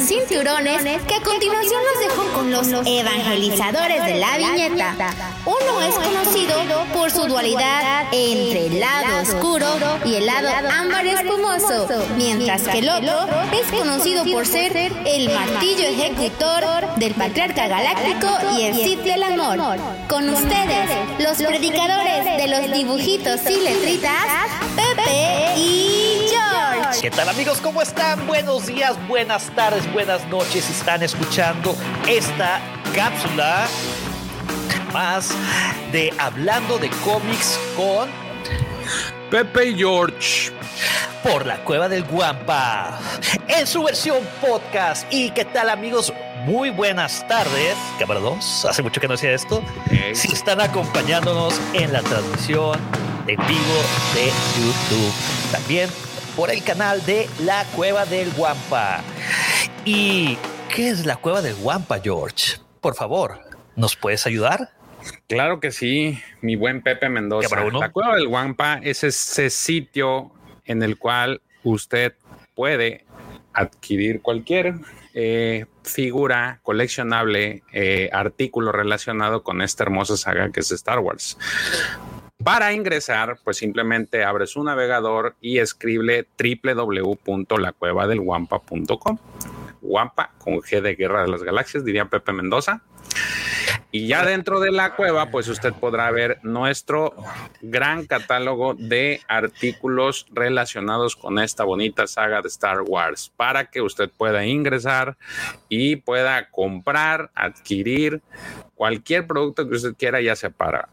sus cinturones que a continuación los dejo con los evangelizadores de la viñeta. Uno es conocido por su dualidad entre el lado oscuro y el lado ámbar espumoso, mientras que el otro es conocido por ser el martillo ejecutor del patriarca galáctico y el Cid del amor. Con ustedes, los predicadores de los dibujitos y letritas, Pepe y. ¿Qué tal amigos? ¿Cómo están? Buenos días, buenas tardes, buenas noches. Están escuchando esta cápsula más de Hablando de cómics con Pepe y George. Por la Cueva del Guampa en su versión podcast. ¿Y qué tal amigos? Muy buenas tardes, cámara 2. Hace mucho que no hacía esto. Hey. Si están acompañándonos en la transmisión en vivo de YouTube. También por el canal de La Cueva del Guampa. ¿Y qué es la Cueva del Guampa, George? Por favor, ¿nos puedes ayudar? Claro que sí, mi buen Pepe Mendoza. La Cueva del Guampa es ese sitio en el cual usted puede adquirir cualquier eh, figura coleccionable, eh, artículo relacionado con esta hermosa saga que es Star Wars. Para ingresar, pues simplemente abre su navegador y escribe www.lacuevadelguampa.com. Guampa con G de Guerra de las Galaxias, diría Pepe Mendoza. Y ya dentro de la cueva, pues usted podrá ver nuestro gran catálogo de artículos relacionados con esta bonita saga de Star Wars para que usted pueda ingresar y pueda comprar, adquirir cualquier producto que usted quiera, ya sea para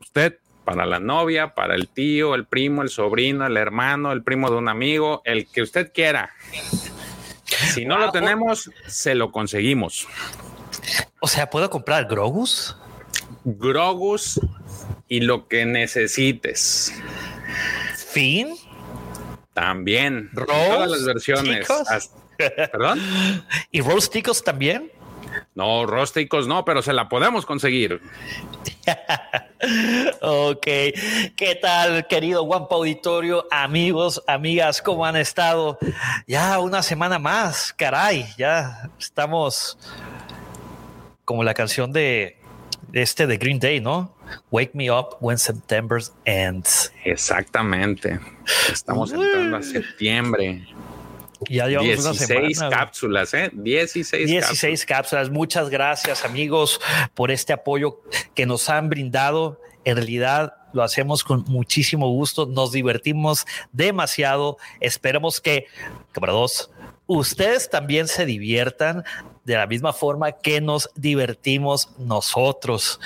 usted, para la novia, para el tío, el primo, el sobrino, el hermano, el primo de un amigo, el que usted quiera. Si no lo tenemos, se lo conseguimos. O sea, ¿puedo comprar Grogus? Grogus y lo que necesites. ¿Fin? También. Rose, Todas las versiones. Hasta- ¿Perdón? ¿Y Rose Ticos también? No, rústicos no, pero se la podemos conseguir. ok, ¿qué tal, querido Guampa Auditorio? Amigos, amigas, ¿cómo han estado? Ya una semana más, caray, ya estamos como la canción de de este de Green Day, ¿no? Wake me up when September ends. Exactamente. Estamos entrando a septiembre. Ya llevamos una 16 semana. cápsulas, ¿eh? 16, 16 cápsulas. Muchas gracias amigos por este apoyo que nos han brindado. En realidad lo hacemos con muchísimo gusto, nos divertimos demasiado. Esperemos que, cámara dos, ustedes también se diviertan de la misma forma que nos divertimos nosotros.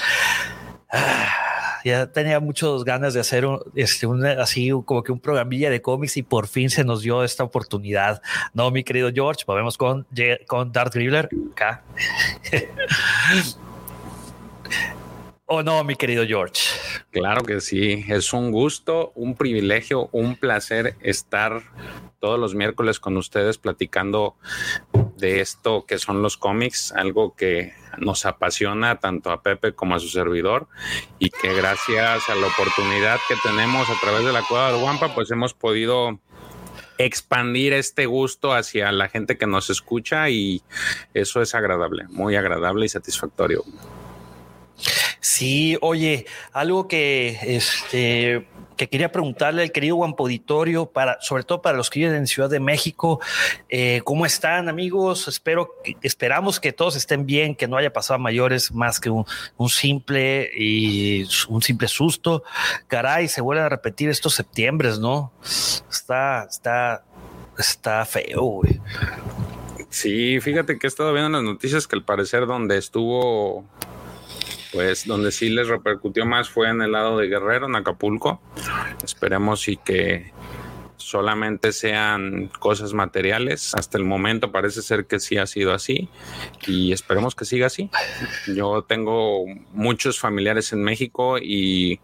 Ah, ya tenía muchas ganas de hacer un, este, un- así como que un programilla de cómics y por fin se nos dio esta oportunidad. No, mi querido George, volvemos con, con Darth Gribbler acá. ¿O no, mi querido George? Claro que sí, es un gusto, un privilegio, un placer estar todos los miércoles con ustedes platicando de esto que son los cómics, algo que nos apasiona tanto a Pepe como a su servidor y que gracias a la oportunidad que tenemos a través de la Cueva del Guampa, pues hemos podido expandir este gusto hacia la gente que nos escucha y eso es agradable, muy agradable y satisfactorio. Sí, oye, algo que este que quería preguntarle al querido Guampa Auditorio, para, sobre todo para los que viven en Ciudad de México, eh, ¿cómo están amigos? Espero, esperamos que todos estén bien, que no haya pasado a mayores más que un, un simple y un simple susto. Caray, se vuelven a repetir estos septiembres, ¿no? Está, está, está feo, güey. Sí, fíjate que he estado viendo en las noticias que al parecer donde estuvo, pues donde sí les repercutió más fue en el lado de Guerrero, en Acapulco. Esperemos y que solamente sean cosas materiales. Hasta el momento parece ser que sí ha sido así y esperemos que siga así. Yo tengo muchos familiares en México y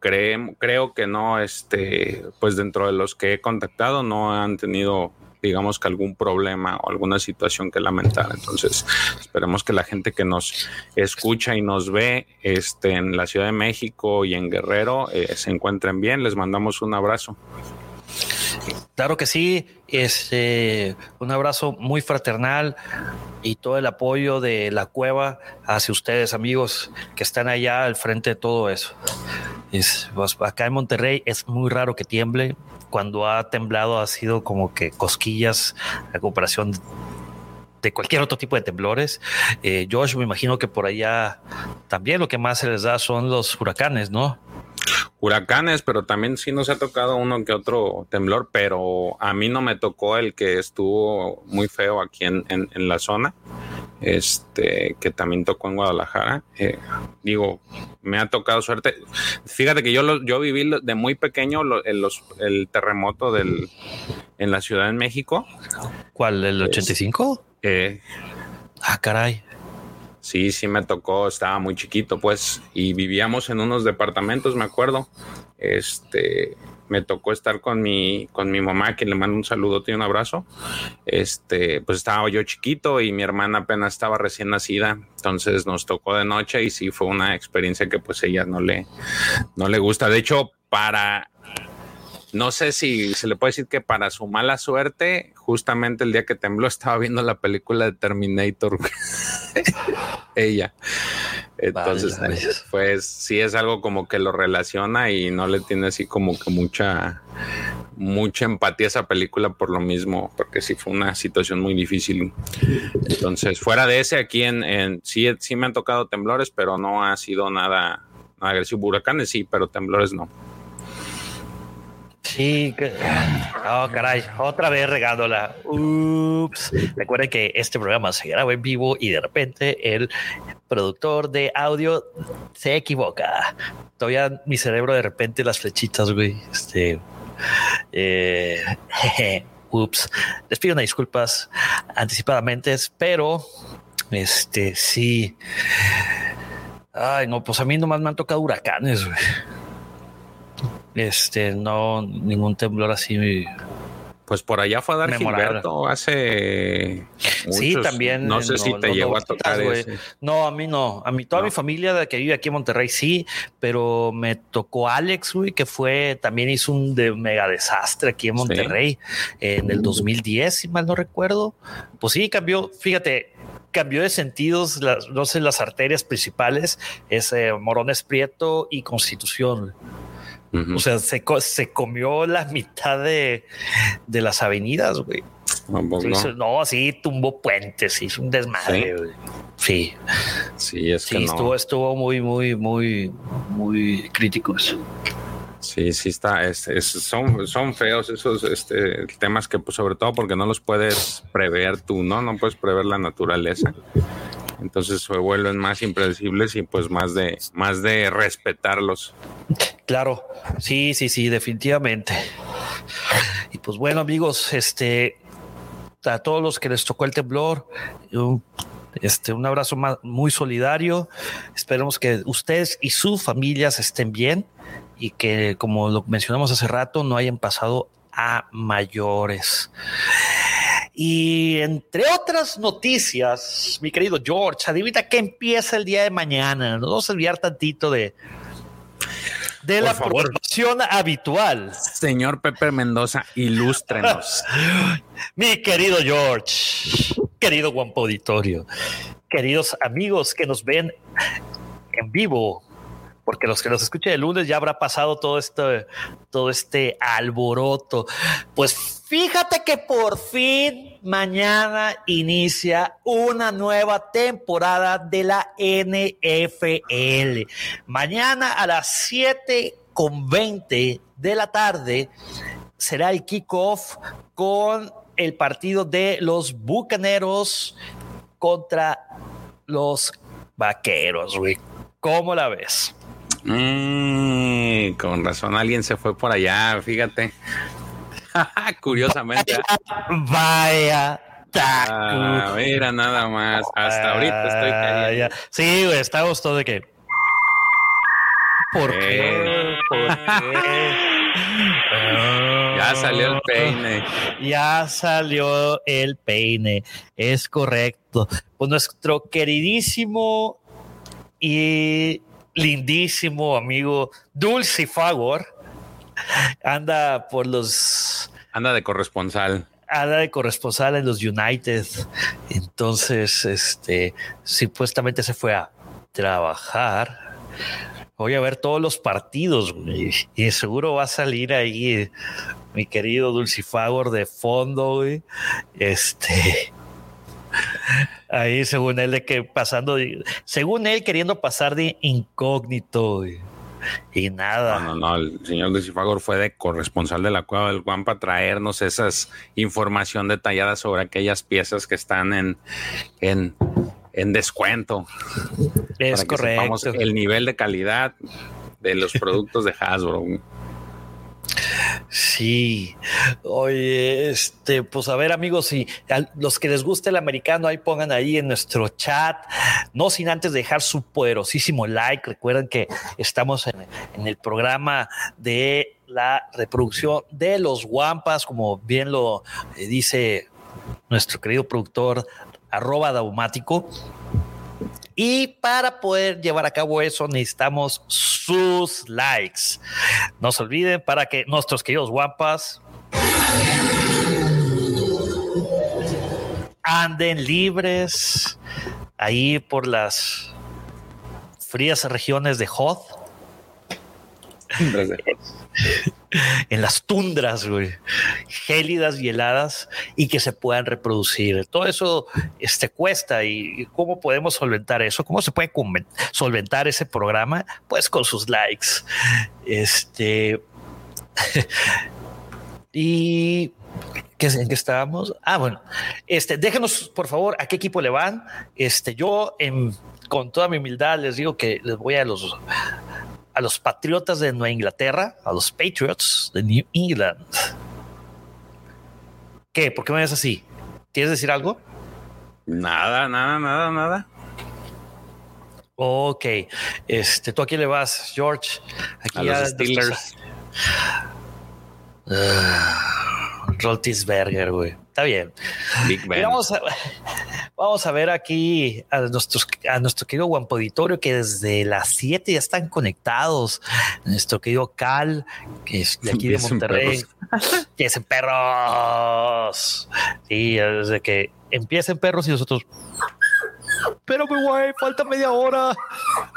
creo, creo que no, este, pues dentro de los que he contactado no han tenido digamos que algún problema o alguna situación que lamentar. Entonces, esperemos que la gente que nos escucha y nos ve este, en la Ciudad de México y en Guerrero eh, se encuentren bien. Les mandamos un abrazo. Claro que sí, este, un abrazo muy fraternal y todo el apoyo de la cueva hacia ustedes, amigos, que están allá al frente de todo eso. Es, pues, acá en Monterrey es muy raro que tiemble. Cuando ha temblado ha sido como que cosquillas a comparación de cualquier otro tipo de temblores. Eh, Josh, me imagino que por allá también lo que más se les da son los huracanes, ¿no? Huracanes, pero también sí nos ha tocado uno que otro temblor, pero a mí no me tocó el que estuvo muy feo aquí en, la zona, este, que también tocó en Guadalajara. Eh, digo, me ha tocado suerte. Fíjate que yo, yo viví de muy pequeño el, el terremoto del, en la Ciudad de México. ¿Cuál? ¿El 85? Eh, ah, caray. Sí, sí me tocó, estaba muy chiquito, pues, y vivíamos en unos departamentos, me acuerdo. Este, me tocó estar con mi, con mi mamá, que le mando un saludo y un abrazo. Este, pues estaba yo chiquito y mi hermana apenas estaba recién nacida, entonces nos tocó de noche y sí fue una experiencia que pues ella no le, no le gusta. De hecho, para no sé si se le puede decir que para su mala suerte, justamente el día que tembló estaba viendo la película de Terminator. Ella. Entonces, pues sí es algo como que lo relaciona y no le tiene así como que mucha mucha empatía a esa película por lo mismo, porque sí fue una situación muy difícil. Entonces, fuera de ese, aquí en, en sí, sí me han tocado temblores, pero no ha sido nada, nada agresivo. Huracanes sí, pero temblores no. Sí, oh caray, otra vez regándola. Ups. Recuerden que este programa se graba en vivo y de repente el productor de audio se equivoca. Todavía mi cerebro de repente las flechitas, güey. Este, eh, ups. Les pido unas disculpas anticipadamente, pero este sí. Ay, no, pues a mí nomás me han tocado huracanes, güey. Este, no, ningún temblor así. Pues por allá fue a dar Gilberto hace. sí, también. No sé si te llegó a tocar No, a mí no. A mí, toda mi familia que vive aquí en Monterrey sí, pero me tocó Alex, güey, que fue, también hizo un de mega desastre aquí en Monterrey en el 2010, si mal no recuerdo. Pues sí, cambió, fíjate, cambió de sentidos, las, no sé, las arterias principales, es eh, Morones Prieto y Constitución. O sea, se, se, comió la mitad de, de las avenidas, güey. No, sí, tumbó puentes, hizo un desmadre, güey. Sí. Sí, es que estuvo, estuvo muy, muy, muy, muy crítico eso. Sí, sí está, es, son, son feos esos este, temas que pues sobre todo porque no los puedes prever tú, ¿no? No puedes prever la naturaleza entonces se vuelven más impredecibles y pues más de más de respetarlos. Claro, sí, sí, sí, definitivamente. Y pues bueno, amigos, este a todos los que les tocó el temblor, este, un abrazo muy solidario. Esperemos que ustedes y sus familias estén bien y que, como lo mencionamos hace rato, no hayan pasado a mayores. Y entre otras noticias, mi querido George, adivina que empieza el día de mañana. Nos vamos a enviar tantito de, de la programación habitual. Señor Pepe Mendoza, ilústrenos. mi querido George, querido Guampo Auditorio, queridos amigos que nos ven en vivo porque los que nos escuchen el lunes ya habrá pasado todo este, todo este alboroto. Pues fíjate que por fin mañana inicia una nueva temporada de la NFL. Mañana a las 7 con 20 de la tarde será el kickoff con el partido de los Bucaneros contra los Vaqueros, ¿Cómo la ves? Mm, con razón, alguien se fue por allá, fíjate. Curiosamente. Vaya. Ah, mira, nada más. Hasta ahorita estoy cayendo. Sí, güey, estamos todo de que. ¿Por qué? ¿Por qué? Ya salió el peine. Ya salió el peine. Es correcto. Pues nuestro queridísimo y lindísimo amigo Dulce Favor anda por los. Anda de corresponsal. Anda de corresponsal en los United. Entonces, este, supuestamente se fue a trabajar. Voy a ver todos los partidos y seguro va a salir ahí mi querido Dulcifagor de fondo. Este, ahí según él de que pasando, según él queriendo pasar de incógnito. Y nada. No, no, no, el señor Dulcifagor fue de corresponsal de la cueva del Juan para traernos esas información detallada sobre aquellas piezas que están en, en en descuento. Es correcto. el nivel de calidad de los productos de Hasbro. Sí, oye, este, pues a ver amigos, si los que les guste el americano, ahí pongan ahí en nuestro chat, no sin antes dejar su poderosísimo like. Recuerden que estamos en, en el programa de la reproducción de los Wampas, como bien lo eh, dice nuestro querido productor arroba daumático. Y para poder llevar a cabo eso necesitamos sus likes. No se olviden para que nuestros queridos guapas anden libres ahí por las frías regiones de Hoth en las tundras, güey, gélidas y heladas y que se puedan reproducir. Todo eso este, cuesta y cómo podemos solventar eso, cómo se puede solventar ese programa, pues con sus likes. Este y ¿En qué estábamos? Ah, bueno, este, déjenos por favor a qué equipo le van. Este, yo en, con toda mi humildad les digo que les voy a los a los Patriotas de Nueva Inglaterra, a los Patriots de New England. ¿Qué? ¿Por qué me ves así? ¿Quieres decir algo? Nada, nada, nada, nada. Ok, este, ¿tú a quién le vas, George? Aquí a los Steelers. Roltisberger, güey. Está bien. Vamos a, vamos a, ver aquí a, nuestros, a nuestro querido Guampo Auditorio que desde las 7 ya están conectados. Nuestro querido Cal, que es de aquí de Monterrey. que es en perros. Sí, desde que empiecen perros y nosotros. Pero, güey, falta media hora.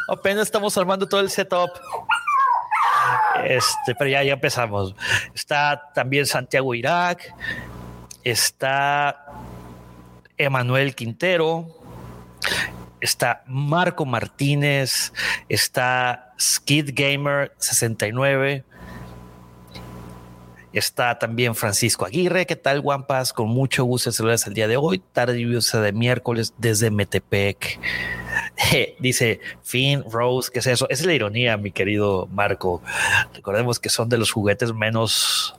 Apenas estamos armando todo el setup. Este, pero ya, ya empezamos. Está también Santiago Irak, está Emanuel Quintero, está Marco Martínez, está Skid Gamer 69. Está también Francisco Aguirre. ¿Qué tal, Guampas? Con mucho gusto saludos el día de hoy, tarde lluviosa de miércoles desde Metepec. dice Finn, Rose, ¿qué es eso? Esa es la ironía, mi querido Marco. Recordemos que son de los juguetes menos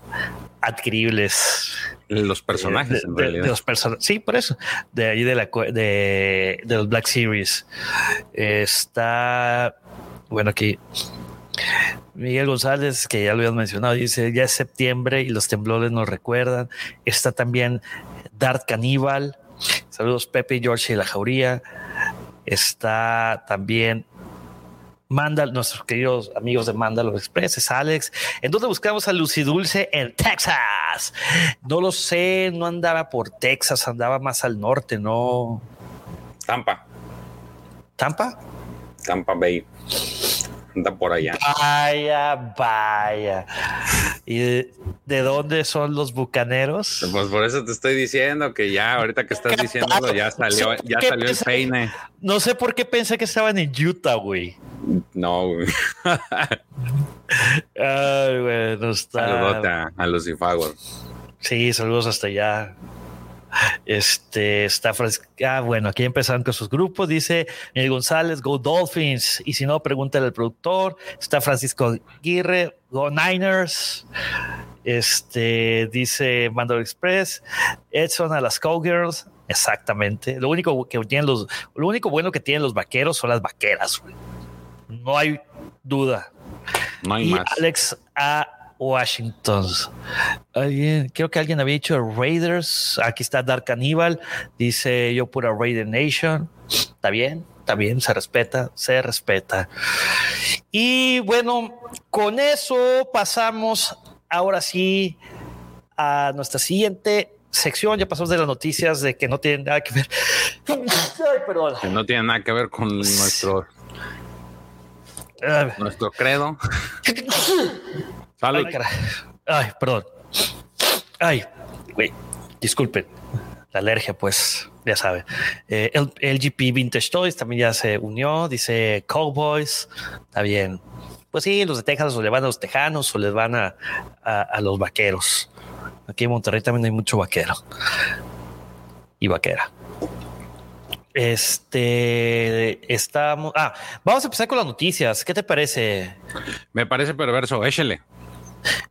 adquiribles. Los personajes, en realidad. los sí, por eso. De ahí de, la, de, de los Black Series. Está, bueno, aquí. Miguel González, que ya lo habías mencionado, dice, ya es septiembre y los temblores nos recuerdan. Está también Dart Caníbal. Saludos Pepe, George y la Jauría. Está también Mandal, nuestros queridos amigos de Mandalor Express, es Alex. ¿En dónde buscamos a Lucy Dulce? En Texas. No lo sé, no andaba por Texas, andaba más al norte, ¿no? Tampa. ¿Tampa? Tampa Bay anda por allá. Vaya, vaya. ¿Y de, dónde son los bucaneros? Pues por eso te estoy diciendo que ya, ahorita que estás diciéndolo, ya salió, ya salió el peine. No sé por qué pensé que estaban en Utah, güey. No, güey. Ay, güey, no está. a, los. Sí, saludos hasta allá. Este está Ah, bueno, aquí empezaron con sus grupos. Dice Miguel González, Go Dolphins. Y si no, pregúntale al productor. Está Francisco Aguirre, Go Niners. Este dice Mandor Express, Edson a las Cowgirls. Exactamente. Lo único que tienen los, lo único bueno que tienen los vaqueros son las vaqueras. No hay duda. No hay más. Alex A Washington. Alguien, creo que alguien había dicho Raiders. Aquí está Dark Cannibal. Dice yo pura Raider Nation. Está bien, está bien, se respeta, se respeta. Y bueno, con eso pasamos ahora sí a nuestra siguiente sección. Ya pasamos de las noticias de que no tienen nada que ver. Que no tiene nada que ver con nuestro nuestro credo. Ay, Ay, perdón. Ay, güey, disculpen. La alergia, pues, ya sabe. Eh, el, LGP Vintage Toys también ya se unió. Dice Cowboys. Está bien. Pues sí, los de Texas o le van a los tejanos o les van a, a los vaqueros. Aquí en Monterrey también hay mucho vaquero y vaquera. Este, estamos. Ah, vamos a empezar con las noticias. ¿Qué te parece? Me parece perverso. Échele.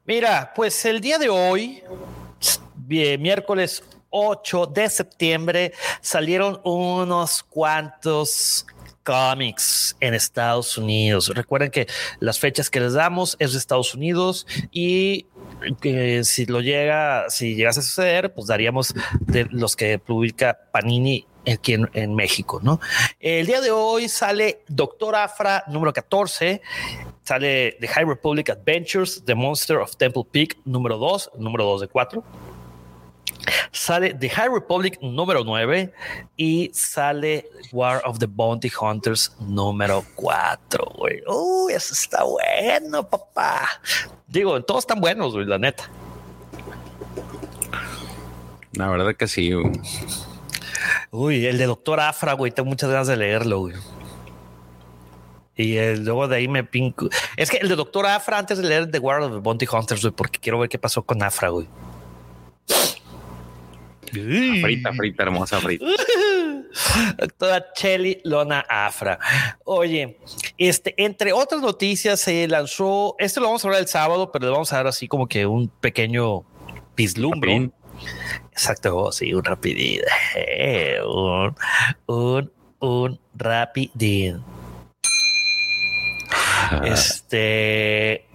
Mira, pues el día de hoy, miércoles 8 de septiembre, salieron unos cuantos cómics en Estados Unidos. Recuerden que las fechas que les damos es de Estados Unidos y si lo llega, si llegase a suceder, pues daríamos de los que publica Panini aquí en, México, ¿no? El día de hoy sale Doctor Afra número 14, sale The High Republic Adventures, The Monster of Temple Peak número 2, número 2 de 4. Sale The High Republic número 9 y sale War of the Bounty Hunters número 4, güey. Uy, eso está bueno, papá. Digo, todos están buenos, güey, la neta. La verdad que sí. Uy, el de Doctor Afra, güey, tengo muchas ganas de leerlo, güey. Y luego de ahí me pinco. Es que el de Doctor Afra, antes de leer The World of the Bounty Hunters, güey, porque quiero ver qué pasó con Afra, güey. Frita, frita, hermosa frita. Toda Chelly Lona Afra. Oye, este, entre otras noticias, se lanzó. Este lo vamos a hablar el sábado, pero le vamos a dar así como que un pequeño vislumbre. Exacto, sí, un rapidín. un, un, un rapidín. Este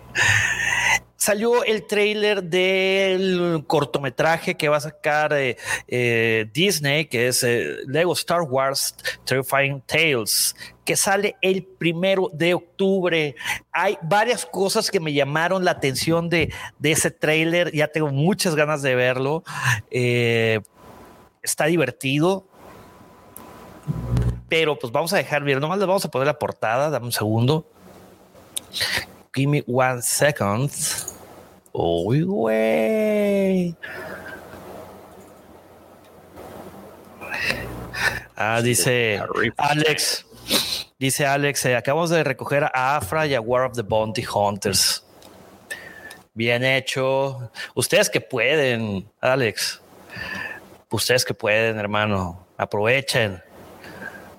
salió el trailer del cortometraje que va a sacar eh, eh, Disney, que es eh, Lego Star Wars Terrifying Tales, que sale el primero de octubre. Hay varias cosas que me llamaron la atención de, de ese trailer. Ya tengo muchas ganas de verlo. está divertido. Pero pues vamos a dejar bien. Nomás le vamos a poner la portada. Dame un segundo. Give me one second. Uy, güey. Ah, dice Alex. Dice Alex, eh, acabamos de recoger a Afra y a War of the Bounty Hunters. Bien hecho. Ustedes que pueden, Alex. Ustedes que pueden, hermano. Aprovechen.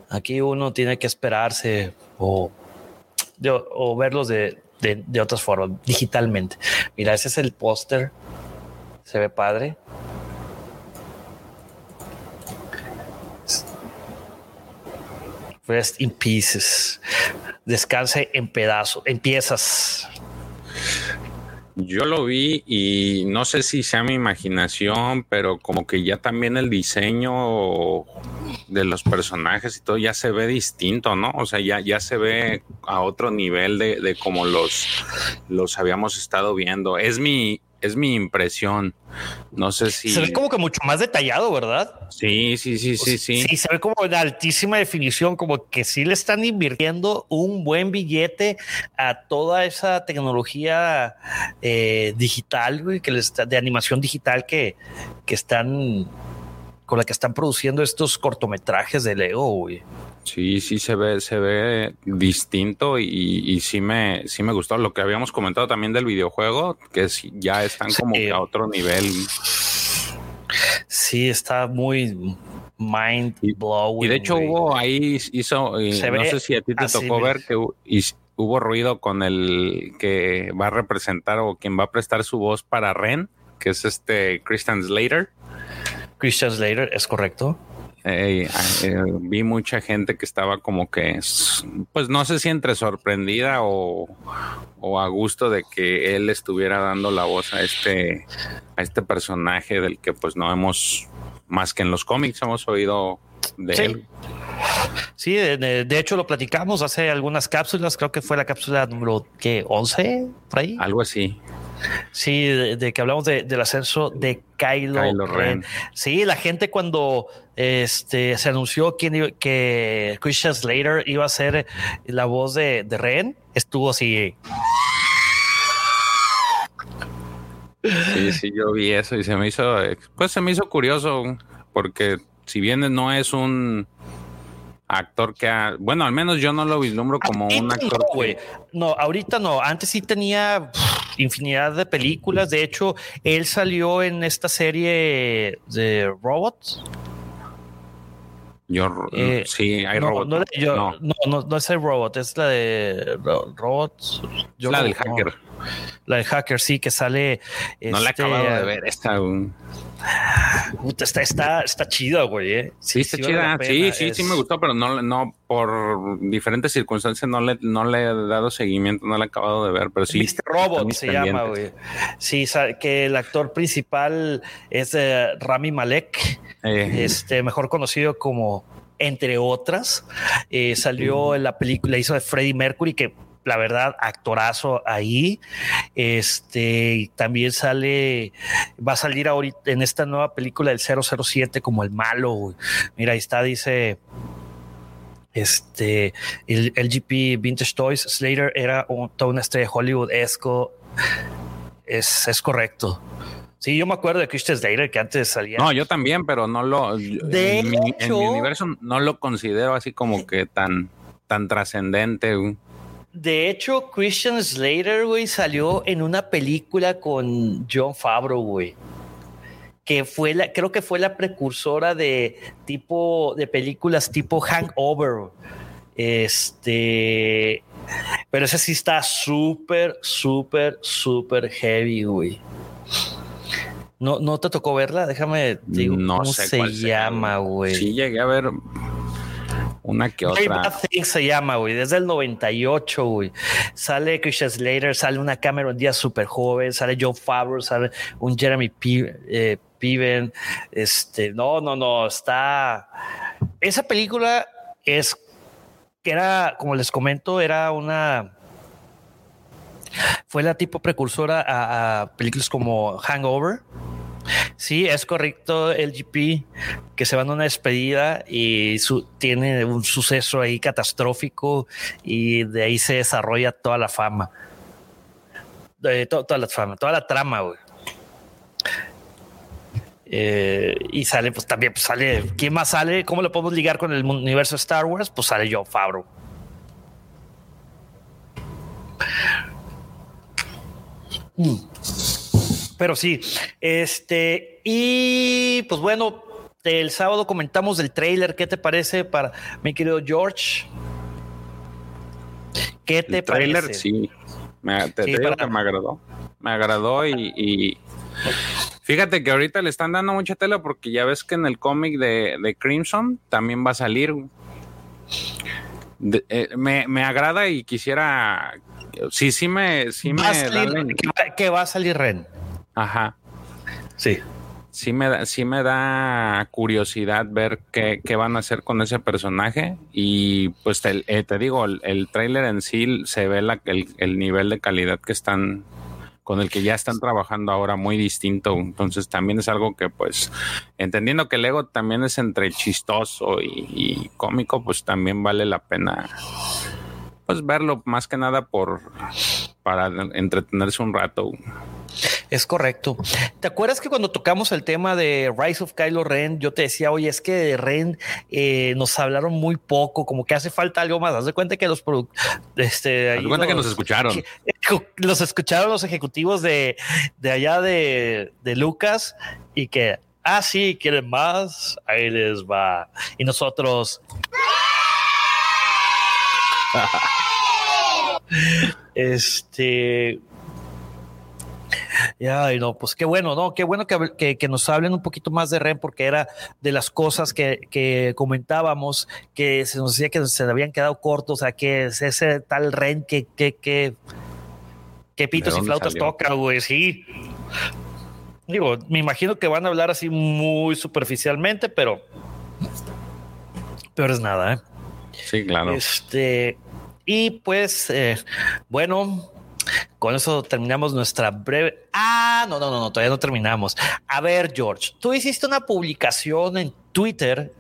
Aquí uno tiene que esperarse o, o verlos de, de, otras formas, digitalmente. Mira, ese es el póster. Se ve padre. Rest in pieces. Descanse en pedazos, en piezas. Yo lo vi y no sé si sea mi imaginación, pero como que ya también el diseño de los personajes y todo ya se ve distinto, ¿no? O sea, ya, ya se ve a otro nivel de, de como los, los habíamos estado viendo. Es mi, es mi impresión. No sé si. Se ve como que mucho más detallado, ¿verdad? Sí, sí, sí, sí, sí. Sí, se ve como de altísima definición, como que sí le están invirtiendo un buen billete a toda esa tecnología eh, digital, güey, que les de animación digital que, que están con la que están produciendo estos cortometrajes de Lego, güey. Sí, sí se ve, se ve distinto y, sí me, sí me gustó lo que habíamos comentado también del videojuego, que ya están como a otro nivel. Sí, está muy mind blowing. Y de hecho hubo ahí hizo, eh, no sé si a ti te tocó ver que hubo ruido con el que va a representar o quien va a prestar su voz para Ren, que es este Christian Slater. Christian Slater, es correcto eh, vi mucha gente que estaba como que, pues no sé si entre sorprendida o, o, a gusto de que él estuviera dando la voz a este, a este personaje del que pues no hemos, más que en los cómics, hemos oído de él. Sí, de, hecho lo platicamos hace algunas cápsulas, creo que fue la cápsula número que 11, por ahí. Algo así. Sí, de, que hablamos del ascenso de Kylo, Ren. Sí, la gente cuando este, se anunció que, que Christian Slater iba a ser la voz de, de Ren, estuvo así. Sí, sí, yo vi eso y se me hizo, pues se me hizo curioso porque si bien no es un actor que ha, bueno, al menos yo no lo vislumbro como un actor. No, ahorita no. Antes sí tenía infinidad de películas. De hecho, él salió en esta serie de Robots. Yo eh, sí, hay no, No, no, no, es el robot, es la de robots. la del hacker. La del hacker, sí, que sale. No la he este, acabado de ver esta. Un está, está, está chida, güey. ¿eh? Sí, está chida. Sí, sí, sí me gustó, pero no, no, por diferentes circunstancias no le, no le he dado seguimiento, no la he acabado de ver, pero sí. Mr. Robot se llama, güey. Sí, que el actor principal es eh, Rami Malek, eh. este, mejor conocido como entre otras, eh, salió en la película, hizo de Freddie Mercury, que la verdad, actorazo ahí. Este también sale, va a salir ahorita en esta nueva película del 007 como el malo. Mira, ahí está, dice este el LGP Vintage Toys. Slater era un, toda una estrella de Hollywood esco. Es, es correcto. Sí, yo me acuerdo de Christian Slater que antes salía. No, yo también, pero no lo. De en, mi, universo no lo considero así como que tan, tan trascendente. De hecho, Christian Slater, güey, salió en una película con John Favreau, güey. Que fue la, creo que fue la precursora de tipo, de películas tipo Hangover. Este, pero ese sí está súper, súper, súper heavy, güey. No, no te tocó verla, déjame digo no cómo se llama, güey. Sí, llegué a ver una que otra. se llama, güey, desde el 98, güey. Sale Christian Slater, sale una Cameron Díaz súper joven, sale Joe Favreau, sale un Jeremy eh, Piven. Este, no, no, no, está. Esa película es que era, como les comento, era una. Fue la tipo precursora a películas como Hangover Sí, es correcto, el GP, que se van a una despedida y tiene un suceso ahí catastrófico y de ahí se desarrolla toda la fama. toda la fama, toda la trama, güey. Eh, y sale, pues también pues, sale. ¿Quién más sale? ¿Cómo lo podemos ligar con el universo Star Wars? Pues sale John Favreau. Mm. Pero sí, este, y pues bueno, el sábado comentamos del trailer. ¿Qué te parece para mi querido George? ¿Qué te el trailer, parece? Sí, me, te, me agradó. Me agradó y, fíjate que ahorita le están dando mucha tela porque ya ves que en el cómic de, Crimson también va a salir. Eh, me, me, agrada y quisiera. Sí, sí me. Sí me que va a salir Ren. Ajá. Sí. Sí me, da, sí me da curiosidad ver qué, van a hacer con ese personaje. Y pues te, eh, te digo, el, el tráiler en sí se ve la, el, nivel de calidad que están con el que ya están trabajando ahora muy distinto. Entonces también es algo que pues, entendiendo que el ego también es entre chistoso y, y cómico, pues también vale la pena pues verlo más que nada por para entretenerse un rato. Es correcto. ¿Te acuerdas que cuando tocamos el tema de Rise of Kylo Ren, yo te decía, oye, es que de Ren eh, nos hablaron muy poco, como que hace falta algo más. Haz de cuenta que los este, de cuenta que nos escucharon. los escucharon los ejecutivos de, de allá de, de Lucas y que, ah, sí, quieren más, ahí les va. Y nosotros. este Ay, no, pues qué bueno, ¿no? Qué bueno que, que, nos hablen un poquito más de REN, porque era de las cosas que, que, comentábamos, que se nos decía que se habían quedado cortos, o sea, que es ese tal REN que, que, que, que pitos y flautas toca, güey, sí. Digo, me imagino que van a hablar así muy superficialmente, pero peor es nada, ¿eh? Sí, claro. Este, y pues, eh, bueno, con eso terminamos nuestra breve. Ah, no, no, no, no, todavía no terminamos. A ver, George, tú hiciste una publicación en Twitter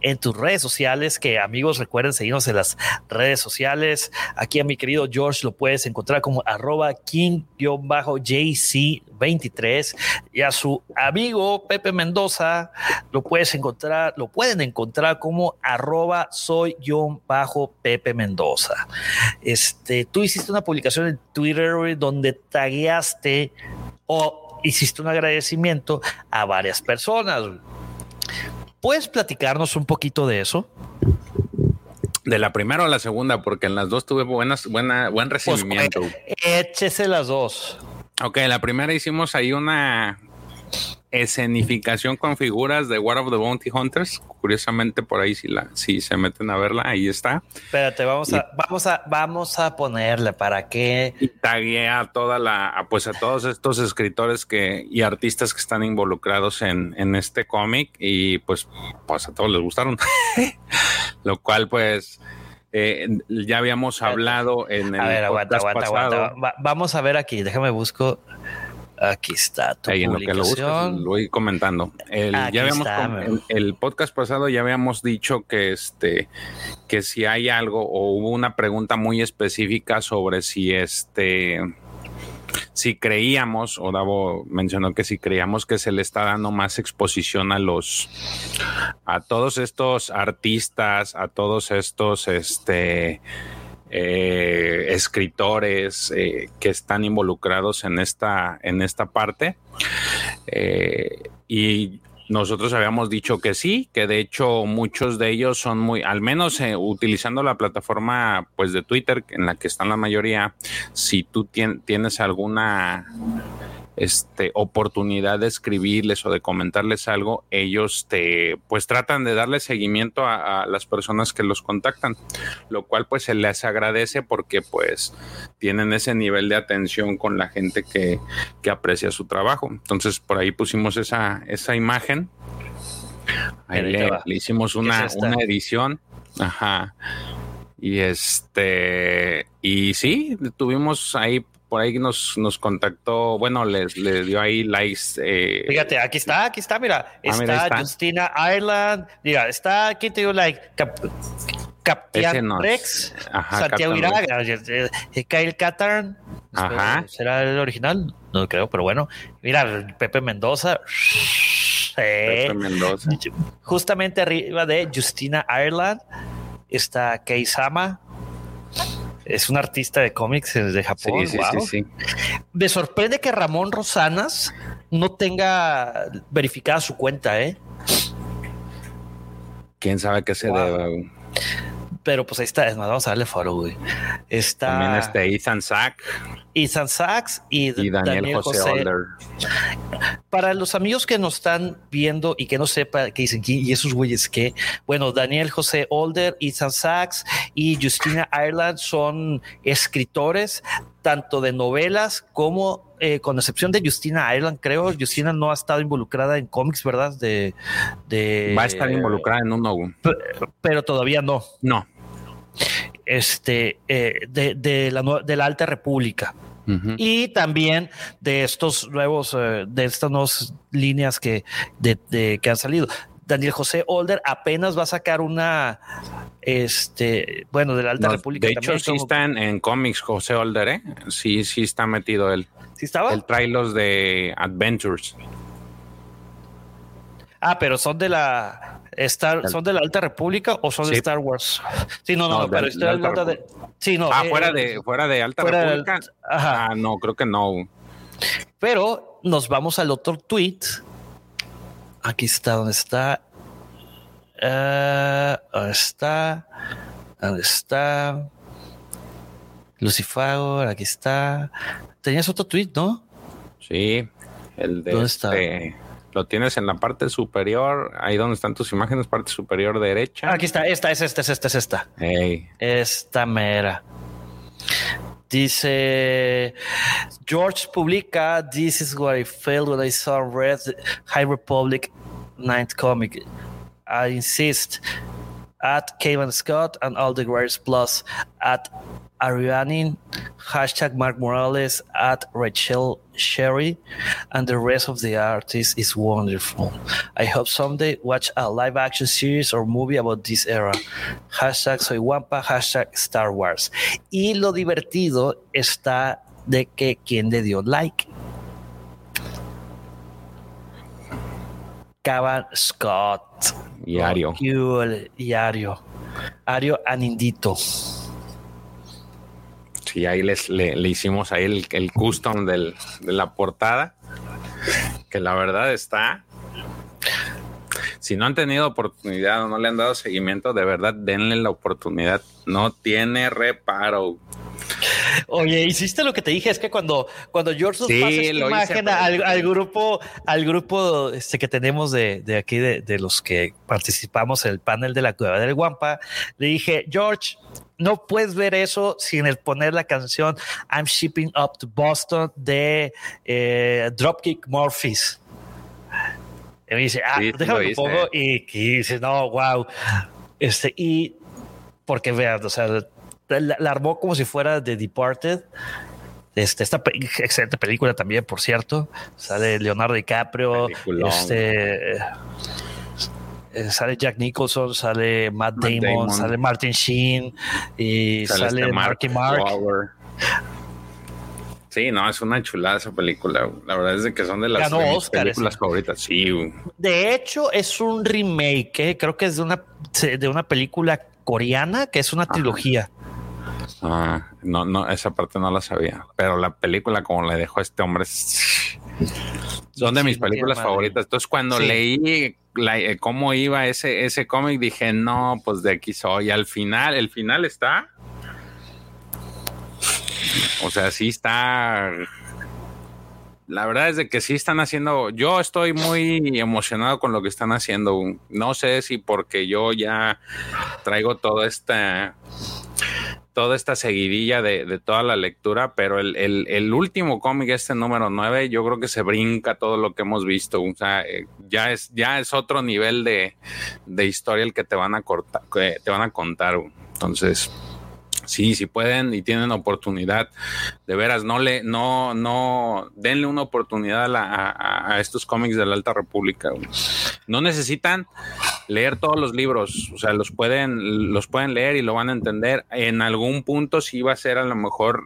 en tus redes sociales, que amigos recuerden seguirnos en las redes sociales. Aquí a mi querido George lo puedes encontrar como arroba king-jc23 y a su amigo Pepe Mendoza lo puedes encontrar, lo pueden encontrar como arroba soy-pepe Mendoza. Este, tú hiciste una publicación en Twitter donde tagueaste o hiciste un agradecimiento a varias personas. ¿Puedes platicarnos un poquito de eso? De la primera o la segunda, porque en las dos tuve buenas, buena, buen pues, recibimiento. échese las dos. Ok, la primera hicimos ahí una, escenificación con figuras de War of the Bounty Hunters. Curiosamente, por ahí si la, si se meten a verla, ahí está. Espérate, vamos a, vamos a, vamos a ponerle para que. Y tagué a toda la, pues a todos estos escritores que y artistas que están involucrados en, en este cómic. Y pues, pues a todos les gustaron. Lo cual, pues. Eh, ya habíamos hablado en el. A ver, aguanta, aguanta, aguanta. vamos a ver aquí, déjame busco. Aquí está tu Ahí publicación. En lo, que lo, lo voy comentando. El, ya habíamos el, podcast pasado ya habíamos dicho que este que si hay algo o hubo una pregunta muy específica sobre si este si creíamos, o Davo mencionó que si creíamos que se le está dando más exposición a los, a todos estos artistas, a todos estos, este, eh, escritores eh, que están involucrados en esta, en esta parte. Eh, y nosotros habíamos dicho que sí, que de hecho muchos de ellos son muy, al menos utilizando la plataforma pues de Twitter en la que están la mayoría, si tú tienes alguna este, oportunidad de escribirles o de comentarles algo, ellos te, pues tratan de darle seguimiento a, las personas que los contactan, lo cual pues se les agradece porque pues tienen ese nivel de atención con la gente que, aprecia su trabajo. Entonces por ahí pusimos esa, esa imagen. Ahí le, hicimos una, una edición. Ajá. Y este, y sí, tuvimos ahí por ahí nos, nos contactó, bueno, les, dio ahí likes. Eh, Fíjate, aquí está, aquí está, mira, ah, está, Justina Ireland, mira, está, ¿quién te dio like? Captain Rex, Santiago Iraga, Kyle Catarn, Ajá. ¿será el original? No creo, pero bueno, mira, Pepe Mendoza. Pepe Mendoza. Justamente arriba de Justina Ireland está Keisama, es un artista de cómics de Japón. Sí, sí, sí, Me sorprende que Ramón Rosanas no tenga verificada su cuenta, ¿eh? Quién sabe qué se debe. Pero pues ahí está, es más, vamos a darle follow, güey. Está. También este Ethan Sack. Ethan Sachs y, Daniel, José, Para los amigos que nos están viendo y que no sepan que dicen, y esos güeyes que, bueno, Daniel José Older, Ethan Sachs y Justina Ireland son escritores tanto de novelas como, eh, con excepción de Justina Ireland, creo, Justina no ha estado involucrada en cómics, ¿verdad? De, de Va a estar involucrada en uno. pero todavía no. No este, eh, de, de, la, de la Alta República. Y también de estos nuevos, eh, de estas nuevas líneas que, de, que han salido. Daniel José Older apenas va a sacar una, este, bueno, de la Alta República. De hecho, sí está en, cómics José Older, ¿eh? Sí, sí está metido él. ¿Sí estaba? El trae los de Adventures. Ah, pero son de la Star, ¿Son de la Alta República o son de Star Wars? Sí, no, no, pero estoy hablando de. Sí, no. Ah, eh, fuera, de, fuera de Alta República. Ah, no, creo que no. Pero nos vamos al otro tweet. Aquí está, ¿dónde está? Uh, ¿Dónde está? ¿Dónde está? Lucifer, aquí está. Tenías otro tweet, ¿no? Sí, el de ¿Dónde está? Lo tienes en la parte superior, ahí donde están tus imágenes, parte superior derecha. Aquí está, esta es esta, es esta, es esta. Ey, Esta mera. Dice George publica This is what I felt when I saw Red High Republic Ninth comic. I insist at Kevin Scott and all the greats plus at Arianin, hashtag Mark Morales, at Rachel Sherry, and the rest of the artists is wonderful. I hope someday watch a live action series or movie about this era. Hashtag Soy Wampa, hashtag Star Wars. Y lo divertido está de que quien le dio like. Cavan Scott. y Ario. Y Ario. Ario Anindito. Sí, ahí les, le, le hicimos ahí el, el custom del, de la portada, que la verdad está. Si no han tenido oportunidad o no le han dado seguimiento, de verdad denle la oportunidad. No tiene reparo. Oye, hiciste lo que te dije, es que cuando, cuando George nos Sí, pasa esta imagen al grupo, al grupo este, que tenemos de, de aquí, de, de los que participamos en el panel de la Cueva del Guampa, le dije, George, no puedes ver eso sin el poner la canción I'm Shipping Up to Boston de eh, Dropkick Murphys. Y me dice, ah, Sí, déjame hice. pongo. Y, y dice, no, wow. Este, y porque vean, o sea, la, la armó como si fuera de Departed. Este, esta pe- excelente película también, por cierto. Sale Leonardo DiCaprio. Peliculón. Este, eh, sale Jack Nicholson, sale Matt, Matt Damon, Damon. sale Martin Sheen y sale, este Marky Mark. Sí, no, es una chulada esa película. La verdad es de que son de las de mis películas favoritas. Sí. De hecho, es un remake, eh, creo que es de una, de una película coreana que es una trilogía. Ah, no, no, esa parte no la sabía. Pero la película, como le dejó este hombre, es- son de mis películas favoritas. Entonces, cuando Sí. leí eh, cómo iba ese, ese cómic, dije, no, pues de aquí soy. Al final, el final está. O sea, sí está. La verdad es de que sí están haciendo. Yo estoy muy emocionado con lo que están haciendo. No sé si porque yo ya traigo toda esta toda esta seguidilla de, toda la lectura, pero el, último cómic, este número 9, yo creo que se brinca todo lo que hemos visto. O sea, eh, ya es, ya es otro nivel de, historia el que te van a cortar, que te van a contar. Entonces, sí, si pueden y tienen oportunidad, de veras, no le, no, no, denle una oportunidad a, la- a- a estos cómics de la Alta República. No necesitan leer todos los libros, o sea, los pueden, los pueden leer y lo van a entender. En algún punto sí va a ser a lo mejor,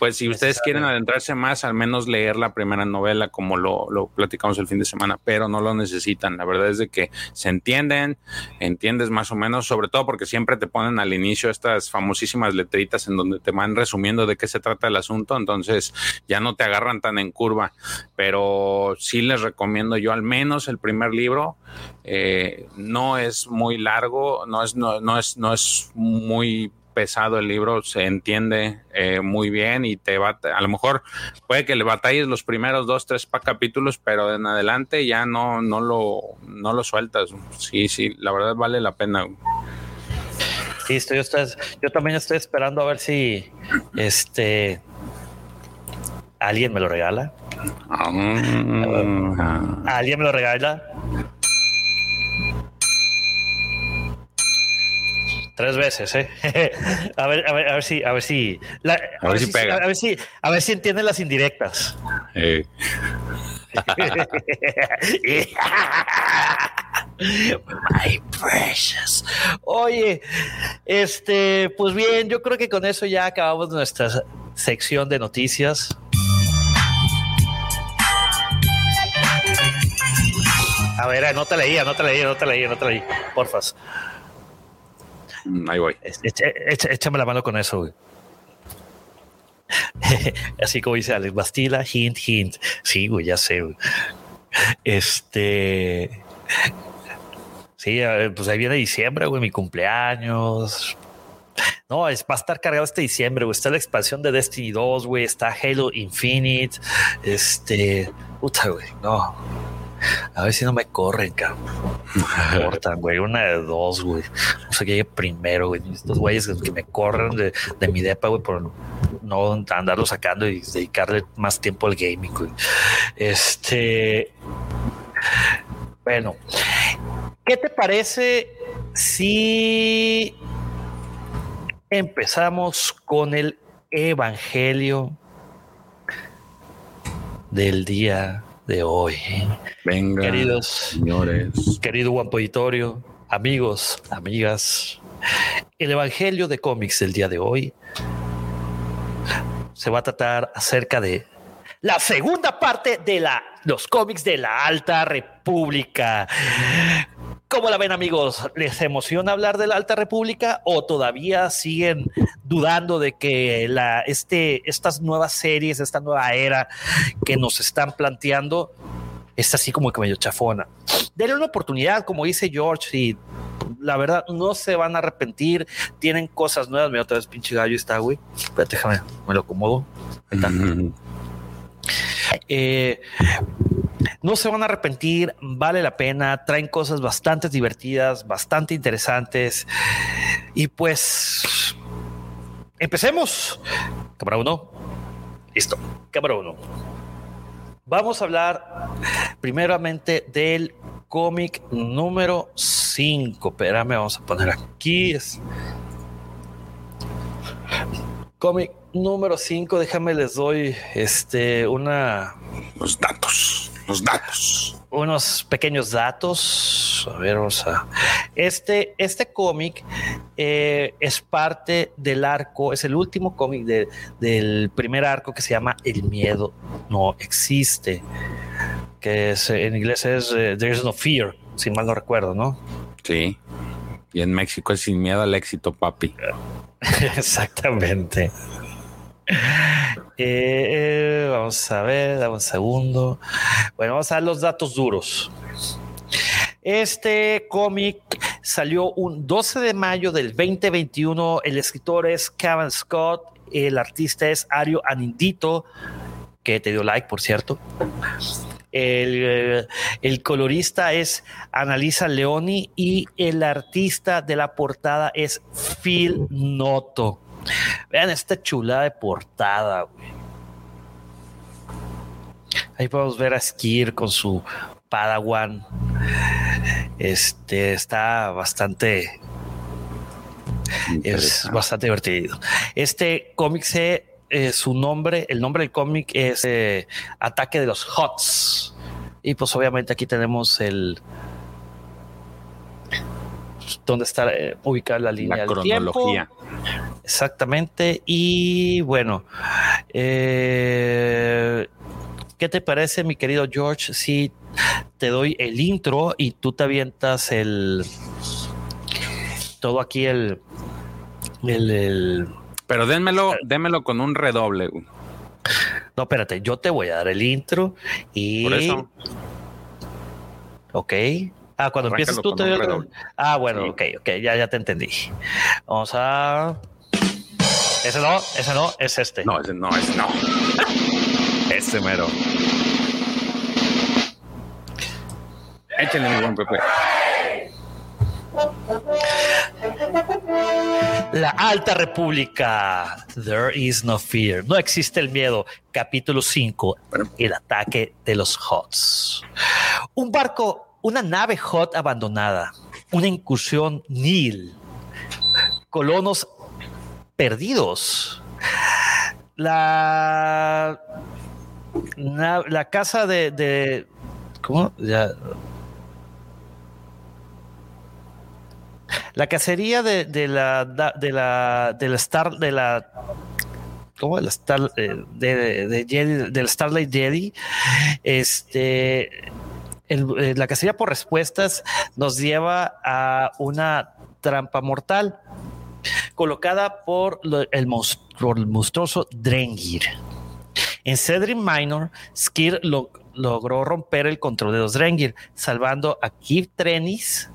pues si ustedes quieren adentrarse más, al menos leer la primera novela como lo, lo platicamos el fin de semana, pero no lo necesitan. La verdad es de que se entienden, entiendes más o menos, sobre todo porque siempre te ponen al inicio estas famosísimas letritas en donde te van resumiendo de qué se trata el asunto, entonces ya no te agarran tan en curva, pero sí les recomiendo yo al menos el primer libro. Eh, no es muy largo, no es, no, no es, no es muy pesado el libro, se entiende eh, muy bien y te va, a lo mejor puede que le batalles los primeros dos, tres capítulos, pero en adelante ya no, no lo, no lo sueltas. Sí, sí, la verdad vale la pena. Sí, estoy, estoy- yo también estoy esperando a ver si este alguien me lo regala. Ah, Alguien me lo regala. Tres veces, ¿eh? a ver, a ver, a ver si, a ver si, la- a, ver si pega. a ver si, a ver si entienden las indirectas. eh, My precious. Oye, este, pues bien, yo creo que con eso ya acabamos nuestra sección de noticias. A ver, anótale ahí, anótale ahí, anótale ahí, anótale ahí, porfas. Ahí voy. Échame la mano con eso, güey. Así como dice Alex Bastila, hint, hint. Sí, güey, ya sé. Este. Sí, pues ahí viene diciembre, güey, mi cumpleaños. No, es, va a estar cargado este diciembre, güey. Está la expansión de Destiny 2, güey. Está Halo Infinite. Este. Puta, güey. No. A ver si no me corren, cabrón. Me cortan, güey. Una de dos, güey. O sea, que llegue primero, güey. Estos güeyes que me corren de, de mi depa, güey, por no andarlo sacando y dedicarle más tiempo al gaming, güey. Este. Bueno, ¿qué te parece si empezamos con el Evangelio del día de hoy? Venga, Queridos señores. querido Juan Auditorio, amigos, amigas, el Evangelio de cómics del día de hoy se va a tratar acerca de la segunda parte de la, los cómics de la Alta República. ¿Cómo la ven amigos? ¿Les emociona hablar de la Alta República o todavía siguen dudando de que la, este, estas nuevas series, esta nueva era que nos están planteando es así como que medio chafona? Denle una oportunidad, como dice George, y la verdad no se van a arrepentir. Tienen cosas nuevas. Mira, otra vez pinche gallo está, güey. Espérate, déjame, me lo acomodo. Ahí está. Eh, no se van a arrepentir, vale la pena, traen cosas bastante divertidas, bastante interesantes. Y pues, empecemos. Cámara uno. Listo. Cámara uno. Vamos a hablar primeramente del cómic número 5. Espérame, vamos a poner aquí. Cómic número 5. Déjame, les doy este una Los datos, los datos. unos pequeños datos. A ver, vamos a. Este, este cómic eh, es parte del arco, es el último cómic de- del primer arco que se llama El miedo no existe. Que es, en inglés es eh, There's no fear, si mal no recuerdo, ¿no? Sí. Y en México es sin miedo al éxito, papi. Exactamente. Eh, eh, vamos a ver, dame un segundo. Bueno, vamos a dar los datos duros. Este cómic salió un 12 de mayo del 2021. El escritor es Kevin Scott, el artista es Ario Anindito, que te dio like, por cierto. El, el colorista es Analisa Leoni y el artista de la portada es Phil Noto. Vean esta chulada de portada. güey. Ahí podemos ver a Skir con su Padawan. Este está bastante es bastante divertido. Este cómic se eh, su nombre, el nombre del cómic es eh, Ataque de los Hots. Y pues obviamente aquí tenemos el donde está eh, ubicada la línea La del tiempo. cronología. Exactamente. Y bueno, ¿qué te parece, mi querido George? Si te doy el intro y tú te avientas el todo aquí el el, el- Pero dénmelo, démelo con un redoble. no, espérate, yo te voy a dar el intro y Por eso. ok. Ah, cuando Arráncalo empiezas tú te doy el- redoble. Ah, bueno, Sí. ok, ok, ya, ya te entendí. Vamos a. Ese no, ese no, es este. No, ese no, ese no. Ese mero. Échenle mi buen Pepe. La Alta República. There is no fear. No existe el miedo. Capítulo 5. El ataque de los Hots. Un barco, una nave Hot abandonada. Una incursión Nil. Colonos perdidos. La. na- la casa de. de- ¿Cómo? Ya. La cacería de, la de la de la Star de la ¿cómo? De Star eh, de, de Starlight Jedi. Este eh, la cacería por respuestas nos lleva a una trampa mortal colocada por el monstruoso Drengir. En Cedric Minor, Skir lo- logró romper el control de los Drengir, salvando a Kip Trenis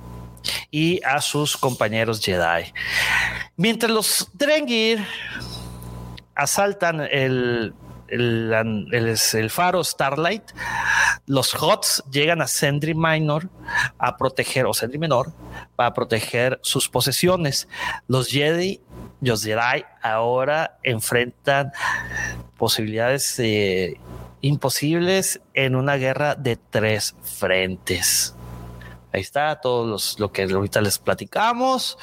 y a sus compañeros Jedi. Mientras los Drengir asaltan el, el, faro Starlight, los Hots llegan a Sendri Minor a proteger, o Sendri Menor, para proteger sus posesiones. Los Jedi, los Jedi ahora enfrentan posibilidades imposibles en una guerra de tres frentes. Ahí está todo los, lo que ahorita les platicamos.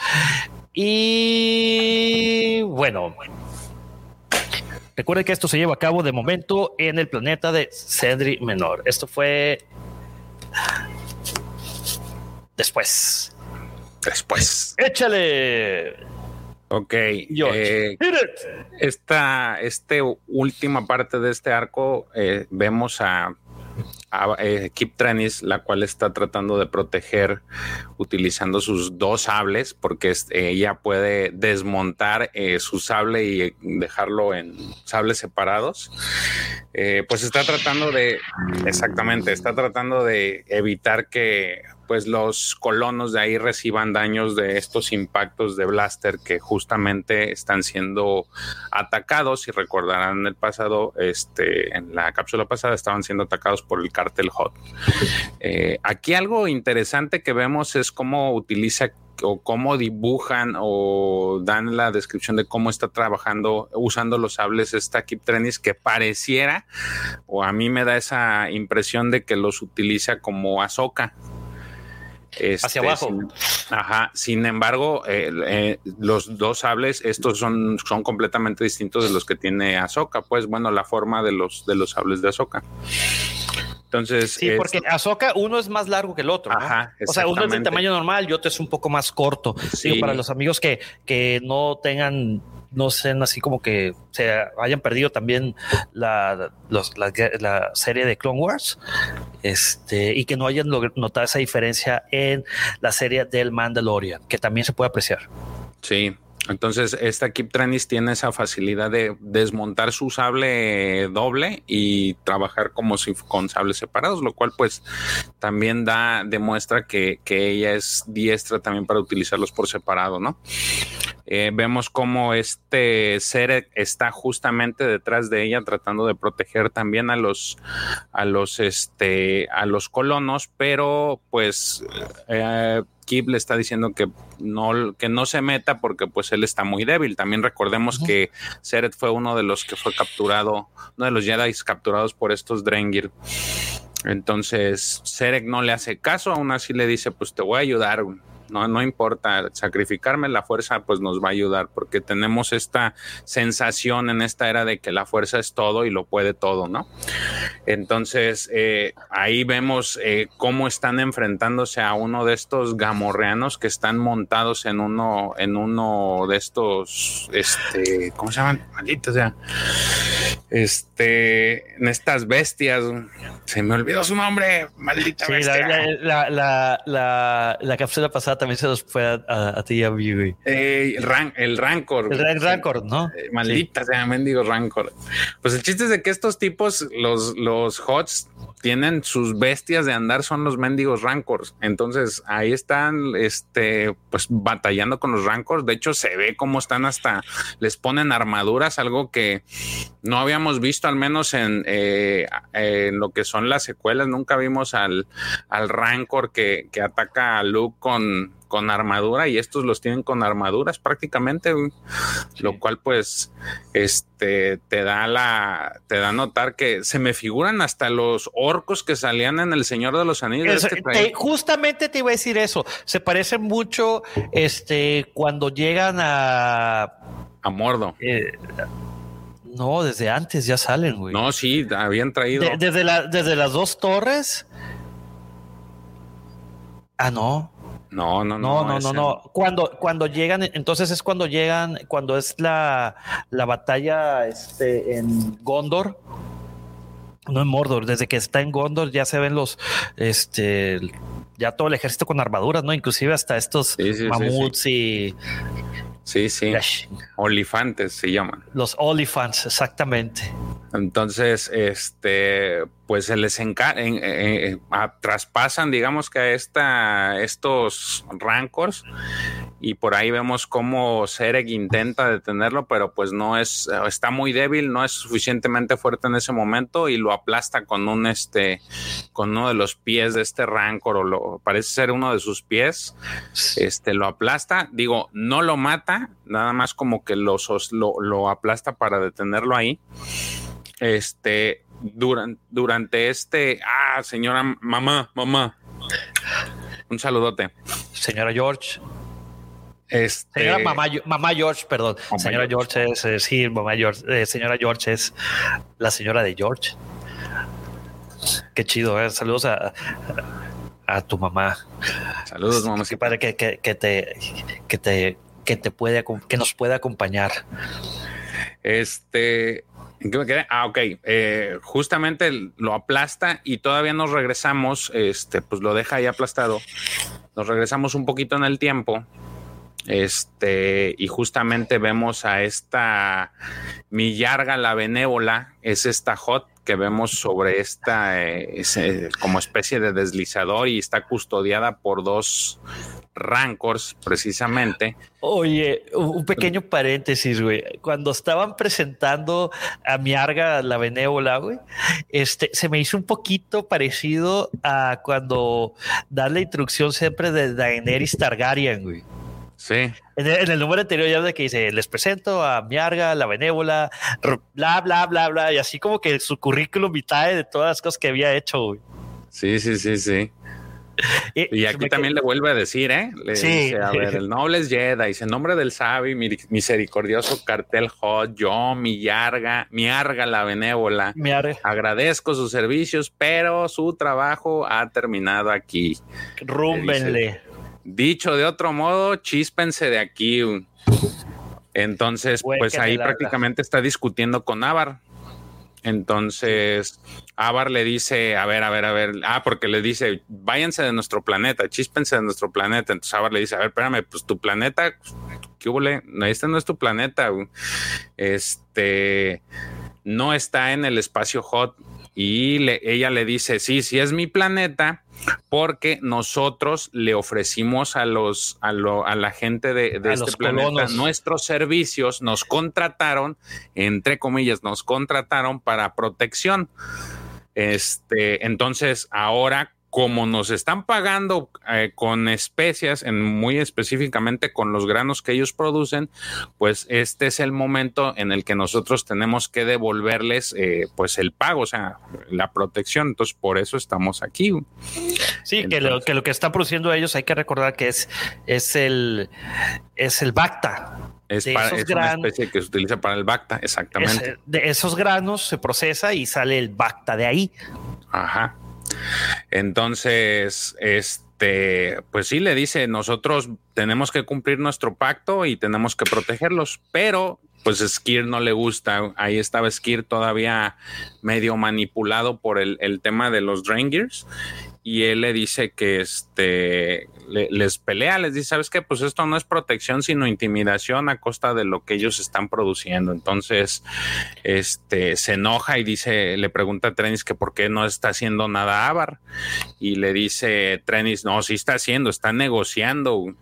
Y bueno, recuerden que esto se lleva a cabo de momento en el planeta de Cedri Menor. Esto fue después. Después. Échale. Ok. Eh, esta, este última parte de este arco, eh, vemos a eh, Kip Trenis, la cual está tratando de proteger utilizando sus dos sables, porque ella puede desmontar eh, su sable y dejarlo en sables separados. Eh, pues está tratando de, exactamente, está tratando de evitar que pues los colonos de ahí reciban daños de estos impactos de blaster que justamente están siendo atacados. Si recordarán el pasado, este, en la cápsula pasada estaban siendo atacados por el cartel Hot. Eh, aquí algo interesante que vemos es cómo utiliza o cómo dibujan o dan la descripción de cómo está trabajando usando los sables esta Kip Trenis que pareciera o a mí me da esa impresión de que los utiliza como Azoka hacia este, abajo. Sin, ajá. Sin embargo, eh, eh, los dos sables, estos son, son completamente distintos de los que tiene Azoka. Pues bueno, la forma de los, de los sables de Azoka. Entonces. Sí, porque Azoka uno es más largo que el otro. Ajá, O sea, uno es de tamaño normal y otro es un poco más corto. Sí. para los amigos que, que no tengan no sean así como que se hayan perdido también la, la, serie de Clone Wars este, y que no hayan notado esa diferencia en la serie del Mandalorian, que también se puede apreciar. Sí, entonces, esta Kip Trenis tiene esa facilidad de desmontar su sable doble y trabajar como si con sables separados, lo cual pues también da, demuestra que, que ella es diestra también para utilizarlos por separado, ¿no? Eh, vemos cómo este ser está justamente detrás de ella tratando de proteger también a los a los este a los colonos pero pues eh, Kip le está diciendo que no, que no se meta porque pues él está muy débil. También recordemos que Seret fue uno de los que fue capturado, uno de los Jedi capturados por estos Drengir. Entonces Seret no le hace caso, aún así le dice pues te voy a ayudar no, no importa, sacrificarme la fuerza pues nos va a ayudar porque tenemos esta sensación en esta era de que la fuerza es todo y lo puede todo, ¿no? Entonces eh, ahí vemos eh, cómo están enfrentándose a uno de estos gamorreanos que están montados en uno, en uno de estos, este, ¿cómo se llaman? Malditos, sea, este, en estas bestias, se me olvidó su nombre, maldita bestia. La, la, la, la, cápsula pasada también se los fue a, ti y a mí, eh, el, Rancor. El Rancor, ¿no? Eh, maldita sea, mendigo Rancor. Pues el chiste es de que estos tipos, los, los HOTS, tienen sus bestias de andar, son los mendigos Rancors. Entonces ahí están, este, pues batallando con los Rancors. De hecho, se ve cómo están hasta, les ponen armaduras, algo que no habíamos visto, al menos en, eh, en lo que son las secuelas. Nunca vimos al, al Rancor que, que ataca a Luke con, con armadura y estos los tienen con armaduras prácticamente, lo cual pues este te da la te da a notar que se me figuran hasta los orcos que salían en el Señor de los Anillos. Este justamente te iba a decir eso, se parece mucho este cuando llegan a a Mordo. Eh, no, desde antes ya salen, güey. No, sí, habían traído. desde, la, desde las dos torres. Ah, no. No, no, no. No, no, no, Cuando, cuando llegan, entonces es cuando llegan, cuando es la, la batalla este, en Gondor. No en Mordor, desde que está en Gondor ya se ven los, este, ya todo el ejército con armaduras, ¿no? Inclusive hasta estos mamuts y Sí, sí. Olifantes se llaman. Los olifants, exactamente. Entonces, este, pues se les enca eh, eh, traspasan, digamos que a esta, estos rancors y por ahí vemos cómo Sereg intenta detenerlo, pero pues no es, está muy débil, no es suficientemente fuerte en ese momento y lo aplasta con un este, con uno de los pies de este Rancor o lo, parece ser uno de sus pies, este, lo aplasta, digo, no lo mata, nada más como que lo, lo, lo aplasta para detenerlo ahí. Este, durante, durante este, ah, señora mamá, mamá, un saludote. Señora George. Este, señora mamá, mamá George, perdón. señora George, es, eh, sí, mamá George, eh, señora George es la señora de George. Qué chido, eh. saludos a, a, tu mamá. Saludos, mamá. Qué padre que, que, que, te, que te, que te puede, que nos puede acompañar. Este, ¿En qué me quedé? Ah, ok. Eh, justamente lo aplasta y todavía nos regresamos, este, pues lo deja ahí aplastado. Nos regresamos un poquito en el tiempo. Este, y justamente vemos a esta Millarga la benévola, es esta hot que vemos sobre esta eh, como especie de deslizador y está custodiada por dos Rancors, precisamente. Oye, un pequeño paréntesis, güey. Cuando estaban presentando a Miarga, la benévola, güey, este, se me hizo un poquito parecido a cuando dan la instrucción siempre de Daenerys Targaryen, güey. Sí. En el, número anterior ya de que dice, les presento a Miarga, la benévola, bla, bla, bla, bla, y así como que su currículum vitae de todas las cosas que había hecho, güey. Sí, sí, sí, sí. Y, aquí también le vuelve a decir, ¿eh? Le dice, a ver, el noble es Jedi, dice, en nombre del sabio misericordioso cartel Hot, yo, mi yarga, mi arga la benévola, agradezco sus servicios, pero su trabajo ha terminado aquí. Rúmbenle. Dicho de otro modo, chispense de aquí. Entonces, pues ahí prácticamente está discutiendo con Avar. Entonces, Avar le dice, a ver, a ver, a ver, ah, porque le dice, váyanse de nuestro planeta, chispense de nuestro planeta. Entonces Avar le dice, a ver, espérame, pues tu planeta, ¿qué hubo? Este no es tu planeta, este, no está en el espacio hot. Y ella le dice, sí, sí es mi planeta, porque nosotros le ofrecimos a los a, la gente de, este planeta nuestros servicios, nos contrataron, entre comillas, nos contrataron para protección. Este, entonces ahora como nos están pagando eh, con especias, en muy específicamente con los granos que ellos producen, pues este es el momento en el que nosotros tenemos que devolverles eh, pues el pago, o sea, la protección. Entonces, por eso estamos aquí. Sí, que, lo, que lo que están produciendo ellos hay que recordar que es, es el es el Bacta. Es, una especie que se utiliza para el Bacta, exactamente. de esos granos se procesa y sale el Bacta de ahí. Ajá. Entonces, este, pues sí le dice, nosotros tenemos que cumplir nuestro pacto y tenemos que protegerlos, pero pues Skir no le gusta. Ahí estaba Skir todavía medio manipulado por el, tema de los Drangers y él le dice que este les pelea, les dice, ¿sabes qué? Pues esto no es protección, sino intimidación a costa de lo que ellos están produciendo. Entonces, este se enoja y dice, le pregunta a Trenis que por qué no está haciendo nada Avar. Y le dice Trenis, no, sí está haciendo, está negociando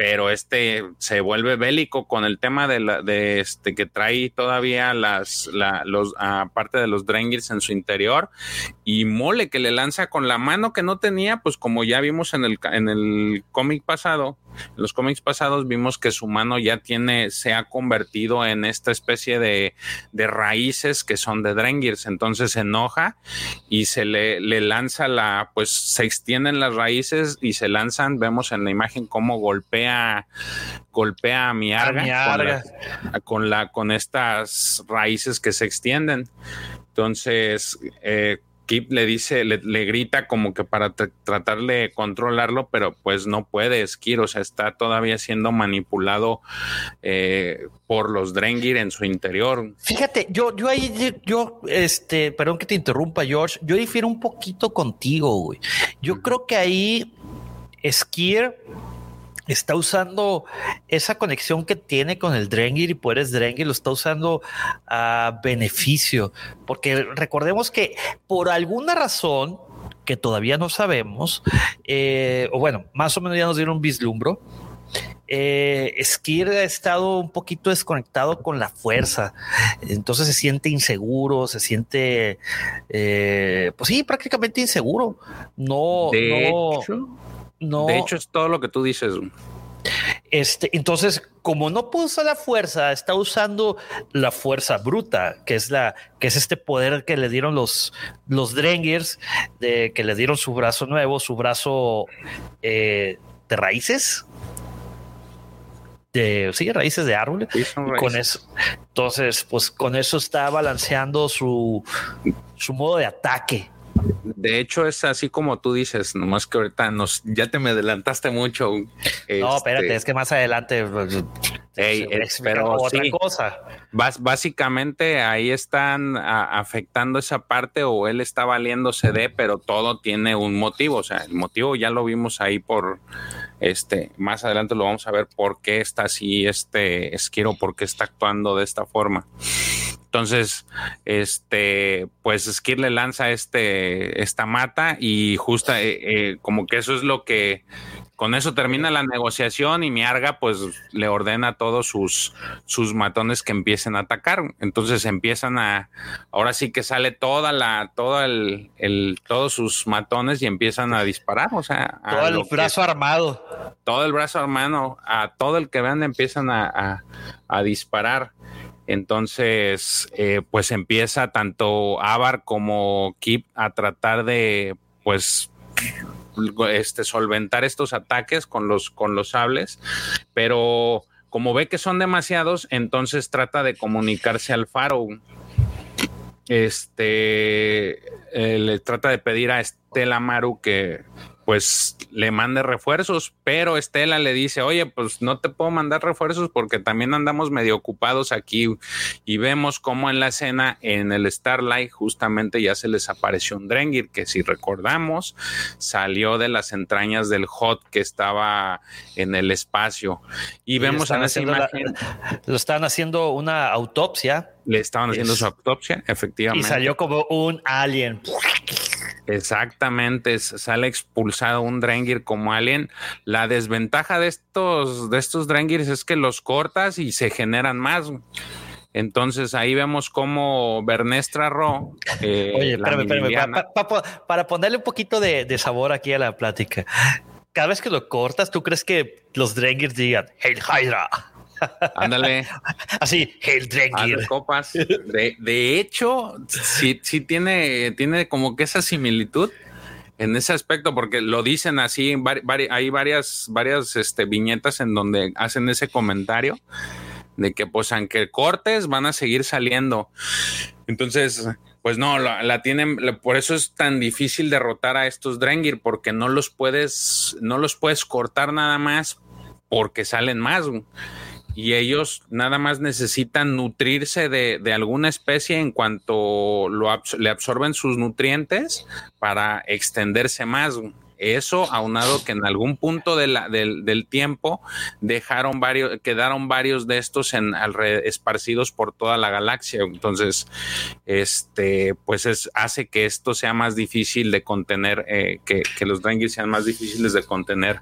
pero este se vuelve bélico con el tema de, la, de este que trae todavía las la, los aparte de los Drengirs en su interior y mole que le lanza con la mano que no tenía pues como ya vimos en el en el cómic pasado en los cómics pasados vimos que su mano ya tiene, se ha convertido en esta especie de, de raíces que son de Drengirs. Entonces se enoja y se le, le, lanza la, pues se extienden las raíces y se lanzan. Vemos en la imagen cómo golpea, golpea a mi arga, con, la, con, estas raíces que se extienden. Entonces, eh, Kip le dice, le, grita como que para tratar de controlarlo, pero pues no puede, Skir, o sea, está todavía siendo manipulado eh, por los Drengir en su interior. Fíjate, yo, yo ahí, yo, este, perdón que te interrumpa, George, yo difiero un poquito contigo, güey. Yo creo que ahí Skir está usando esa conexión que tiene con el Drengir y poderes Drengir, lo está usando a beneficio, porque recordemos que por alguna razón que todavía no sabemos, eh, o bueno, más o menos ya nos dieron un vislumbro, eh, Skir ha estado un poquito desconectado con la fuerza, entonces se siente inseguro, se siente, eh, pues sí, prácticamente inseguro. No, De no, hecho, no. de hecho es todo lo que tú dices. Este, entonces, como no puede usar la fuerza, está usando la fuerza bruta, que es la, que es este poder que le dieron los, los Drengirs, de que le dieron su brazo nuevo, su brazo eh, de raíces. De, sí, raíces de. Sí, Y con eso, entonces, pues con eso está balanceando su, su modo de ataque. De hecho, es así como tú dices, nomás que ahorita nos, ya te me adelantaste mucho. No, Este, espérate, es que más adelante pues, explicar pero otra sí. cosa. Básicamente ahí están a- afectando esa parte o él está valiéndose de, pero todo tiene un motivo. O sea, el motivo ya lo vimos ahí por este. Más adelante lo vamos a ver por qué está así este Esquiro, por qué está actuando de esta forma. Entonces, este, pues Skir le lanza este, esta mata y justa, eh, eh, como que eso es lo que, con eso termina la negociación y Miarga pues le ordena a todos sus, sus matones que empiecen a atacar. Entonces empiezan a, ahora sí que sale toda la, todo el, el todos sus matones y empiezan a disparar, o sea, a Todo el que- brazo armado. todo el brazo hermano, a todo el que vean empiezan a, a- a disparar. Entonces, eh, pues empieza tanto Avar como Kip a tratar de, pues, este, solventar estos ataques con los, con los sables, pero como ve que son demasiados, entonces trata de comunicarse al faro. Este eh, le trata de pedir a Estela Maru que pues le mande refuerzos, pero Estela le dice, oye, pues no te puedo mandar refuerzos porque también andamos medio ocupados aquí y vemos cómo en la escena, en el Starlight, justamente ya se les apareció un Drengir, que si recordamos, salió de las entrañas del Hot que estaba en el espacio. Y Y vemos en esa la- imagen, Lo están haciendo una autopsia le estaban haciendo Es- su autopsia, y efectivamente. salió como un alien. Exactamente, sale expulsado un Drengir como alien. La desventaja de estos, de estos Drengirs es que los cortas y se generan más. Entonces ahí vemos cómo Bernestra Ro, eh, Oye, espérame, espérame, Miniliana- pa- pa- pa- para ponerle un poquito de, de sabor aquí a la plática. Cada vez que lo cortas, ¿tú crees que los Drengirs digan Hail Hydra? Ándale, Así, hazle copas. De, de hecho, sí, sí tiene, tiene como que esa similitud en ese aspecto, porque lo dicen así, vari- vari- hay varias, varias este, viñetas en donde hacen ese comentario de que pues aunque cortes van a seguir saliendo. Entonces, pues no, la, la tienen, la- por eso es tan difícil derrotar a estos Drengir, porque no los puedes, no los puedes cortar nada más porque salen más. Y ellos nada más necesitan nutrirse de, de alguna especie en cuanto lo abs- le absorben sus nutrientes para extenderse más. Eso aunado que en algún punto de del, del tiempo dejaron varios, quedaron varios de estos en esparcidos por toda la galaxia. Entonces, este, pues es, hace que esto sea más difícil de contener, eh, que, que los Drengir sean más difíciles de contener.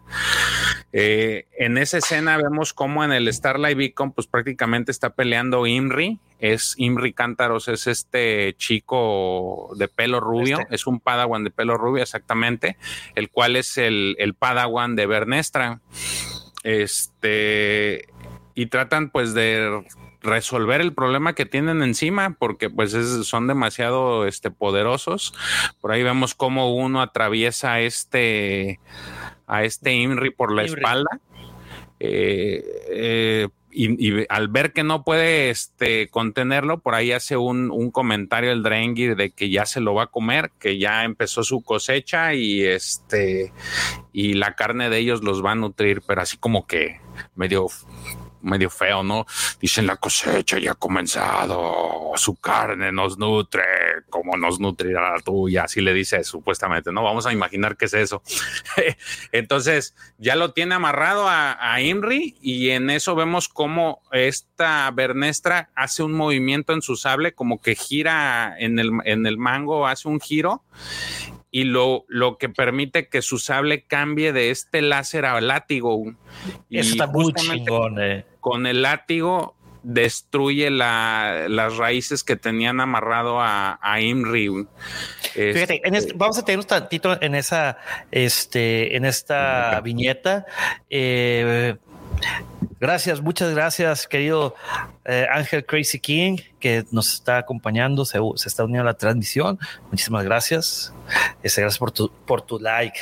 Eh, en esa escena vemos cómo en el Starlight Beacon, pues prácticamente está peleando Imri. Es Imri Cántaros, es este chico de pelo rubio, Este. es un Padawan de pelo rubio, exactamente, el cual es el, el Padawan de Bernestra. Este, y tratan pues de resolver el problema que tienen encima porque pues es- son demasiado este, poderosos. Por ahí vemos cómo uno atraviesa este a este Imri por la Imri. espalda. Eh, eh, y, y al ver que no puede este, contenerlo, por ahí hace un, un comentario el Drengir de que ya se lo va a comer, que ya empezó su cosecha y este y la carne de ellos los va a nutrir, pero así como que medio medio feo, ¿no? Dicen la cosecha ya ha comenzado, su carne nos nutre, como nos nutrirá la tuya, así le dice supuestamente, ¿no? Vamos a imaginar qué es eso. Entonces, ya lo tiene amarrado a, a Imri y en eso vemos cómo esta Bernestra hace un movimiento en su sable, como que gira en el, en el mango, hace un giro y lo, lo que permite que su sable cambie de este láser a látigo. Y está muy chingón. Eh. Con el látigo destruye las raíces que tenían amarrado a, Imri. Fíjate, este, vamos a tener un tantito en esa, este, en esta viñeta. Eh, Gracias, muchas gracias, querido eh, Ángel Crazy King, que nos está acompañando, se, está uniendo a la transmisión. Muchísimas gracias. Este, gracias por tu, like.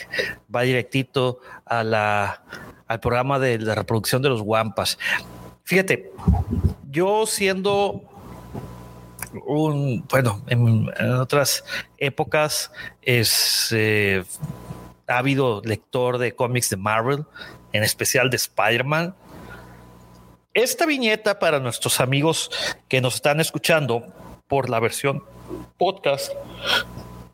Va directito a la, al programa de la reproducción de los Wampas. Fíjate, yo siendo un, bueno, en, otras épocas es eh, lector de cómics de Marvel, en especial de Spider-Man. Esta viñeta para nuestros amigos que nos están escuchando por la versión podcast,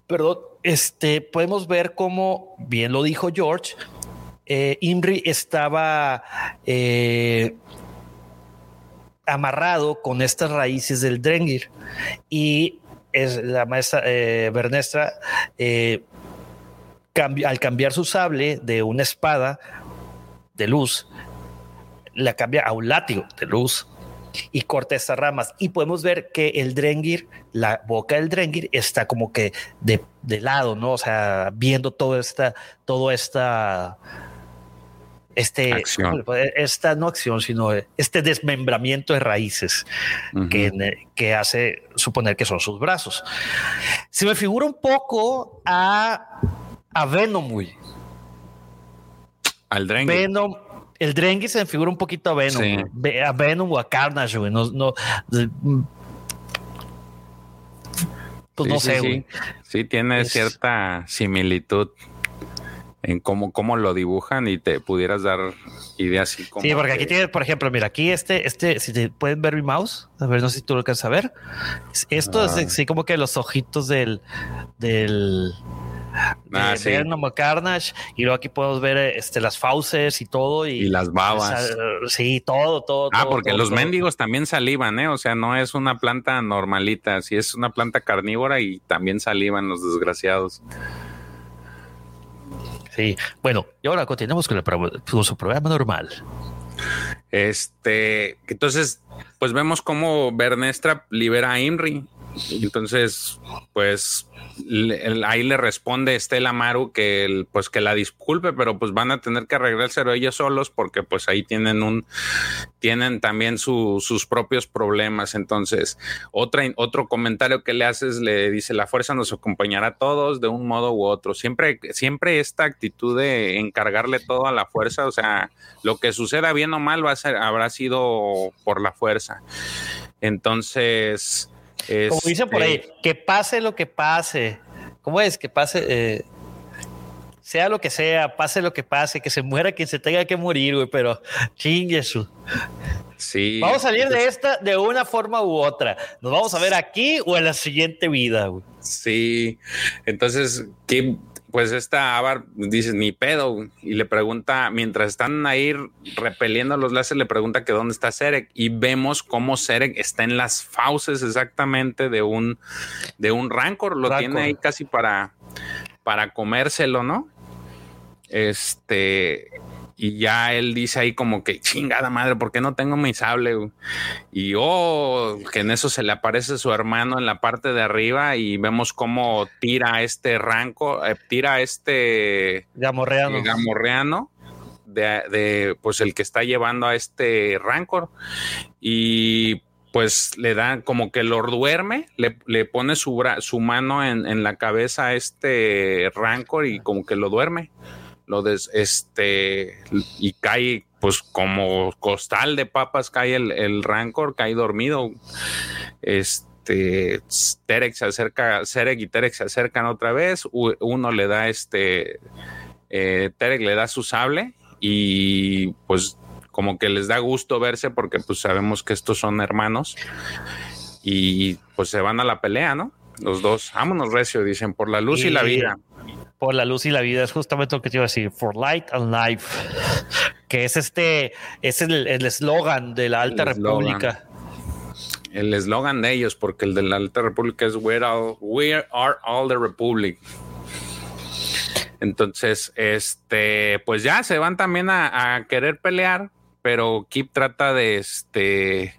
perdón, este, podemos ver cómo, bien lo dijo George, eh, Imri estaba eh, amarrado con estas raíces del Drengir. Y es la maestra eh, Bernestra al cambiar su sable de una espada de luz la cambia a un látigo de luz y corta estas ramas. Y podemos ver que el Drengir, la boca del Drengir está como que de, lado, ¿no? O sea, viendo todo esta, todo esta, este, esta no acción, sino este desmembramiento de raíces que, que, hace suponer que son sus brazos. Se me figura un poco a, a Al Drengir. Venom, el Drengi se me figura un poquito a Venom, a Venom o a Carnage, güey. No, no, pues no sé, güey. Sí. tiene cierta similitud en cómo, cómo lo dibujan y te pudieras dar ideas así como. Sí, porque aquí tiene, por ejemplo, mira, aquí este, este, si te pueden ver mi mouse, a ver, no sé si tú lo alcanzas a ver. Esto es así como que los ojitos del, del, Ah, Carnage y luego aquí podemos ver este, las fauces y todo y, las babas. sí, todo, todo. Ah, porque los mendigos también salivan, ¿eh? O sea, no es una planta normalita, si es una planta carnívora y también salivan los desgraciados. Sí, bueno, y ahora continuamos con, el, su programa normal. Este, entonces, pues vemos cómo Bernestra libera a Imri. Entonces, pues ahí le responde Estela Maru que pues que la disculpe, pero pues van a tener que arreglárselo ellos solos porque pues ahí tienen un tienen también sus propios problemas. Entonces, otra, otro comentario que le haces le dice la fuerza nos acompañará a todos de un modo u otro. Siempre, siempre esta actitud de encargarle todo a la fuerza, o sea, lo que suceda bien o mal va a ser, habrá sido por la fuerza. Entonces, como dicen por ahí, este, que pase lo que pase. ¿Cómo es? Que pase, eh, sea lo que sea, pase lo que pase, que se muera quien se tenga que morir, güey, pero chingue eso. Sí. Vamos a salir de esta de una forma u otra. Nos vamos a ver aquí o en la siguiente vida, güey. Sí. Entonces, ¿qué? Pues esta Avar dice, ni pedo, y le pregunta, mientras están ahí repeliendo los láseres, le pregunta que dónde está Serek, y vemos cómo Serek está en las fauces exactamente de un, de un Rancor, lo tiene ahí casi para, para comérselo, ¿no? Este, y ya él dice ahí como que chingada madre, ¿por qué no tengo mi sable? Y oh, que en eso se le aparece su hermano en la parte de arriba y vemos cómo tira este ranco, eh, tira este gamorreano, eh, gamorreano de, de, pues el que está llevando a este rancor y pues le da como que lo duerme, le, le pone su, su mano en, en, la cabeza a este rancor y como que lo duerme lo des, este, y cae, pues como costal de papas cae el, Rancor, cae dormido. Este, Terek se acerca, Serek y Terek se acercan otra vez, uno le da este, eh, Terek le da su sable y pues como que les da gusto verse porque pues sabemos que estos son hermanos y pues se van a la pelea, ¿no? Los dos, vámonos recio, dicen, por la luz y la vida por la luz y la vida. Es justamente lo que te iba a decir, for light and life, que es este, es el eslogan de la Alta República. El eslogan de ellos, porque el de la Alta República es We are, we are all the Republic. Entonces, este, pues ya se van también a, querer pelear, pero Kip trata de este.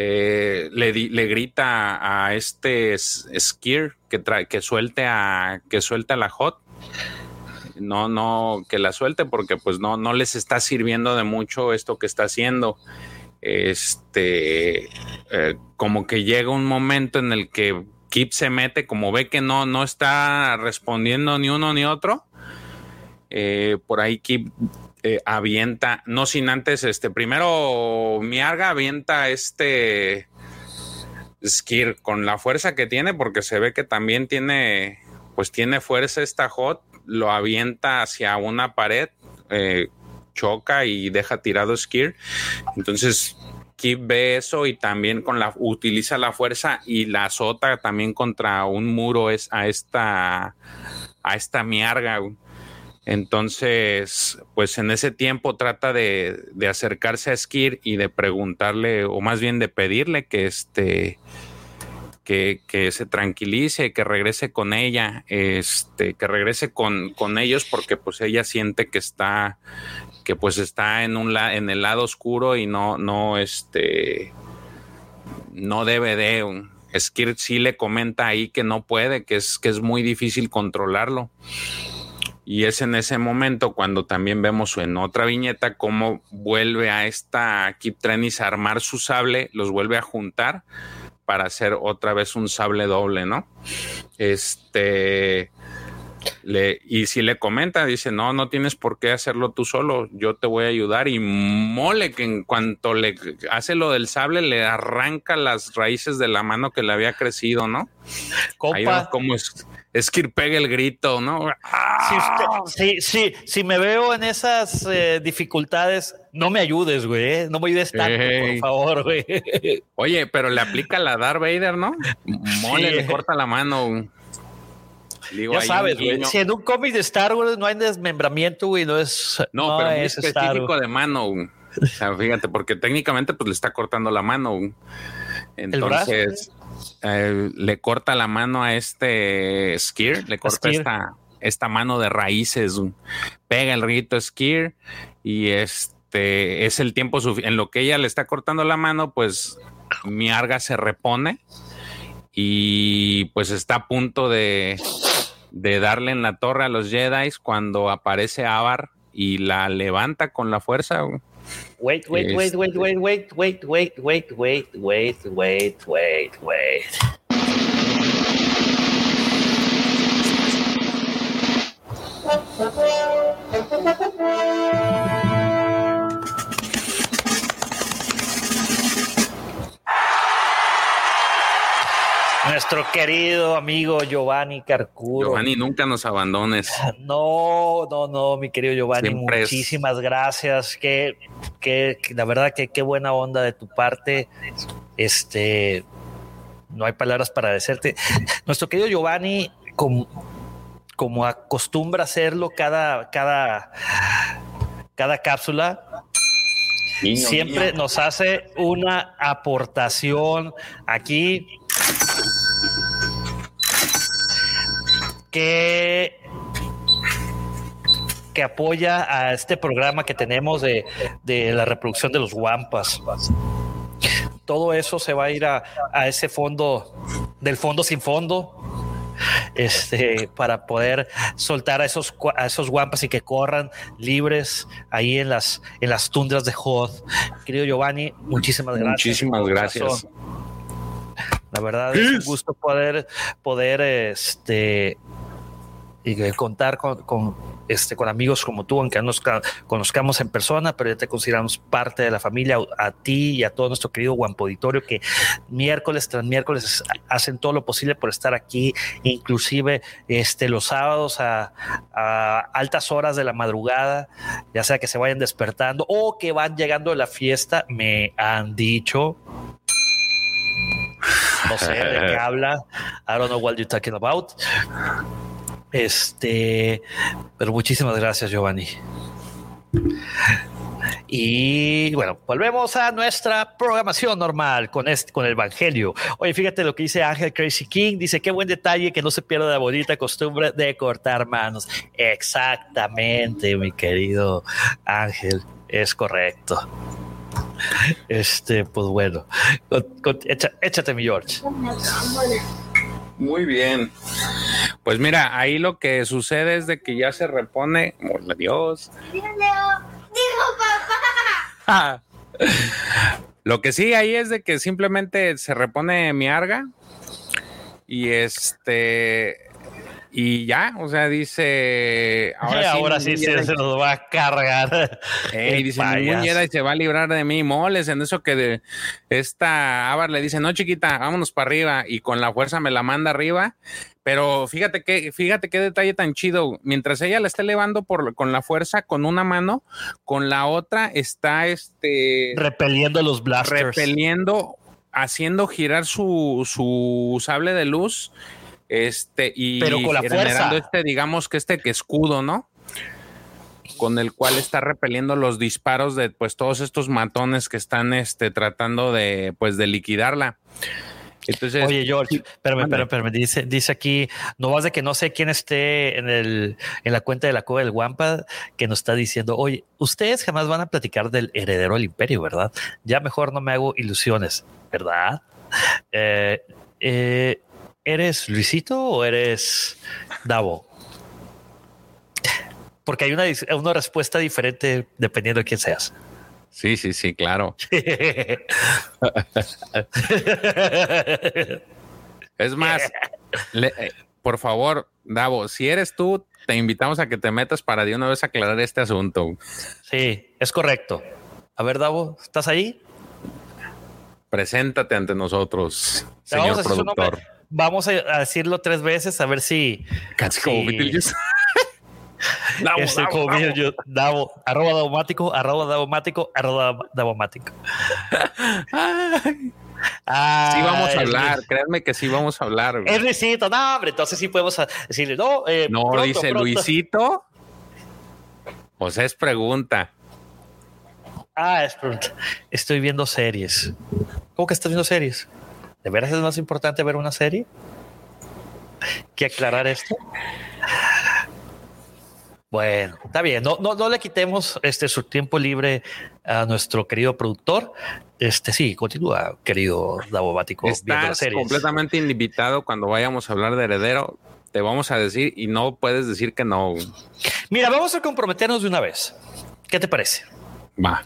Eh, le, grita a este Skir que, que suelte a que suelte a la Hot no, no, que la suelte porque pues no, no les está sirviendo de mucho esto que está haciendo. Este, eh, como que llega un momento en el que Kip se mete, como ve que no, no está respondiendo ni uno ni otro. Eh, por ahí Kip eh, avienta, no sin antes, este, primero Miarga avienta este Skir con la fuerza que tiene, porque se ve que también tiene, pues tiene fuerza esta Hot, lo avienta hacia una pared, eh, choca y deja tirado Skir. Entonces, Kip ve eso y también con la utiliza la fuerza y la azota también contra un muro es a esta a esta miarga. Entonces, pues en ese tiempo trata de, acercarse a Skir y de preguntarle, o más bien de pedirle que este que, se tranquilice, que regrese con ella, este, que regrese con, ellos porque pues ella siente que está, que pues está en un en el lado oscuro y no, no, este, no debe de. Skir sí le comenta ahí que no puede, que es, que es muy difícil controlarlo. Y es en ese momento cuando también vemos en otra viñeta cómo vuelve a esta Kip Trenis a armar su sable, los vuelve a juntar para hacer otra vez un sable doble, ¿no? Este. Le, y si le comenta, dice, no, no tienes por qué hacerlo tú solo, yo te voy a ayudar. Y mole que en cuanto le hace lo del sable, le arranca las raíces de la mano que le había crecido, ¿no? Como es, es que pega el grito, ¿no? Sí, sí, si me veo en esas eh, dificultades, no me ayudes, güey. ¿eh? No me ayudes tanto, por favor, güey. Oye, pero le aplica la Darth Vader, ¿no? Mole, le corta la mano. Ya sabes, güey. Si en un cómic de Star Wars no hay desmembramiento, güey, no es. No, pero es específico de mano, güey. O sea, fíjate, porque técnicamente pues le está cortando la mano. Güey. Entonces, eh, le corta la mano a este Skir, le corta esta, esta mano de raíces, pega el rito Skir y este es el tiempo en lo que ella le está cortando la mano, pues mi arga se repone y pues está a punto de, de darle en la torre a los Jedi cuando aparece Avar y la levanta con la fuerza. Wait, wait, wait, wait, wait, wait, wait, wait, wait, wait, wait, wait, wait, wait. Nuestro querido amigo Giovanni Carcuro. Giovanni, nunca nos abandones. No, no, no, mi querido Giovanni, muchísimas gracias. Que, que, la verdad que qué buena onda de tu parte. Este, no hay palabras para agradecerte. Nuestro querido Giovanni, como, como acostumbra hacerlo cada, cada, cada cápsula, siempre nos hace una aportación aquí que, que apoya a este programa que tenemos de, la reproducción de los guampas. Todo eso se va a ir a, ese fondo del fondo sin fondo este, para poder soltar a esos, a esos guampas y que corran libres ahí en las, en las tundras de Hoth. Querido Giovanni, muchísimas gracias. Muchísimas gracias. La verdad es un gusto poder, poder este, y contar con, este, con amigos como tú, aunque no nos conozcamos en persona, pero ya te consideramos parte de la familia, a ti y a todo nuestro querido Guampo Auditorio, que miércoles tras miércoles hacen todo lo posible por estar aquí, inclusive este, los sábados a, a altas horas de la madrugada, ya sea que se vayan despertando o que van llegando a la fiesta, me han dicho no sé de qué habla. I don't know what you're talking about. Este, pero muchísimas gracias, Giovanni. Y bueno, volvemos a nuestra programación normal con, este, con el Evangelio. Oye, fíjate lo que dice Ángel Crazy King. Dice, qué buen detalle que no se pierda la bonita costumbre de cortar manos. Exactamente, mi querido Ángel. Es correcto. Este, pues bueno, échate mi George. Muy bien. Pues mira, ahí lo que sucede es de que ya se repone. Hola, Dios. Dijo papá. lo que sí ahí es de que simplemente se repone mi arga. Y este y ya, o sea, dice. Ahora, sí, se, nos va a cargar. y dice: y se va a librar de mí. Moles en eso que de esta Avar le dice: No, chiquita, vámonos para arriba. Y con la fuerza me la manda arriba. Pero fíjate que, fíjate qué detalle tan chido. Mientras ella la está elevando por, con la fuerza, con una mano, con la otra está este. Repeliendo los blasters. Repeliendo, haciendo girar su, su sable de luz este, y Pero con la fuerza. este, digamos que este que escudo, ¿no? Con el cual está repeliendo los disparos de pues todos estos matones que están este, tratando de pues de liquidarla. Entonces, Oye, George, espérame, espérame, espérame. Dice, dice aquí, no vas de que no sé quién esté en, el, en la cuenta de la cueva del Wampa que nos está diciendo, oye, ustedes jamás van a platicar del heredero del imperio, ¿verdad? Ya mejor no me hago ilusiones, ¿verdad? Eh, eh, ¿Eres Luisito o eres Davo? Porque hay una, una respuesta diferente dependiendo de quién seas. Sí, sí, sí, claro. es más, eh, por favor, Davo, si eres tú, te invitamos a que te metas para de una vez aclarar este asunto. Sí, es correcto. A ver, Davo, ¿estás ahí? Preséntate ante nosotros, señor productor. Vamos a, decirlo tres veces a ver si. Casi como Beetlejuice. Davo, este, Davo, como Davo. Davo, arroba daumático, arroba daumático, arroba daumático. sí vamos a hablar, créanme que sí vamos a hablar. Es Luisito, no, hombre, entonces sí podemos decirle, no, eh, no, dice Luisito. O sea, es pregunta. Ah, es pregunta. Estoy viendo series. ¿Cómo que estás viendo series? ¿De veras es más importante ver una serie que aclarar esto? Bueno, está bien. No, no, no le quitemos este su tiempo libre a nuestro querido productor. Este sí, continúa, querido Davomático. Estás completamente invitado cuando vayamos a hablar de heredero. Te vamos a decir y no puedes decir que no. Mira, vamos a comprometernos de una vez. ¿Qué te parece? Va.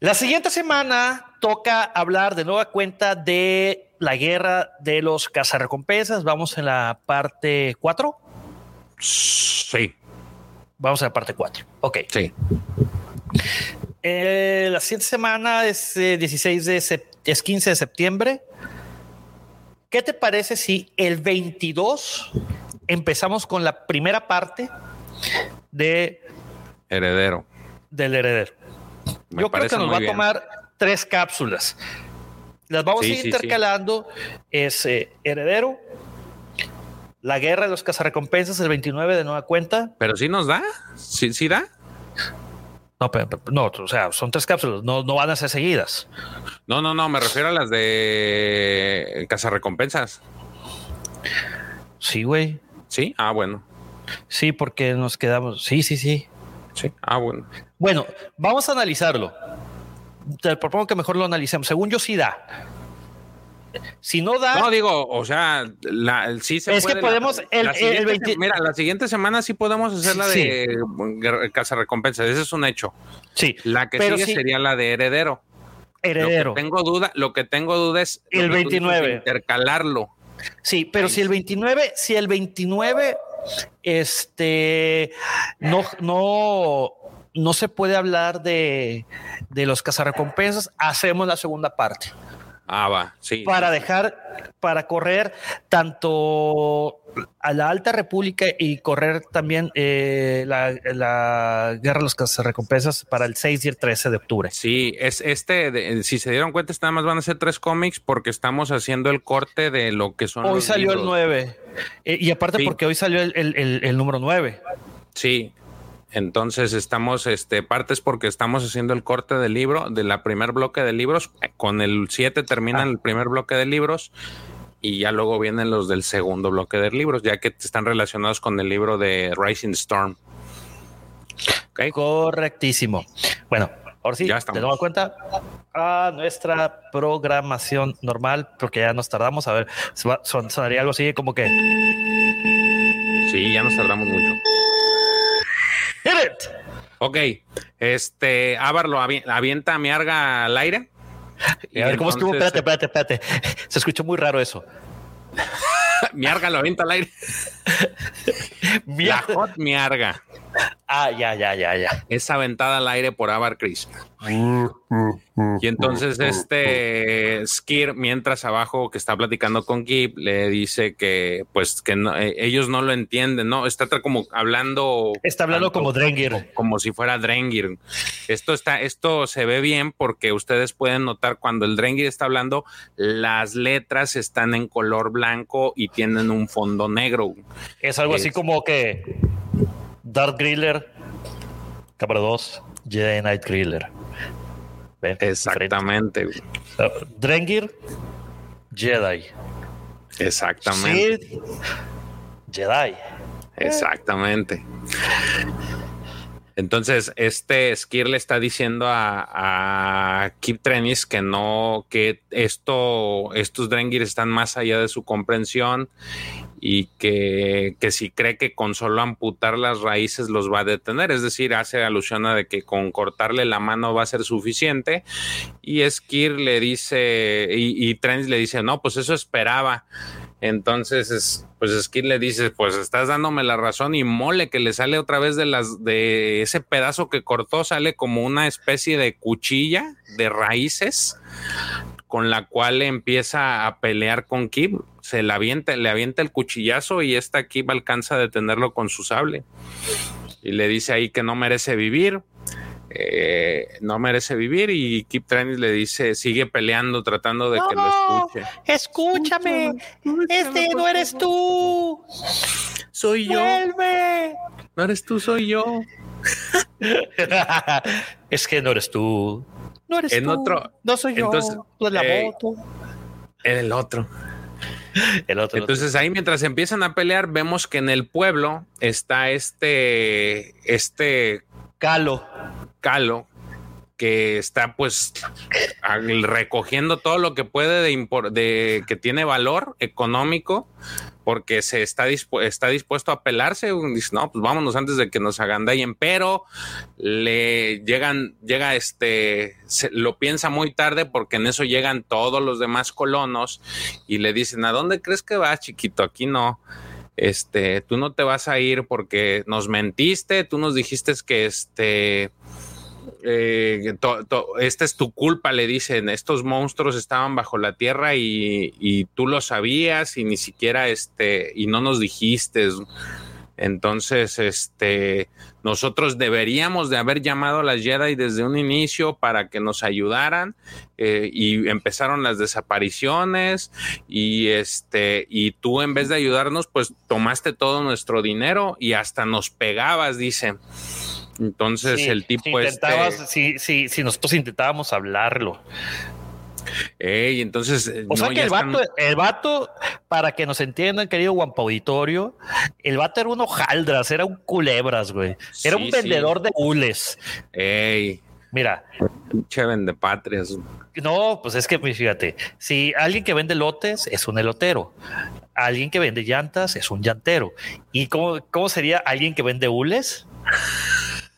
La siguiente semana toca hablar de nueva cuenta de la guerra de los cazarrecompensas. Vamos en la parte 4. Sí. Vamos a la parte 4. Ok. Sí. Eh, la siguiente semana es 16 eh, de es 15 de septiembre. ¿Qué te parece si el 22 empezamos con la primera parte de heredero? Del heredero. Yo creo que nos va a tomar tres cápsulas. Las vamos a ir intercalando. Es eh, Heredero, La Guerra de los Cazarrecompensas, el 29 de nueva cuenta. Pero sí nos da, sí, sí da. No, pero, no, o sea, son tres cápsulas, no, no van a ser seguidas. No, no, no, me refiero a las de Cazarrecompensas. Sí, güey. Sí, ah, bueno. Sí, porque nos quedamos. Sí, sí, sí. Sí, ah, bueno. Bueno, vamos a analizarlo. Te propongo que mejor lo analicemos. Según yo, sí da. Si no da. No, digo, o sea, la, sí se es que podemos. el, Mira, la siguiente semana sí podemos hacer la de Casa Recompensa. Ese es un hecho. Sí. La que sigue sería la de Heredero. Heredero. Lo que tengo duda, lo que tengo duda es. El 29. Intercalarlo. Sí, pero si el 29, si el 29 este, no, no, no se puede hablar de, de los cazarrecompensas. Hacemos la segunda parte. Ah, va, sí. Para dejar, para correr tanto a la Alta República y correr también eh, la, Guerra de los Cazarrecompensas para el 6 y el 13 de octubre. Sí, es este, si se dieron cuenta, nada más van a ser tres cómics porque estamos haciendo el corte de lo que son. Hoy salió el 9. Eh, y aparte porque hoy salió el, el, el número 9. Sí, Entonces estamos, este, partes porque estamos haciendo el corte del libro, de la primer bloque de libros. Con el 7 termina el primer bloque de libros y ya luego vienen los del segundo bloque de libros, ya que están relacionados con el libro de Rising Storm. Correctísimo. Bueno, ahora sí, ya estamos. tenemos cuenta a nuestra programación normal, porque ya nos tardamos. A ver, sonaría algo así como que. Sí, ya nos tardamos mucho. Ok, este, Ávar avienta a mi arga al aire. a ver, ¿cómo estuvo? Espérate, espérate, espérate. Se escuchó muy raro eso. miarga lo avienta al aire. La hot miarga. Ah, ya, ya, ya, ya. Es aventada al aire por Avar Chris. Y entonces este Skir, mientras abajo que está platicando con Kip, le dice que pues que eh, ellos no lo entienden, ¿no? Está como hablando... Está hablando como Drengir. Como, si fuera Drengir. Esto, está, esto se ve bien porque ustedes pueden notar cuando el Drengir está hablando, las letras están en color blanco y tienen un fondo negro. Es algo así como que Dark Griller, Capra 2, Jedi Knight Griller. Exactamente. Uh, Drengir, Jedi. Exactamente. Jedi. Exactamente. Entonces, este Skir le está diciendo a, a Kip Trenis que no, que esto, estos Drengir están más allá de su comprensión y que, si cree que con solo amputar las raíces los va a detener, es decir, hace alusión a de que con cortarle la mano va a ser suficiente. Y Skir le dice y, y le dice, no, pues eso esperaba. Entonces, pues Skir le dice, pues estás dándome la razón y mole que le sale otra vez de las de ese pedazo que cortó, sale como una especie de cuchilla de raíces con la cual empieza a pelear con Kib. Se le avienta, le avienta el cuchillazo y esta Kib alcanza a detenerlo con su sable. Y le dice ahí que no merece vivir. Eh, no merece vivir y Kip Trenis le dice, sigue peleando tratando de que lo escuche. Escúchame, este no eres tú. Soy yo. No eres tú, soy yo. es que no eres tú. No eres en otro. No soy yo. Entonces, la eh, El otro. El otro. Entonces ahí mientras empiezan a pelear, vemos que en el pueblo está este, este Calo. Calo, que está pues recogiendo todo lo que puede de, que tiene valor económico porque se está, está dispuesto a pelarse. Dice, no, pues vámonos antes de que nos agandallen, pero le llegan, llega este, lo piensa muy tarde porque en eso llegan todos los demás colonos y le dicen, ¿a dónde crees que vas, chiquito? Aquí no este, tú no te vas a ir porque nos mentiste, tú nos dijiste que este, eh, esta es tu culpa, le dicen, estos monstruos estaban bajo la tierra y, tú lo sabías y ni siquiera, este, y no nos dijiste. Entonces, este, nosotros deberíamos de haber llamado a las Jedi desde un inicio para que nos ayudaran eh, y empezaron las desapariciones y este, y tú en vez de ayudarnos, pues tomaste todo nuestro dinero y hasta nos pegabas, dice. Entonces el tipo si, este si, nosotros intentábamos hablarlo. Ey, entonces. O sea que el vato, el vato, para que nos entiendan, querido Guampa Auditorio, el vato era un hojaldras, era un culebras, güey. Era un vendedor de hules. Ey. Mira. Pinche vende patrias. No, pues es que fíjate, si alguien que vende lotes es un elotero, alguien que vende llantas es un llantero. ¿Y cómo, cómo sería alguien que vende hules?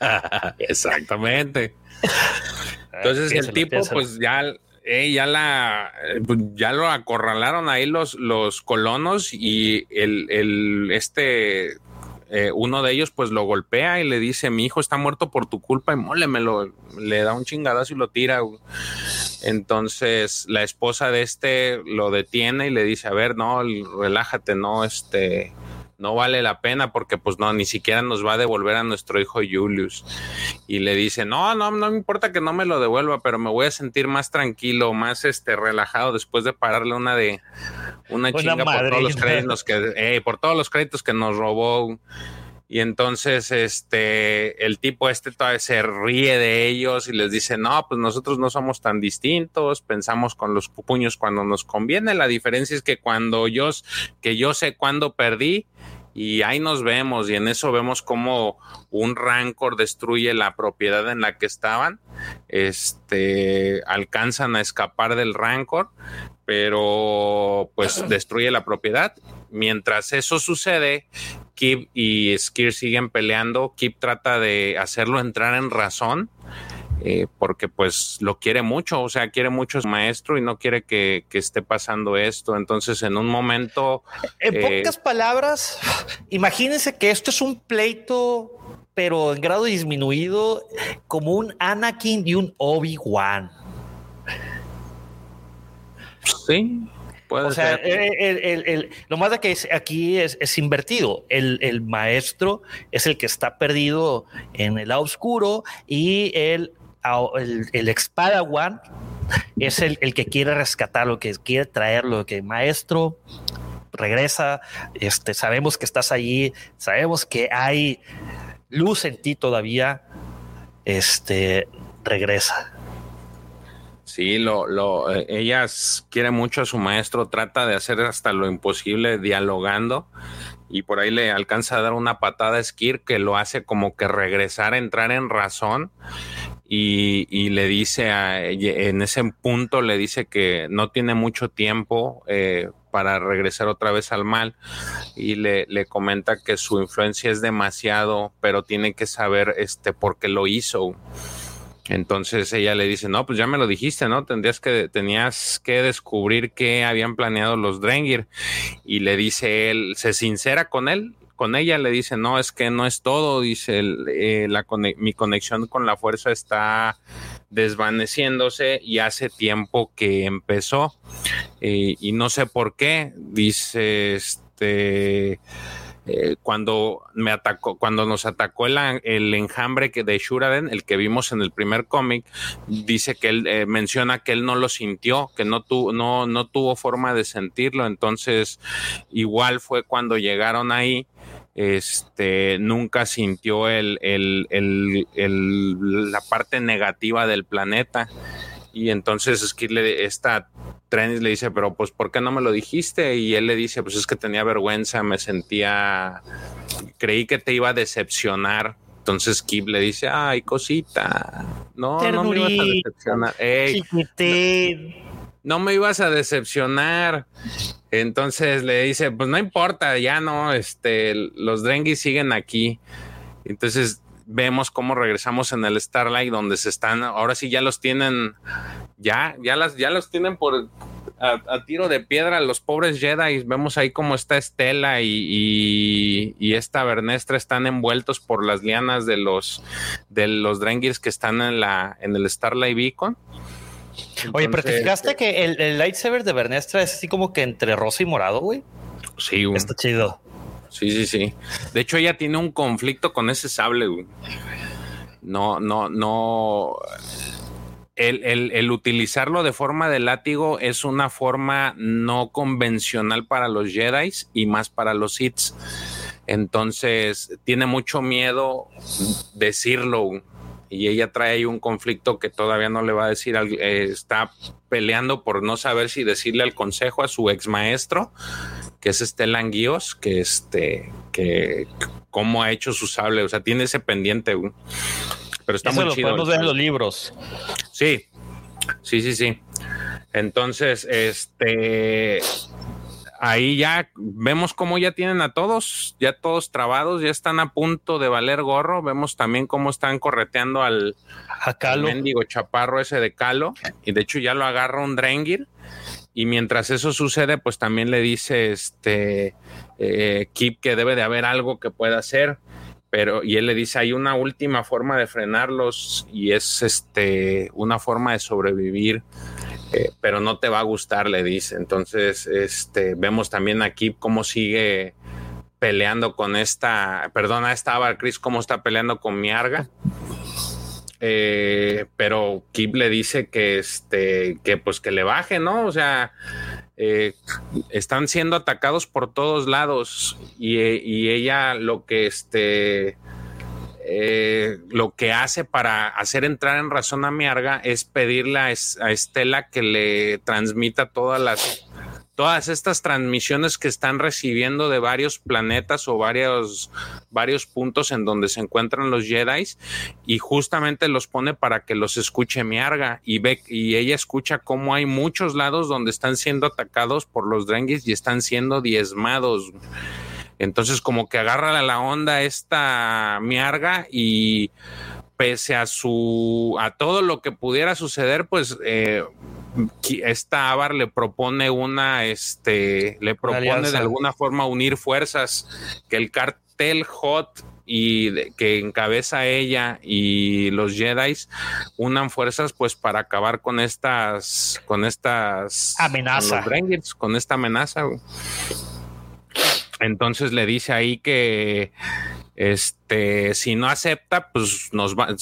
Exactamente. Entonces el tipo, pues ya, eh, ya la, pues, ya lo acorralaron ahí los, los colonos y el, el este eh, uno de ellos pues lo golpea y le dice, mi hijo está muerto por tu culpa y mólemelo, le da un chingadazo y lo tira. Entonces la esposa de este lo detiene y le dice, a ver, no, relájate, no, este, no vale la pena porque pues no, ni siquiera nos va a devolver a nuestro hijo Julius. Y le dice, no, no, no me importa que no me lo devuelva, pero me voy a sentir más tranquilo, más este relajado después de pararle una de una, chinga por todos los créditos que, eh, por todos los créditos que nos robó. y entonces este el tipo este todavía se ríe de ellos y les dice, "No, pues nosotros no somos tan distintos, pensamos con los puños cuando nos conviene, la diferencia es que cuando yo que yo sé cuándo perdí y ahí nos vemos y en eso vemos como un rancor destruye la propiedad en la que estaban, este alcanzan a escapar del rancor, pero pues destruye la propiedad. Mientras eso sucede, Kip y Skir siguen peleando. Kip trata de hacerlo entrar en razón. Eh, porque pues lo quiere mucho, o sea, quiere mucho a su maestro y no quiere que, que esté pasando esto. Entonces, en un momento... En eh, pocas palabras, imagínense que esto es un pleito, pero en grado disminuido, como un Anakin y un Obi-Wan. Sí, o sea, el, lo más de que aquí es, invertido. El, maestro es el que está perdido en el lado oscuro y el, el, Expadawan es el, que quiere rescatar lo que quiere traerlo, que maestro regresa, este, sabemos que estás allí, sabemos que hay luz en ti todavía, este, regresa. Sí, lo, lo, ella quiere mucho a su maestro, trata de hacer hasta lo imposible dialogando y por ahí le alcanza a dar una patada a Skir que lo hace como que regresar entrar en razón y, le dice a, en ese punto le dice que no tiene mucho tiempo eh, para regresar otra vez al mal y le, le, comenta que su influencia es demasiado pero tiene que saber este por qué lo hizo entonces ella le dice, no, pues ya me lo dijiste, ¿no? Tendrías que, tenías que descubrir qué habían planeado los Drengir. Y le dice él, se sincera con él, con ella, le dice, no, es que no es todo, dice, eh, la, mi conexión con la fuerza está desvaneciéndose y hace tiempo que empezó. Eh, y no sé por qué, dice, este eh, cuando me atacó, cuando nos atacó el, el, enjambre que de Shuraden, el que vimos en el primer cómic, dice que él eh, menciona que él no lo sintió, que no, tu, no, no tuvo forma de sentirlo. Entonces, igual fue cuando llegaron ahí este, nunca sintió el, el, el, la parte negativa del planeta. Y entonces es que esta Trenis le dice, pero pues, ¿por qué no me lo dijiste? Y él le dice, pues es que tenía vergüenza, me sentía, creí que te iba a decepcionar. Entonces Kip le dice, ay, cosita, no, no me ibas a decepcionar. no, me ibas a decepcionar. Entonces le dice, pues no importa, ya no, este, los Drengis siguen aquí. Entonces vemos cómo regresamos en el Starlight, donde se están, ahora sí ya los tienen, ya, ya las, ya los tienen por a, tiro de piedra los pobres Jedi. Vemos ahí cómo está Estela y, y, esta Bernestra están envueltos por las lianas de los de los Drengirs que están en la en el Starlight Beacon. Oye, pero te fijaste que el, el, lightsaber de Bernestra es así como que entre rosa y morado, güey. Sí, Está chido. Sí, sí, sí. De hecho, ella tiene un conflicto con ese sable, No, no, no. El, utilizarlo de forma de látigo es una forma no convencional para los Jedi y más para los Sith. Entonces, tiene mucho miedo decirlo. Y ella trae ahí un conflicto que todavía no le va a decir. Eh, está peleando por no saber si decirle al consejo a su ex maestro que es Stellan Guios, que este, que cómo ha hecho su sable, o sea, tiene ese pendiente, pero está muy chido. Podemos ver en los libros. Sí, sí, sí, sí. Entonces, este, ahí ya vemos cómo ya tienen a todos, ya todos trabados, ya están a punto de valer gorro. Vemos también cómo están correteando al, a mendigo chaparro ese de Calo, y de hecho ya lo agarra un Drengir y mientras eso sucede, pues también le dice este eh, Kip que debe de haber algo que pueda hacer. Pero, y él le dice, hay una última forma de frenarlos y es este una forma de sobrevivir. Eh, pero no te va a gustar, le dice. Entonces, este, vemos también a Kip cómo sigue peleando con esta, perdona, esta Chris, cómo está peleando con Miarga. Eh, pero Kip le dice que este, que pues que le baje, ¿no? O sea, eh, están siendo atacados por todos lados y, ella lo que este eh, lo que hace para hacer entrar en razón a Miarga es pedirle a, Estela que le transmita todas las todas estas transmisiones que están recibiendo de varios planetas o varios, varios puntos en donde se encuentran los Jedi y justamente los pone para que los escuche Miarga y ve y ella escucha cómo hay muchos lados donde están siendo atacados por los Drengis y están siendo diezmados. Entonces como que agarra la onda esta miarga y pese a su a todo lo que pudiera suceder, pues eh, esta Avar le propone una, este, le propone de alguna forma unir fuerzas, que el cartel Hot y que encabeza ella y los Jedi unan fuerzas pues para acabar con estas con estas amenazas con, con esta amenaza. Entonces le dice ahí que este, si no acepta, pues nos, va,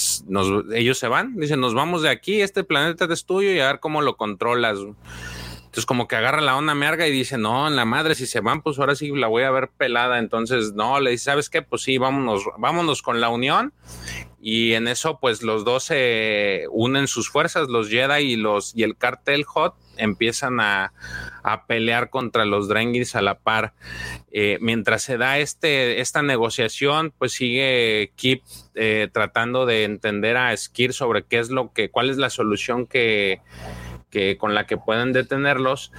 ellos se van. Dicen, nos vamos de aquí, este planeta es tuyo y a ver cómo lo controlas. Entonces como que agarra la onda merga y dice, no, en la madre, si se van, pues ahora sí la voy a ver pelada. Entonces, no, le dice, ¿sabes qué? Pues sí, vámonos, vámonos con la unión. Y en eso, pues los dos se unen sus fuerzas, los Jedi y los y el cartel Hot empiezan a, pelear contra los Drengis a la par. Eh, mientras se da este, esta negociación, pues sigue Kip eh, tratando de entender a Skir sobre qué es lo que, cuál es la solución que, que con la que pueden detenerlos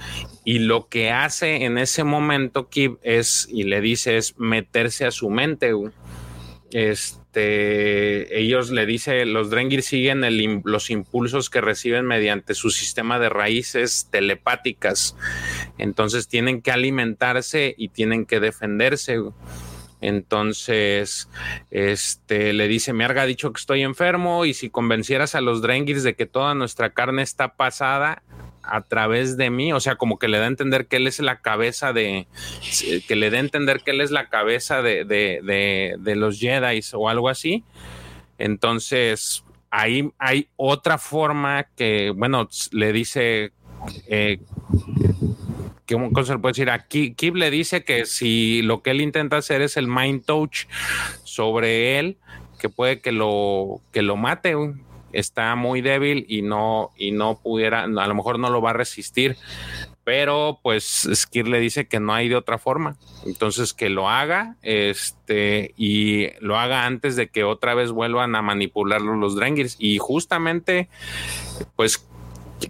y lo que hace en ese momento Kip es y le dice es meterse a su mente este, ellos le dice, los Drengir siguen los impulsos que reciben mediante su sistema de raíces telepáticas. Entonces tienen que alimentarse y tienen que defenderse. Entonces, este le dice: Miarga ha dicho que estoy enfermo, y si convencieras a los Drengir de que toda nuestra carne está pasada, a través de mí, o sea, como que le da a entender que él es la cabeza de, que le da a entender que él es la cabeza de, de, de, los Jedi o algo así. Entonces, ahí hay otra forma que, bueno, le dice, eh, ¿cómo se le puede decir? Aquí, Kip le dice que si lo que él intenta hacer es el mind touch sobre él, que puede que lo, que lo mate, está muy débil y no, y no pudiera, a lo mejor no lo va a resistir, pero pues Skir le dice que no hay de otra forma. Entonces que lo haga, este, y lo haga antes de que otra vez vuelvan a manipularlo los Drengirs. Y justamente, pues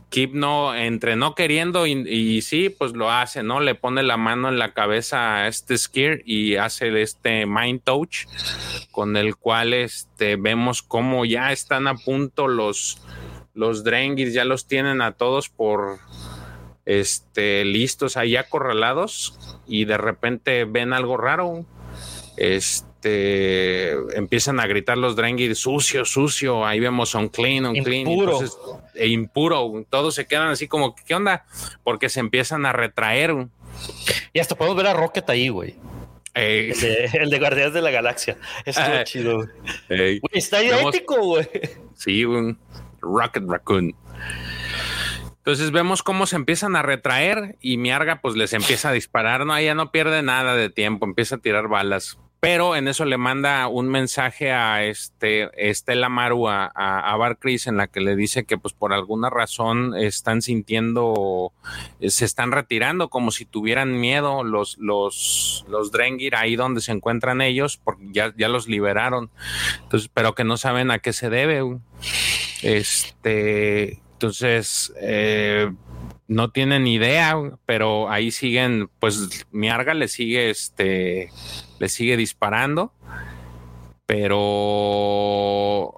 Kip no, entre no queriendo y, sí, pues lo hace, ¿no? Le pone la mano en la cabeza a este Skir y hace este Mind Touch, con el cual este, vemos cómo ya están a punto los, los Drengir, ya los tienen a todos por este, listos ahí acorralados y de repente ven algo raro. Este empiezan a gritar los Drengir, sucio, sucio, ahí vemos un clean, un clean, e impuro, todos se quedan así como, ¿qué onda? Porque se empiezan a retraer. Y hasta podemos ver a Rocket ahí, güey. el, de, Guardianes de la Galaxia. Estuvo chido. está idéntico, güey. Sí, un Rocket Raccoon. Entonces vemos cómo se empiezan a retraer y Miarga pues les empieza a disparar, no, ella no pierde nada de tiempo, empieza a tirar balas pero en eso le manda un mensaje a este Estela Maru a, a, a en la que le dice que pues por alguna razón están sintiendo se están retirando como si tuvieran miedo los los los Drengir ahí donde se encuentran ellos porque ya, ya los liberaron. Entonces pero que no saben a qué se debe este entonces eh, no tienen idea, pero ahí siguen, pues Miarga le sigue, este, le sigue disparando, pero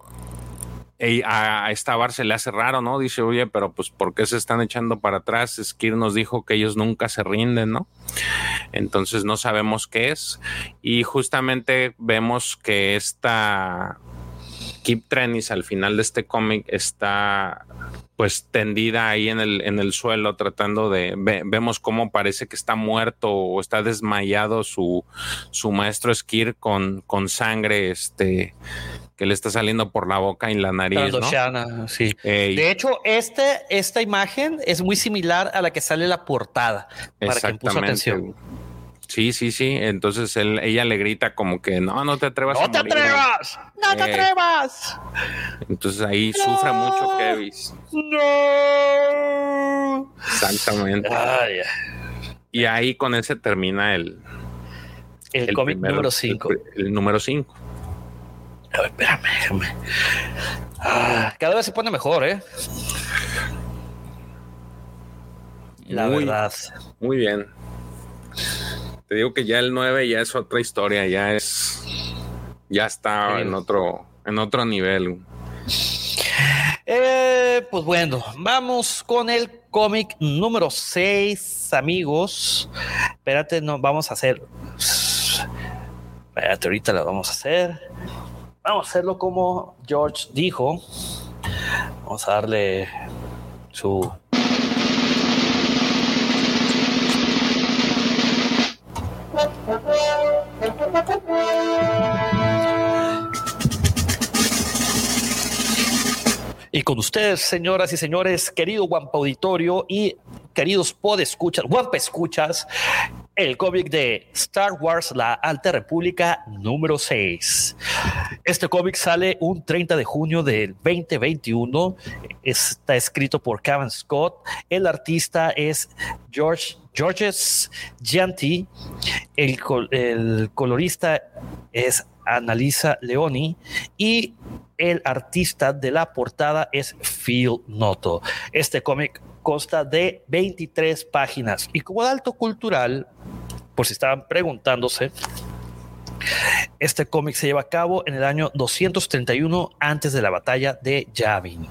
a esta bar se le hace raro, ¿no? Dice, oye, pero pues ¿por qué se están echando para atrás? Skir nos dijo que ellos nunca se rinden, ¿no? Entonces no sabemos qué es. Y justamente vemos que esta Keep Trenis al final de este cómic está pues tendida ahí en el, en el suelo tratando de vemos cómo parece que está muerto o está desmayado su, su maestro Skir con, con sangre este que le está saliendo por la boca y la nariz. ¿no? sí. De hecho, este, esta imagen es muy similar a la que sale la portada. Para quien puso atención. Sí, sí, sí. Entonces él, ella le grita como que no, no te atrevas. No te atrevas, no te eh, atrevas. Entonces ahí sufre mucho Kevin. No. Exactamente. Y ahí con ese termina el, el, cómic número 5. El, número 5. A ver, espérame, déjame. Ah, cada vez se pone mejor, ¿eh? La verdad. Muy bien. Te digo que ya el 9 ya es otra historia, ya es. Ya está en otro, en otro nivel. Eh, pues bueno, vamos con el cómic número 6, amigos. Espérate, no, vamos a hacer Espérate, ahorita lo vamos a hacer. Vamos a hacerlo como George dijo. Vamos a darle su Y con ustedes, señoras y señores, querido Guampa Auditorio y queridos podescuchas, Guampa Escuchas, el cómic de Star Wars La Alta República número 6. Este cómic sale un 30 de junio del 2021. Está escrito por Kevin Scott. El artista es George Georges Gianti. El, el colorista es Annalisa Leoni y el artista de la portada es Phil Noto. Este cómic consta de 23 páginas y como dato cultural, por si estaban preguntándose, este cómic se lleva a cabo en el año 231 antes de la batalla de Yavin.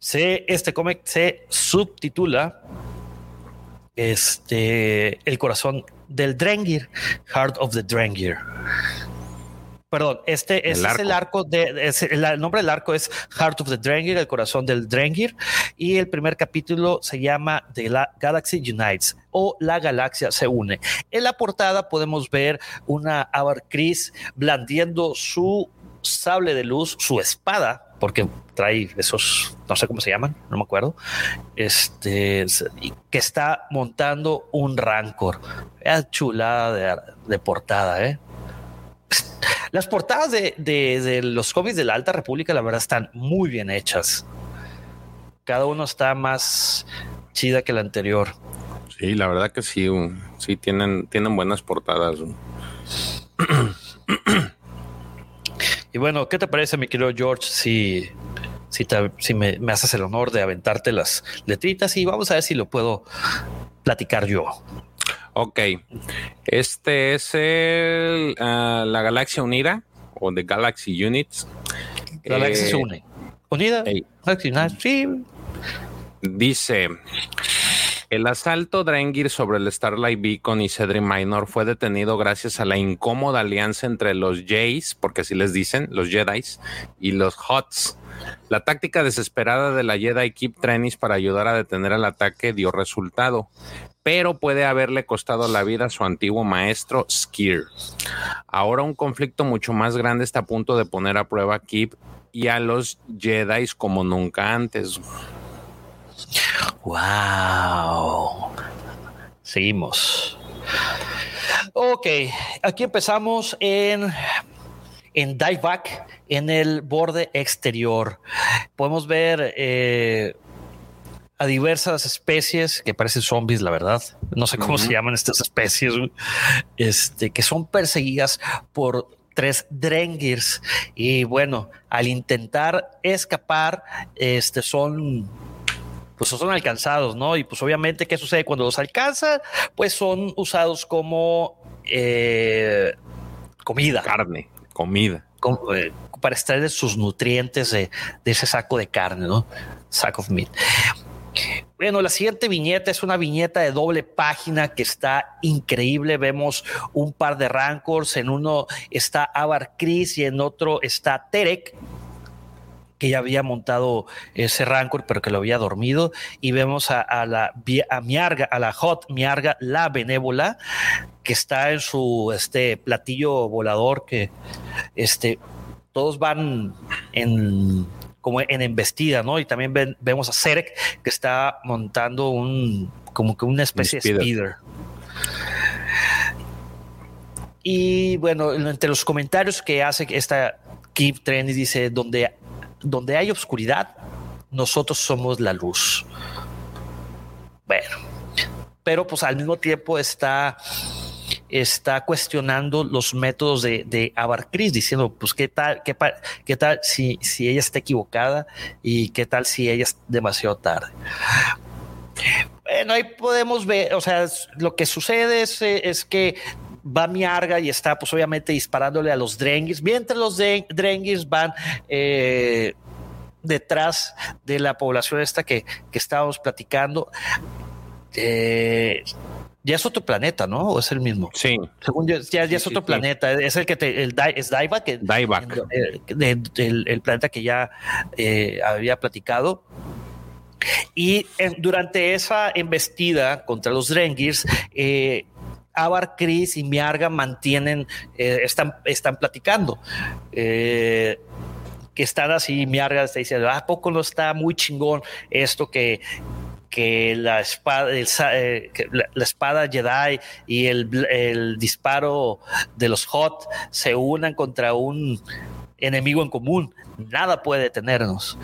este cómic se subtitula este, El corazón del Drengir, Heart of the Drengir. Perdón, este, es el arco de, el, nombre del arco es Heart of the Drengir, el corazón del Drengir, y el primer capítulo se llama The Galaxy Unites o La Galaxia se une. En la portada podemos ver una Avar Chris blandiendo su sable de luz, su espada, porque trae esos, no sé cómo se llaman, no me acuerdo, este, que está montando un Rancor. Es chulada de, de portada, ¿eh? Las portadas de, los cómics de la Alta República, la verdad, están muy bien hechas. Cada uno está más chida que el anterior. Sí, la verdad que sí, sí tienen, tienen buenas portadas. y bueno, ¿qué te parece, mi querido George, si, si, si me, me, haces el honor de aventarte las letritas y vamos a ver si lo puedo platicar yo? Ok. Este es el, ah, la Galaxia Unida o The Galaxy Units. Galaxia se eh, une. Unida. Sí. Dice. El asalto Drengir sobre el Starlight Beacon y Cedric Minor fue detenido gracias a la incómoda alianza entre los Jays, porque así les dicen, los Jedi's, y los Hots. La táctica desesperada de la Jedi Keep Trenis para ayudar a detener el ataque dio resultado pero puede haberle costado la vida a su antiguo maestro Skir. Ahora un conflicto mucho más grande está a punto de poner a prueba a Kip y a los Jedi como nunca antes. Wow. Seguimos. Ok, aquí empezamos en en dieback en el borde exterior. Podemos ver eh, a diversas especies que parecen zombies, la verdad. No sé cómo se llaman estas especies, este, que son perseguidas por tres Drengirs. Y bueno, al intentar escapar, este, son pues son alcanzados, ¿no? Y pues obviamente, ¿qué sucede cuando los alcanzan? Pues son usados como eh, comida. Carne, comida. Eh, para extraer sus nutrientes de, de, ese saco de carne, ¿no? Sack of meat. Bueno, la siguiente viñeta es una viñeta de doble página que está increíble. Vemos un par de rancors. En uno está Avar Chris y en otro está Terek que ya había montado ese rancor, pero que lo había dormido. Y vemos a, la a Miarga, a la Hot Miarga, la benévola, que está en su este platillo volador que este todos van en como en embestida, ¿no? Y también vemos a Serek que está montando un como que una especie de speeder. Y bueno, entre los comentarios que hace esta Keep Trendy dice, donde, donde hay oscuridad, nosotros somos la luz. Bueno, pero pues al mismo tiempo está está cuestionando los métodos de, de Abarcris, diciendo, pues, ¿qué tal, qué, qué tal si, si ella está equivocada y qué tal si ella es demasiado tarde? Bueno, ahí podemos ver, o sea, lo que sucede es, es que va Miarga y está, pues, obviamente disparándole a los Drengis, mientras los Drengis van... Eh, detrás de la población esta que, que estábamos platicando. Eh, ya es otro planeta, ¿no? ¿O es el mismo? Sí. Según yo, ya, es otro planeta. Es el que te, el, es Daiva, que El, planeta que ya eh, había platicado. Y durante esa embestida contra los Drengirs, eh, Avar, Chris y Miarga mantienen, eh, están, están platicando. Eh, que están así, Miarga está diciendo, ¿a poco no está muy chingón esto que, que la espada, eh, la, espada Jedi y el, disparo de los Hot se unan contra un enemigo en común. Nada puede detenernos.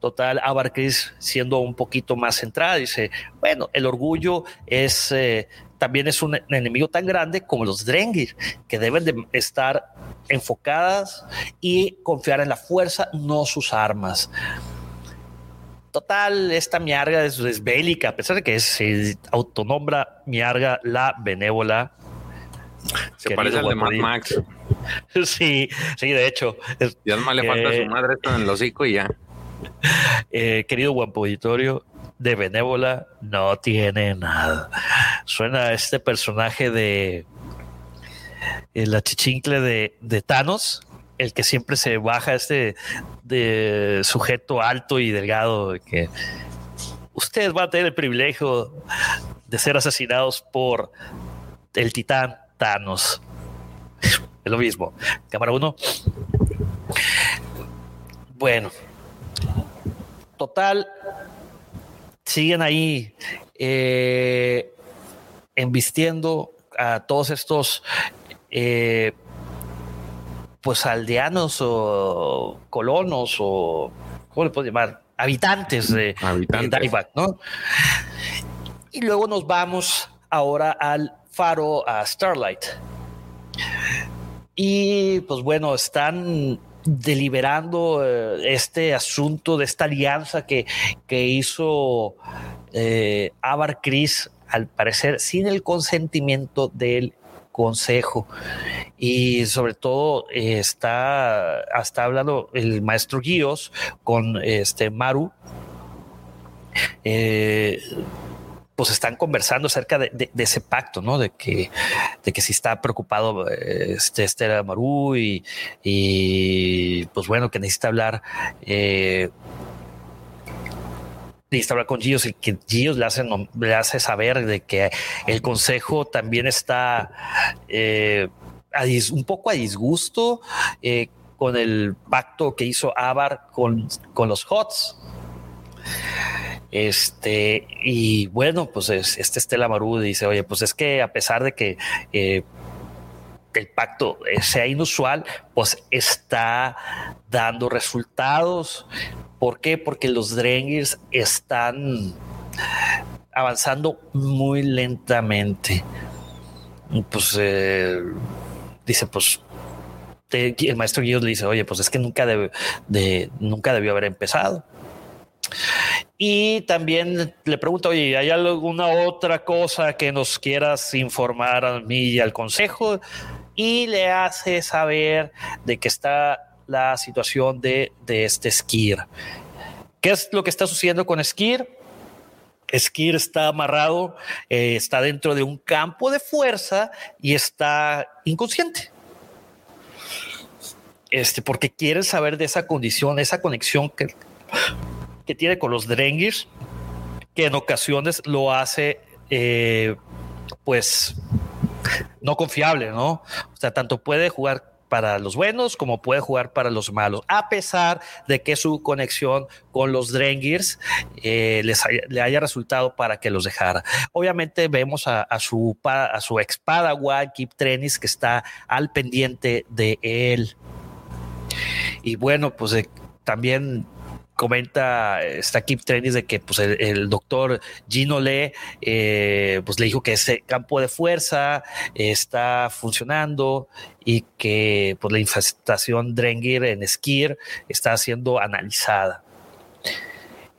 Total, Abarcris siendo un poquito más centrada, dice, bueno, el orgullo es eh, también es un enemigo tan grande como los Drengir, que deben de estar enfocadas y confiar en la fuerza, no sus armas. Total, esta miarga es, bélica, a pesar de que se autonombra miarga la benévola. Se parece al de Mad Max. Sí, sí, de hecho. ya más le falta a su madre esto en el hocico y ya. Eh, querido guapo auditorio, de benévola no tiene nada. Suena a este personaje de el achichincle de, de Thanos, el que siempre se baja este de sujeto alto y delgado que usted va a tener el privilegio de ser asesinados por el titán Thanos. Es lo mismo. Cámara 1. Bueno. Total. Siguen ahí eh, embistiendo a todos estos eh, pues aldeanos o colonos o ¿cómo le puedo llamar? Habitantes de, Habitantes. ¿no? Y luego nos vamos ahora al faro a Starlight. Y pues bueno, están deliberando eh, este asunto de esta alianza que, que hizo eh, Avar Chris, al parecer sin el consentimiento del consejo y sobre todo eh, está hasta hablando el maestro Guíos con este Maru eh, pues están conversando acerca de, ese pacto, ¿no? De que, de que si está preocupado este, este Maru y, y, pues bueno, que necesita hablar eh, necesita hablar con Gios y que Gios le hace, le hace saber de que el consejo también está eh, un poco a disgusto eh, con el pacto que hizo Avar con, con los HOTS. Este, y bueno, pues este Estela Maru dice, oye, pues es que a pesar de que eh, el pacto sea inusual, pues está dando resultados. ¿Por qué? Porque los Drengirs están avanzando muy lentamente. Pues eh, dice, pues el maestro Guido le dice, oye, pues es que nunca, de, nunca debió haber empezado. Y también le pregunto, oye, ¿hay alguna otra cosa que nos quieras informar a mí y al consejo? Y le hace saber de que está la situación de, este Skir. ¿Qué es lo que está sucediendo con Skir? Skir está amarrado, eh, está dentro de un campo de fuerza y está inconsciente. Este, porque quiere saber de esa condición, esa conexión que, que tiene con los Drengis, que en ocasiones lo hace, eh, pues, no confiable, ¿no? O sea, tanto puede jugar para los buenos como puede jugar para los malos, a pesar de que su conexión con los Drengirs eh, les le haya resultado para que los dejara. Obviamente vemos a, su, a su ex Padawan, Kip Trenis, que está al pendiente de él. Y bueno, pues eh, también comenta está Kip Trenis de que pues el, doctor Gino Le eh, pues le dijo que ese campo de fuerza está funcionando y que pues la infestación Drengir en Skir está siendo analizada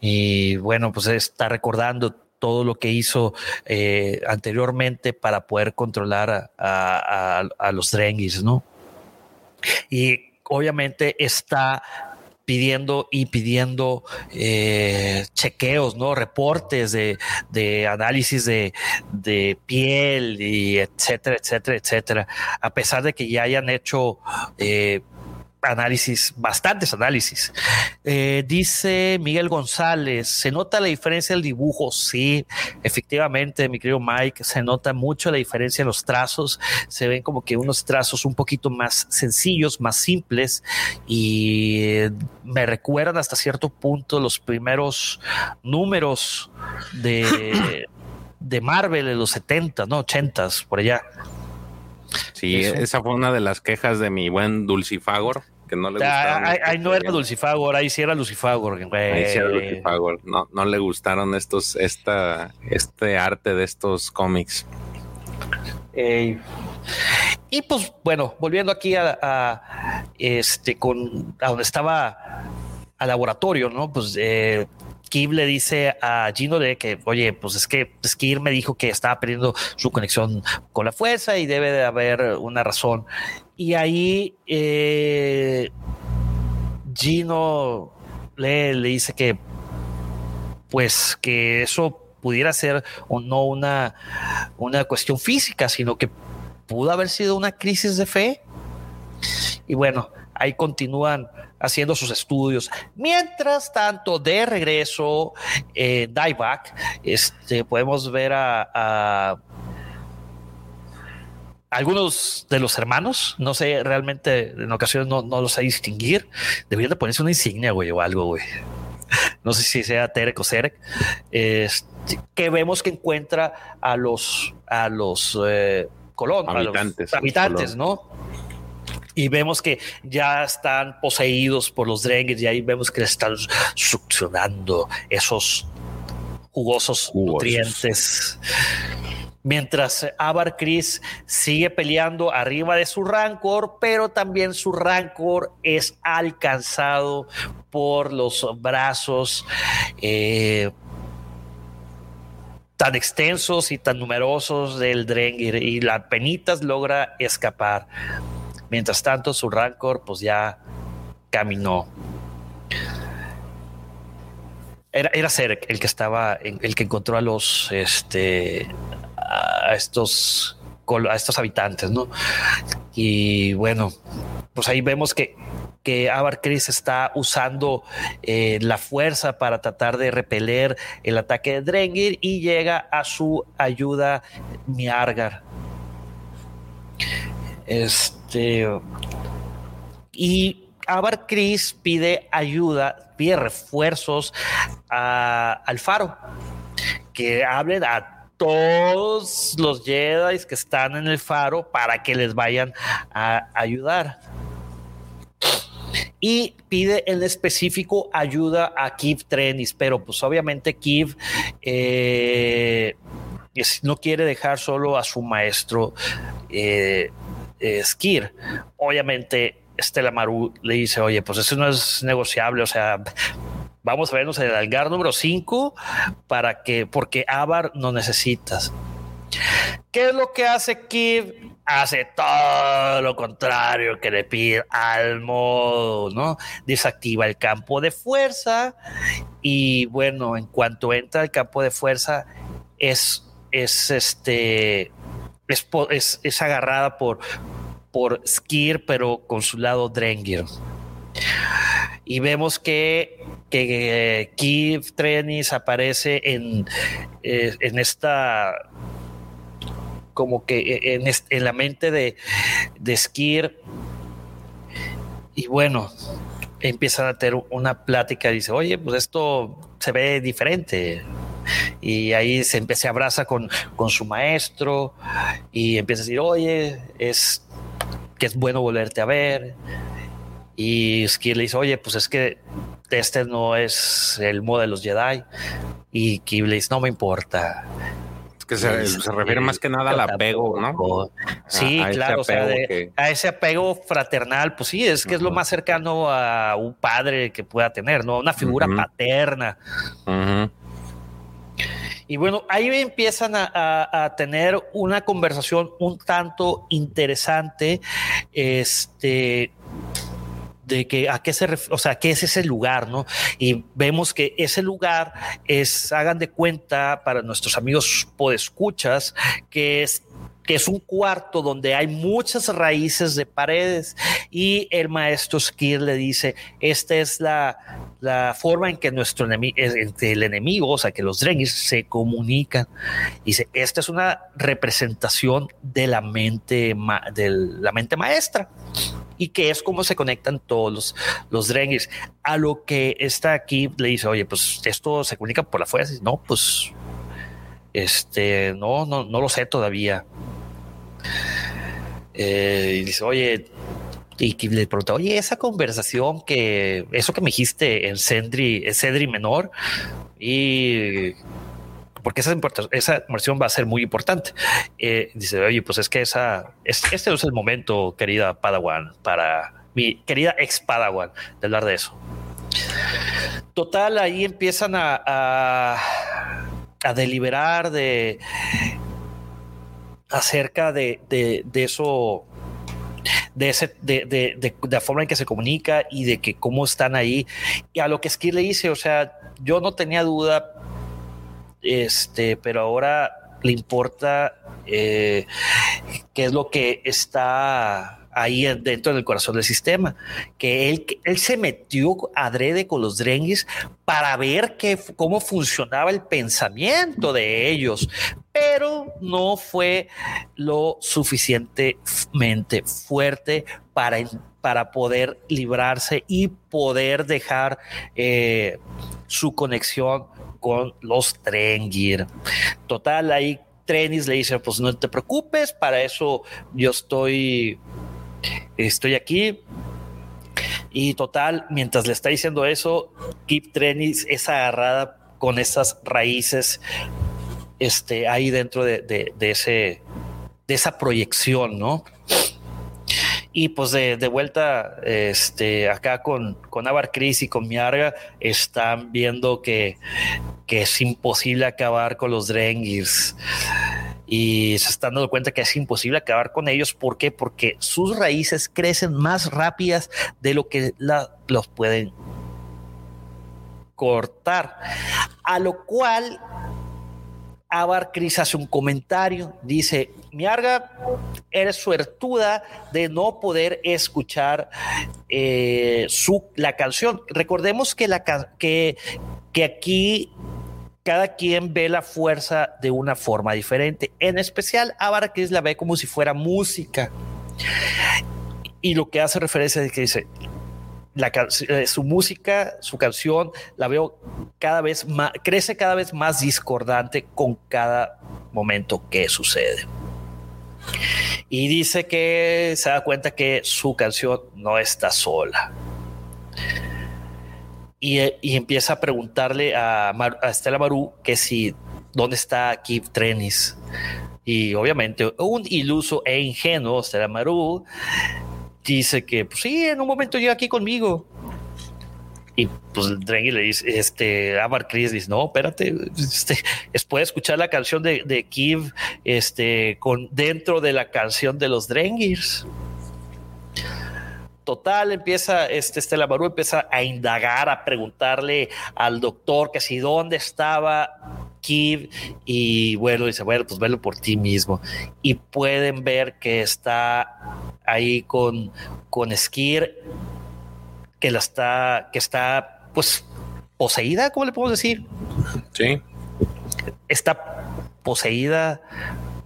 y bueno pues está recordando todo lo que hizo eh, anteriormente para poder controlar a, los Drengirs, ¿no? Y obviamente está pidiendo y pidiendo eh, chequeos, ¿no? Reportes de, análisis de, piel y etcétera, etcétera, etcétera. A pesar de que ya hayan hecho eh, análisis, bastantes análisis. Eh, dice Miguel González, ¿se nota la diferencia del dibujo? Sí, efectivamente, mi querido Mike, se nota mucho la diferencia en los trazos. Se ven como que unos trazos un poquito más sencillos, más simples y eh, me recuerdan hasta cierto punto los primeros números de, de Marvel de los 70, ¿no? 80 por allá. Sí, esa fue una de las quejas de mi buen Dulcifagor, que no le gustaba. Ahí, no era Dulcifagor, ahí sí era Lucifagor. Ahí sí era Lucifagor. No, no le gustaron estos, esta, este arte de estos cómics. y pues bueno, volviendo aquí a, este con a donde estaba al laboratorio, ¿no? Pues eh, Kib le dice a Gino de que, oye, pues es que Skir me dijo que estaba perdiendo su conexión con la fuerza y debe de haber una razón. Y ahí eh, Gino le, dice que, pues que eso pudiera ser o no una, una cuestión física, sino que pudo haber sido una crisis de fe. Y bueno, ahí continúan haciendo sus estudios. Mientras tanto, de regreso, eh, Dieback, este, podemos ver a, algunos de los hermanos, no sé, realmente en ocasiones no, los sé distinguir. Deberían de ponerse una insignia, güey, o algo, güey. No sé si sea Terek o Serek. Este, que vemos que encuentra a los, a los eh, colonos, habitantes, habitantes, ¿no? y vemos que ya están poseídos por los Drengir y ahí vemos que están succionando esos jugosos nutrientes. Mientras Abar Chris sigue peleando arriba de su Rancor, pero también su Rancor es alcanzado por los brazos eh, tan extensos y tan numerosos del Drengir y la penitas logra escapar. Mientras tanto, su Rancor pues ya caminó. Era, era el que estaba, el que encontró a los, este, a estos, a estos habitantes, ¿no? Y bueno, pues ahí vemos que, que Abar Chris está usando eh, la fuerza para tratar de repeler el ataque de Drengir y llega a su ayuda Miargar. Este. Y Abar Chris pide ayuda, pide refuerzos al faro. Que hablen a todos los Jedi que están en el faro para que les vayan a ayudar. Y pide en específico ayuda a Kiv Trenis, pero pues obviamente Kiv eh, no quiere dejar solo a su maestro. Eh, eh, Skir. Obviamente, Estela Maru le dice, oye, pues eso no es negociable, o sea, vamos a vernos en el algar número 5 para que, porque Avar no necesitas. ¿Qué es lo que hace Kid? Hace todo lo contrario que le pide al modo, ¿no? Desactiva el campo de fuerza y bueno, en cuanto entra el campo de fuerza es, es este, es, agarrada por, por Skir, pero con su lado Drengir. Y vemos que, que eh, Trenis aparece en, eh, en esta como que eh, en, en la mente de, de Skir y bueno, empiezan a tener una plática, dice, oye, pues esto se ve diferente. Y ahí se a abraza con, con su maestro y empieza a decir, oye, es que es bueno volverte a ver. Y Skir le dice, oye, pues es que este no es el modo de los Jedi. Y Kib le dice, no me importa. Es que se, refiere más que nada al apego, ¿no? Sí, claro, o sea, a ese apego fraternal, pues sí, es que es lo más cercano a un padre que pueda tener, ¿no? Una figura paterna. Y bueno, ahí empiezan a, tener una conversación un tanto interesante, este, de que a qué se, o sea, qué es ese lugar, ¿no? Y vemos que ese lugar es, hagan de cuenta para nuestros amigos podescuchas, que es que es un cuarto donde hay muchas raíces de paredes y el maestro Skir le dice, esta es la, la forma en que nuestro enemigo, el enemigo, o sea, que los Drengis se comunican. Dice, esta es una representación de la mente, de la mente maestra y que es como se conectan todos los, los Drengis. A lo que está aquí le dice, oye, pues esto se comunica por la fuerza. No, pues este, no, no, no lo sé todavía. Eh, y dice, oye, y le pregunta, oye, esa conversación que, eso que me dijiste en Cedri, Cedri menor, y porque esa, esa va a ser muy importante. Eh, dice, oye, pues es que esa, este es el momento, querida Padawan, para mi querida ex Padawan, de hablar de eso. Total, ahí empiezan a, a, deliberar de acerca de, eso, de, ese, de, la forma en que se comunica y de que cómo están ahí. Y a lo que Skir le dice, o sea, yo no tenía duda, este, pero ahora le importa eh, qué es lo que está ahí dentro del corazón del sistema, que él, él se metió adrede con los Drengis para ver cómo funcionaba el pensamiento de ellos, pero no fue lo suficientemente fuerte para, para poder librarse y poder dejar eh, su conexión con los Drengir. Total, ahí Trenis le dice, pues no te preocupes, para eso yo estoy estoy aquí. Y total, mientras le está diciendo eso, Kip Trenis es agarrada con esas raíces este, ahí dentro de, ese, de esa proyección, ¿no? Y pues de, vuelta, este, acá con, con Avar Chris y con Miarga, están viendo que, que es imposible acabar con los Drengirs y se están dando cuenta que es imposible acabar con ellos. ¿Por qué? Porque sus raíces crecen más rápidas de lo que los pueden cortar. A lo cual Abar Cris hace un comentario, dice, Miarga, eres suertuda de no poder escuchar eh, su, la canción. Recordemos que, la, que, que aquí cada quien ve la fuerza de una forma diferente. En especial, Chris la ve como si fuera música. Y lo que hace referencia es que dice, eh, su música, su canción, la veo cada vez más, crece cada vez más discordante con cada momento que sucede. Y dice que se da cuenta que su canción no está sola y, empieza a preguntarle a, Estela Maru que si dónde está Kip Trenis. Y obviamente un iluso e ingenuo Estela Maru dice que pues sí, en un momento llega aquí conmigo. Y pues Drengi le dice, este, Amar Chris dice, no, espérate, este, puede escuchar la canción de, de Kiv, este, con, dentro de la canción de los Drengirs. Total, empieza, este Estela Maru empieza a indagar, a preguntarle al doctor que si dónde estaba Kid y bueno, dice, bueno, pues verlo por ti mismo. Y pueden ver que está ahí con, con Skir, que la está, que está pues poseída, ¿cómo le podemos decir? Sí. Está poseída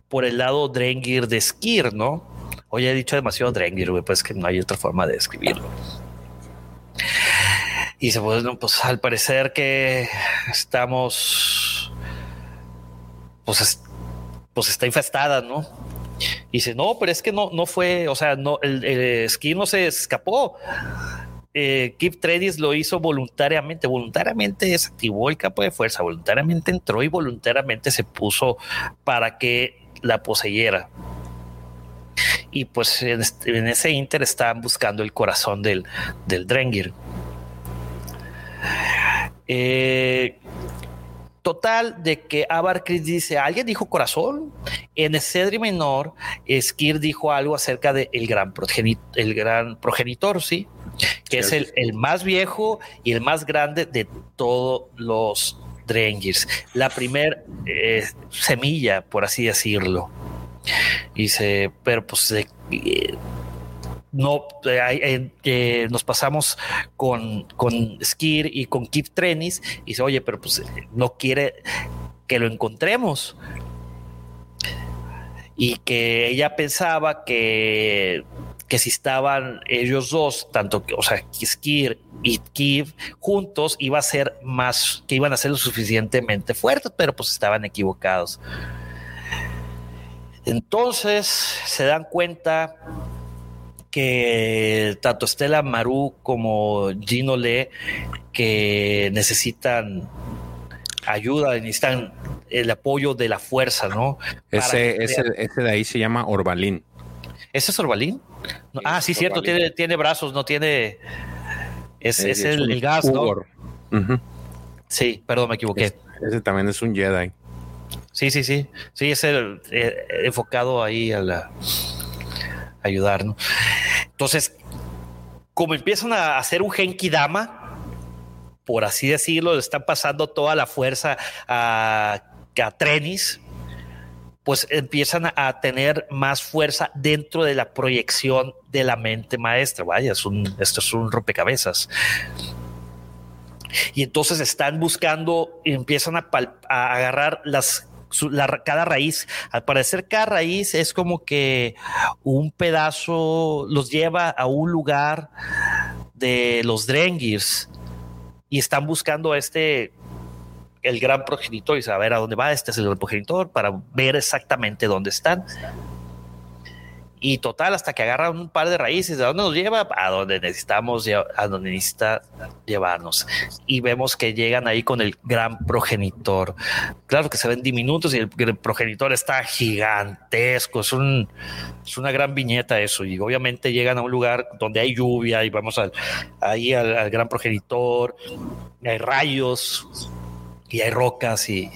por el lado Drengir de Skir, ¿no? Oye, he dicho demasiado Drengir, güey, pues que no hay otra forma de escribirlo. Y dice, bueno, pues al parecer que estamos, pues, pues está infestada, ¿no? Dice, no, pero es que no, no fue, o sea, no, el, el ski no se escapó. Eh, Kip Tredis lo hizo voluntariamente, voluntariamente desactivó el campo de fuerza, voluntariamente entró y voluntariamente se puso para que la poseyera. Y pues en, en ese inter estaban buscando el corazón del, del Drengir. Eh, Total, de que Abarcris dice, ¿alguien dijo corazón? En Cedri Menor, Skir dijo algo acerca del el gran, progenitor, el gran progenitor, ¿sí? Que es el, el, más viejo y el más grande de todos los Drengirs. La primer eh, semilla, por así decirlo. Dice, pero pues... Eh, no eh, eh, nos pasamos con, con Skir y con Kip Trenis y dice, oye, pero pues no quiere que lo encontremos. Y que ella pensaba que, que si estaban ellos dos, tanto que, o sea, Skir y Kip juntos, iba a ser más, que iban a ser lo suficientemente fuertes, pero pues estaban equivocados. Entonces se dan cuenta que tanto Estela Maru como Gino Le que necesitan ayuda, necesitan el apoyo de la fuerza, ¿no? Ese, ese, ese, de ahí se llama Orbalín. ¿Ese es Orbalín? No, ah, sí, cierto, tiene, tiene brazos, no tiene. Es, es, es el, el, gas, ¿no? Uh -huh. Sí, perdón, me equivoqué. Ese, ese, también es un Jedi. Sí, sí, sí. Sí, es el eh, enfocado ahí a la ayudar, ¿no? Entonces, como empiezan a hacer un Genki Dama, por así decirlo, le están pasando toda la fuerza a, a Trenis, pues empiezan a tener más fuerza dentro de la proyección de la mente maestra. Vaya, es un, esto es un rompecabezas. Y entonces están buscando, empiezan a, a agarrar las cada raíz. Al parecer, cada raíz es como que un pedazo los lleva a un lugar de los Drengirs y están buscando este el gran progenitor y saber a dónde va. Este es el gran progenitor para ver exactamente dónde están. Y total, hasta que agarran un par de raíces, ¿de dónde nos lleva? A donde necesitamos, a donde necesita llevarnos. Y vemos que llegan ahí con el gran progenitor. Claro que se ven diminutos y el, progenitor está gigantesco. Es, un, es una gran viñeta eso. Y obviamente llegan a un lugar donde hay lluvia y vamos ahí al, gran progenitor. Hay rayos y hay rocas y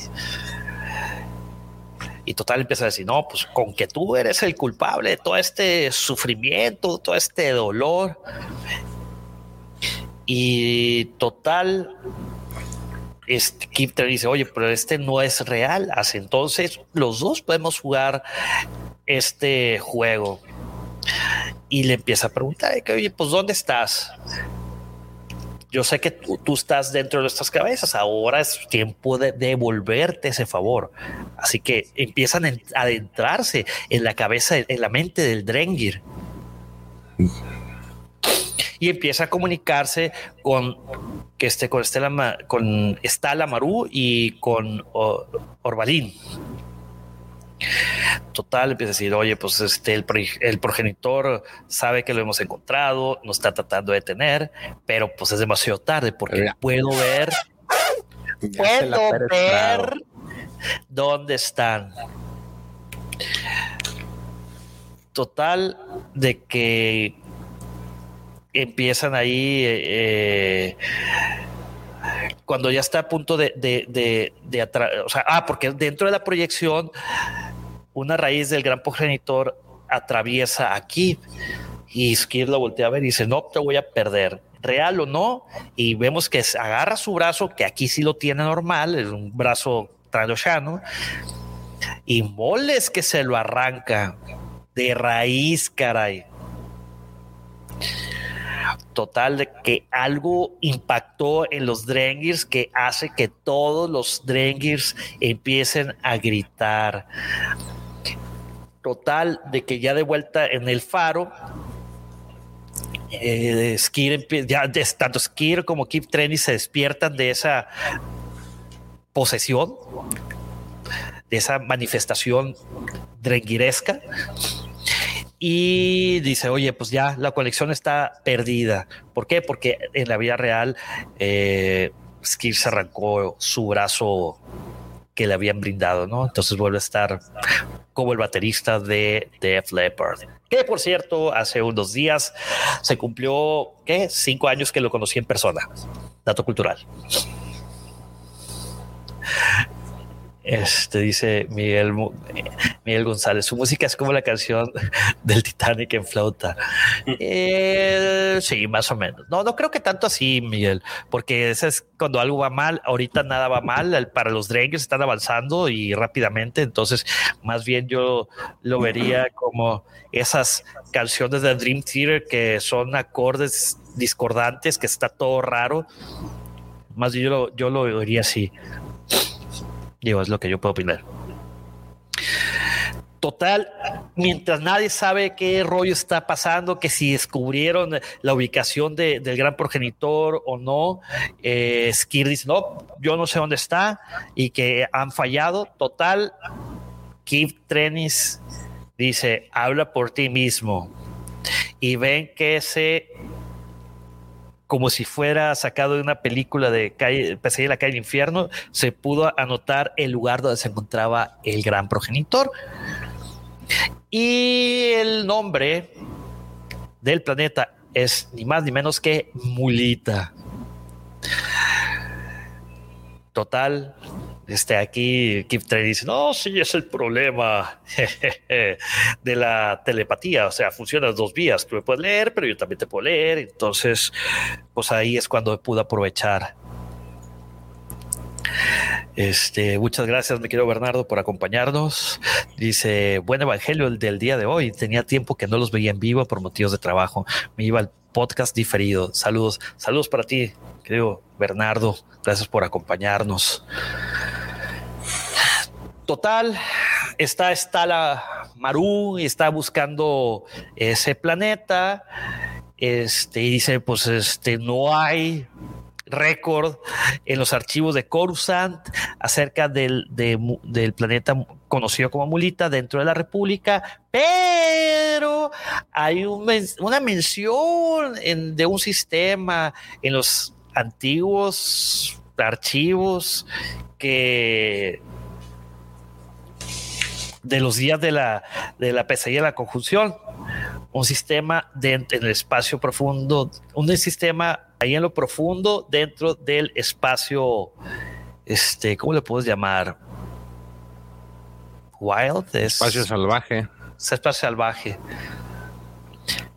y total empieza a decir, no, pues con que tú eres el culpable de todo este sufrimiento, todo este dolor. Y total, este, Kipter dice, oye, pero este no es real. Así entonces los dos podemos jugar este juego. Y le empieza a preguntar, oye, pues ¿dónde estás? Yo sé que tú, estás dentro de nuestras cabezas, ahora es tiempo de devolverte ese favor. Así que empiezan a adentrarse en la cabeza, en la mente del Drengir. Y empieza a comunicarse con que esté con Estela, con Estala Maru y con Or, Orbalín. Total, empieza a decir, oye, pues este, el, el, progenitor sabe que lo hemos encontrado, nos está tratando de detener, pero pues es demasiado tarde porque ya. puedo ver, ya puedo ver dónde están. Total, de que empiezan ahí, eh, cuando ya está a punto de, de, de, de o sea, ah, porque dentro de la proyección una raíz del gran progenitor atraviesa aquí y Skir lo voltea a ver y dice, no, te voy a perder, real o no, y vemos que agarra su brazo, que aquí sí lo tiene normal, es un brazo trandoshano, y moles que se lo arranca de raíz, caray. Total, de que algo impactó en los Drengirs que hace que todos los Drengirs empiecen a gritar total de que ya de vuelta en el faro eh, Skir, ya tanto Skir como Kip Trenny se despiertan de esa posesión, de esa manifestación drenguiresca. Y dice, oye, pues ya la colección está perdida. ¿Por qué? Porque en la vida real eh, Skir se arrancó su brazo que le habían brindado, ¿no? Entonces vuelve a estar como el baterista de Def Leppard. Que por cierto, hace unos días se cumplió, ¿qué? Cinco años que lo conocí en persona. Dato cultural. Este dice Miguel, Miguel González, su música es como la canción del Titanic en flauta. Eh, sí, más o menos. No, no creo que tanto así, Miguel, porque ese es cuando algo va mal. Ahorita nada va mal. Para los Drengers están avanzando y rápidamente. Entonces, más bien yo lo vería como esas canciones de Dream Theater que son acordes discordantes, que está todo raro. Más yo yo lo vería así. Digo, es lo que yo puedo opinar. Total, mientras nadie sabe qué rollo está pasando, que si descubrieron la ubicación del gran progenitor o no, eh, Skir dice, no, yo no sé dónde está y que han fallado. Total, Keith Trenis dice, habla por ti mismo. Y ven que ese como si fuera sacado de una película de calle, la calle del infierno, se pudo anotar el lugar donde se encontraba el gran progenitor. Y el nombre del planeta es ni más ni menos que Mulita. Total, este, aquí Kip Trey dice, no, sí, es el problema de la telepatía, o sea, funciona dos vías, tú me puedes leer, pero yo también te puedo leer, entonces, pues ahí es cuando pude aprovechar. Este, muchas gracias, mi querido Bernardo, por acompañarnos. Dice, buen evangelio el del día de hoy. Tenía tiempo que no los veía en vivo por motivos de trabajo. Me iba al podcast diferido. Saludos, saludos para ti, querido Bernardo. Gracias por acompañarnos. Total, está Stala Maru y está buscando ese planeta. Este, y dice, pues este, no hay récord en los archivos de Coruscant acerca del, del, planeta conocido como Mulita dentro de la República, pero hay una mención de un sistema en los antiguos archivos que de los días de la, de la pesadilla de la conjunción. Un sistema de, en el espacio profundo, un sistema ahí en lo profundo dentro del espacio, este, ¿cómo le puedes llamar? Wild. espacio salvaje. espacio salvaje.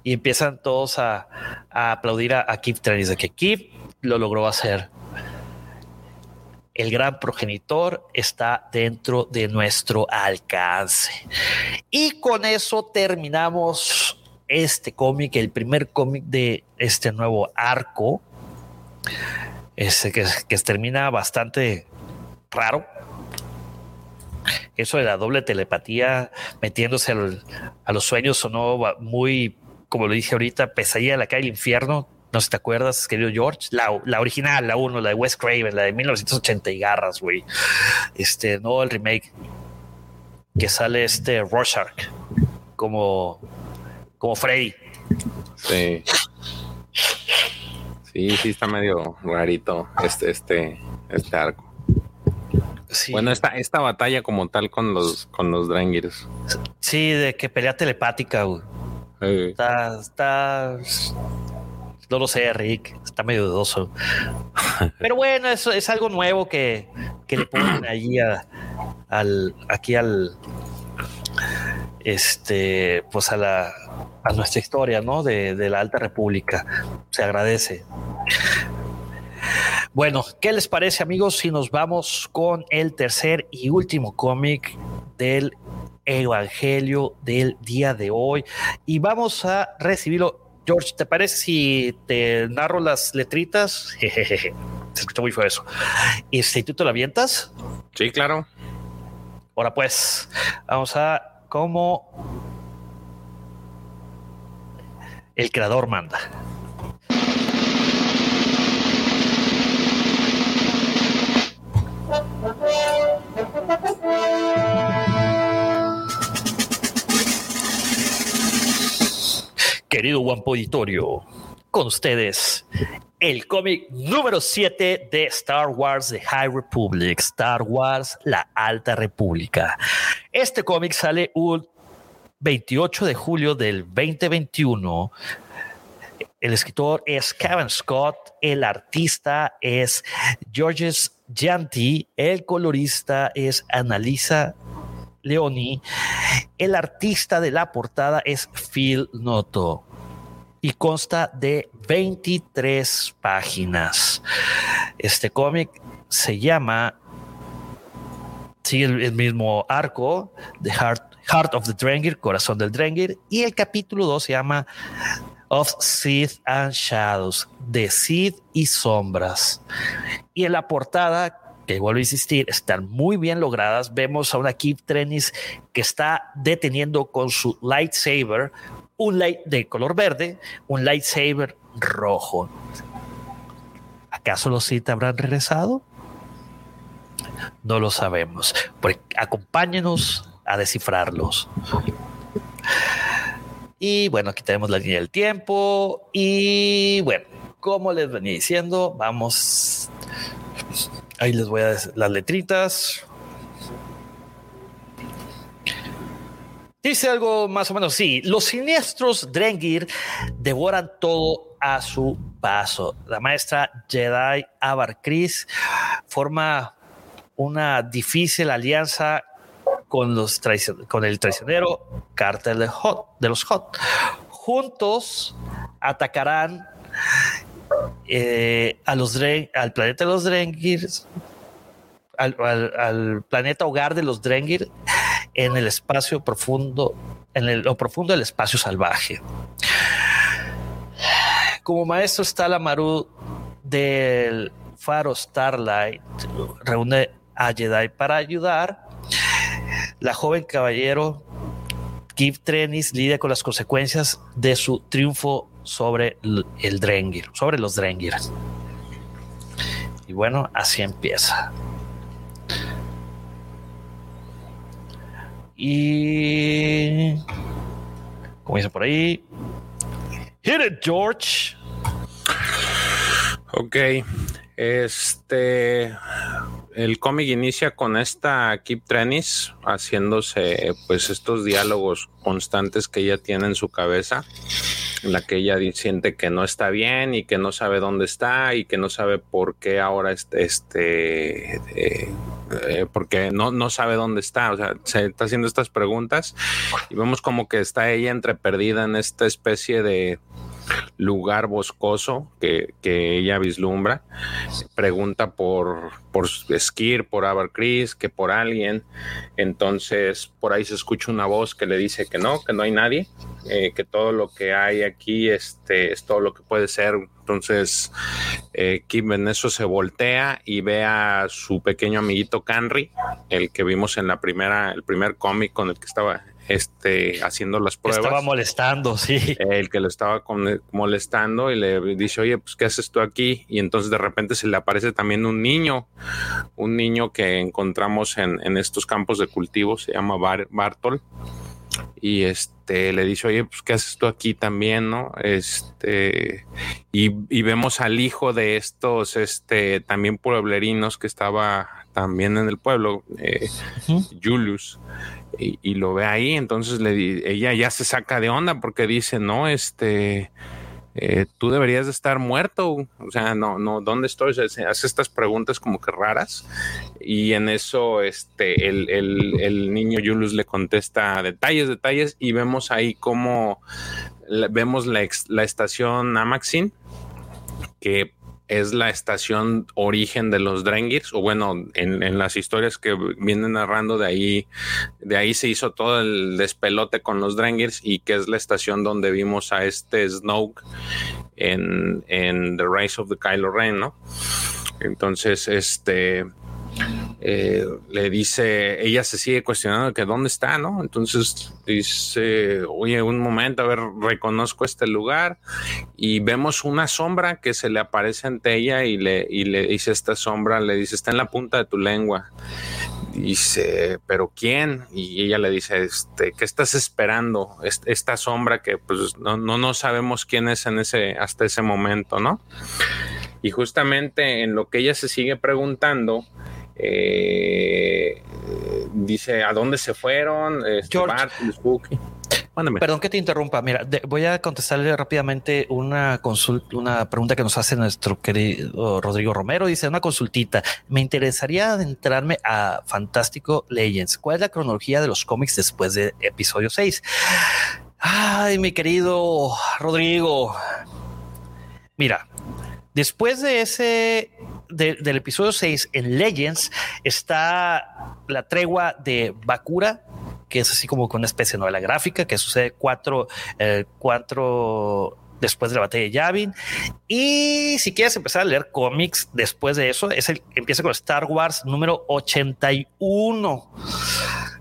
Y empiezan todos a, aplaudir a, a Kip de que Kip lo logró hacer el gran progenitor está dentro de nuestro alcance. Y con eso terminamos este cómic, el primer cómic de este nuevo arco, ese que, que termina bastante raro. Eso de la doble telepatía metiéndose a los sueños sonó muy, como lo dije ahorita, pesadilla de la calle del infierno no sé si te acuerdas, querido George. La, la original, la 1, la de Wes Craven, la de 1980 y garras, güey. Este, no el remake. Que sale este Rorschach como, como Freddy. Sí. Sí, sí, está medio rarito este, este, este arco. Bueno, esta, esta batalla como tal con los, con los Drangirs. Sí, de que pelea telepática, güey. Está, está no lo sé, Rick. Está medio dudoso. Pero bueno, eso es algo nuevo que, le ponen allí al, aquí al, este, pues a la, a nuestra historia, ¿no? De, de la Alta República. Se agradece. Bueno, ¿qué les parece, amigos, si nos vamos con el tercer y último cómic del Evangelio del día de hoy? Y vamos a recibirlo George, ¿te parece si te narro las letritas? Se escucha muy feo eso. ¿Y si tú te lo avientas? Sí, claro. Ahora pues, vamos a como el creador manda. Querido Guampo Auditorio, con ustedes el cómic número 7 de Star Wars The High Republic, Star Wars La Alta República. Este cómic sale un 28 de julio del 2021. El escritor es Kevin Scott, el artista es Georges Janti, el colorista es Annalisa Leoni, el artista de la portada es Phil Noto y consta de 23 páginas. Este cómic se llama, sigue el, mismo arco de Heart, of the Drengir, Corazón del Drengir, y el capítulo 2 se llama of Seed and Shadows, de Seed y Sombras. Y en la portada, que vuelvo a insistir, están muy bien logradas. Vemos a una Keith Trenis que está deteniendo con su lightsaber un light de color verde, un lightsaber rojo. ¿Acaso los Sith habrán regresado? No lo sabemos. Pues acompáñenos a descifrarlos. Y bueno, aquí tenemos la línea del tiempo. Y bueno, como les venía diciendo, vamos. Ahí les voy a las letritas. Dice algo más o menos sí. Los siniestros Drengir devoran todo a su paso. La maestra Jedi Avar forma una difícil alianza con, los con el traicionero Cartel de, Hot, de los Hot. Juntos atacarán eh, a los al planeta de los Drengir, al, planeta hogar de los Drengir en el espacio profundo, en lo profundo del espacio salvaje. Como maestro está la Maru del faro Starlight, reúne a Jedi para ayudar la joven caballero Kip Trenis lidia con las consecuencias de su triunfo sobre el Drengir, sobre los Drengir. Y bueno, así empieza. Y comienza por ahí. Hit it, George. Ok. Este el cómic inicia con esta Kip Trenis haciéndose pues estos diálogos constantes que ella tiene en su cabeza, en la que ella siente que no está bien y que no sabe dónde está y que no sabe por qué ahora este, este porque no, no sabe dónde está, o sea, se está haciendo estas preguntas y vemos como que está ella entre perdida en esta especie de lugar boscoso que, ella vislumbra. Pregunta por, por Skir, por Abercris, que por alguien. Entonces, por ahí se escucha una voz que le dice que no, que no hay nadie, eh, que todo lo que hay aquí este, es todo lo que puede ser. Entonces, eh, Kim en eso se voltea y ve a su pequeño amiguito Canry, el que vimos en la primera, el primer cómic con el que estaba este, haciendo las pruebas. Estaba molestando, sí. El que lo estaba molestando y le dice, oye, pues, ¿qué haces tú aquí? Y entonces de repente se le aparece también un niño, un niño que encontramos en, estos campos de cultivo, se llama Bartol. Y este le dice, oye, pues, ¿qué haces tú aquí también? ¿No? Este, y, vemos al hijo de estos, este, también pueblerinos que estaba también en el pueblo, eh, Julius y, lo ve ahí, entonces le, ella ya se saca de onda porque dice, no, este, eh, tú deberías de estar muerto, o sea, no, no, ¿dónde estoy? Se hace estas preguntas como que raras y en eso este, el, el, niño Julius le contesta detalles, detalles y vemos ahí como vemos la, la estación Amaxin que es la estación origen de los Drengirs, o bueno, en, las historias que vienen narrando de ahí, de ahí se hizo todo el despelote con los Drengirs y que es la estación donde vimos a este Snoke en, en The Rise of the Kylo Ren, ¿no? Entonces, este, eh, le dice, ella se sigue cuestionando que dónde está, ¿no? Entonces dice, oye, un momento, a ver, reconozco este lugar y vemos una sombra que se le aparece ante ella y le, y le dice esta sombra, le dice, está en la punta de tu lengua. Dice, pero ¿quién? Y ella le dice, este, ¿qué estás esperando? Esta sombra que pues no, no, no sabemos quién es en ese, hasta ese momento, ¿no? Y justamente en lo que ella se sigue preguntando, eh, dice a dónde se fueron. Este, Perdón que te interrumpa. Mira, voy a contestarle rápidamente una consulta, una pregunta que nos hace nuestro querido Rodrigo Romero. Dice una consultita. Me interesaría adentrarme a Fantástico Legends. ¿Cuál es la cronología de los cómics después de episodio 6? Ay, mi querido Rodrigo. Mira, después de ese del episodio 6 en Legends está la tregua de Bakura, que es así como con una especie de novela gráfica que sucede cuatro, eh, cuatro después de la batalla de Yavin. Y si quieres empezar a leer cómics después de eso, es el, empieza con Star Wars número 81.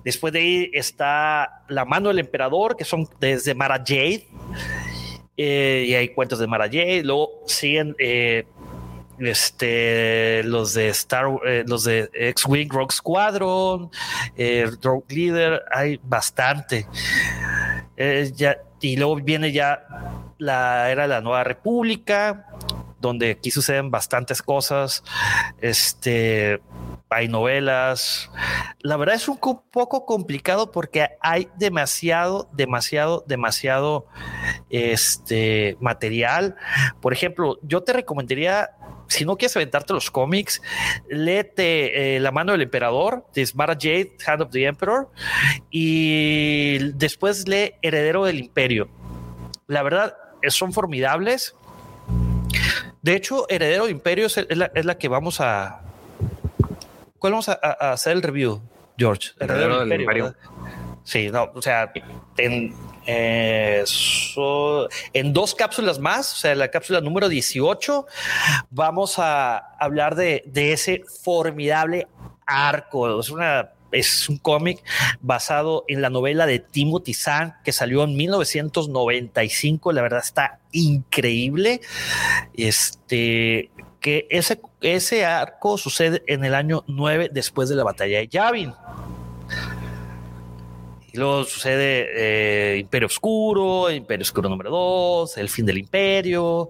Después de ahí está La mano del emperador, que son desde Mara Jade. Eh, y hay cuentos de Mara Jade. Luego siguen eh, este, los de Star, eh, los de X-Wing Rogue Squadron, eh, Rogue Leader, hay bastante. Eh, ya, y luego viene ya la era la Nueva República, donde aquí suceden bastantes cosas. Este, hay novelas. La verdad es un poco complicado porque hay demasiado, demasiado, demasiado este material. Por ejemplo, yo te recomendaría si no quieres aventarte los cómics, léete eh, La mano del emperador de Smara Jade, Hand of the Emperor, y después lee Heredero del Imperio. La verdad, son formidables. De hecho, Heredero del Imperio es la, que vamos a. ¿Cuál vamos a, hacer el review, George? Heredero, del, Imperio. Sí, no, o sea, en, eh, en dos cápsulas más, o sea, la cápsula número 18, vamos a hablar de, ese formidable arco. Es una es un cómic basado en la novela de Timothy Zahn que salió en 1995. La verdad está increíble. Este que ese, ese arco sucede en el año 9 después de la batalla de Yavin luego sucede eh, Imperio Oscuro, Imperio Oscuro número 2, El fin del Imperio.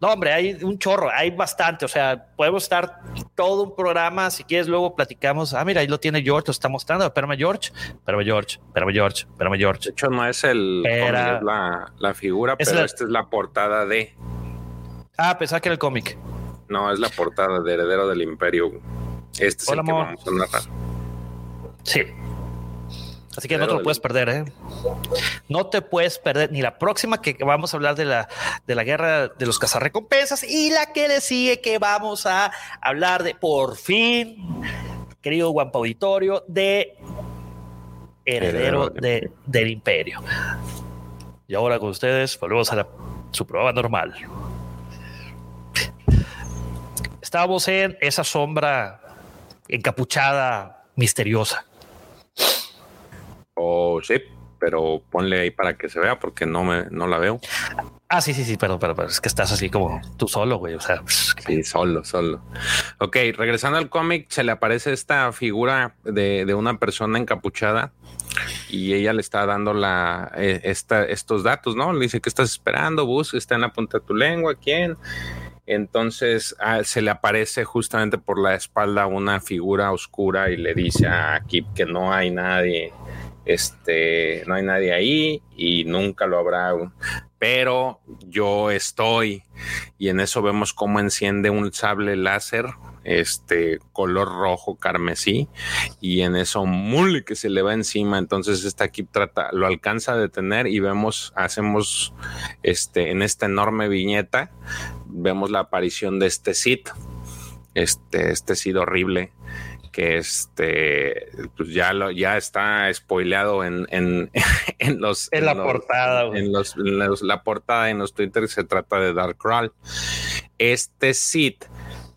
No, hombre, hay un chorro, hay bastante. O sea, podemos estar todo un programa. Si quieres, luego platicamos. Ah, mira, ahí lo tiene George, lo está mostrando. Espérame, George. Espérame, George. Espérame, George. Espérame, George. De hecho, no es el la, la, figura, pero esta es la portada de. Ah, pensaba que era el cómic. No, es la portada de Heredero del Imperio. Este es el que vamos a narrar. Sí. Así que no te lo puedes perder, ¿eh? No te puedes perder ni la próxima que vamos a hablar de la, de la guerra de los cazarrecompensas y la que le sigue que vamos a hablar de por fin, querido Guampa Auditorio, de heredero de, del imperio. Y ahora con ustedes volvemos a su prueba normal. Estábamos en esa sombra encapuchada, misteriosa o sí, pero ponle ahí para que se vea porque no me no la veo. Ah, sí, sí, sí, perdón, pero, es que estás así como tú solo, güey. O sea, sí, solo, solo. Ok, regresando al cómic, se le aparece esta figura de, de, una persona encapuchada y ella le está dando la eh, esta, estos datos, ¿no? Le dice que estás esperando, bus, está en la punta de tu lengua, ¿quién? Entonces ah, se le aparece justamente por la espalda una figura oscura y le dice a Kip que no hay nadie este, no hay nadie ahí y nunca lo habrá, pero yo estoy y en eso vemos cómo enciende un sable láser, este color rojo carmesí y en eso Mully que se le va encima, entonces esta aquí trata, lo alcanza a detener y vemos, hacemos este, en esta enorme viñeta, vemos la aparición de este Sith, este, este Sith horrible que este pues ya lo ya está spoileado en, en, en los en, la portada en los, la portada en los Twitter se trata de Dark Crawl este Sid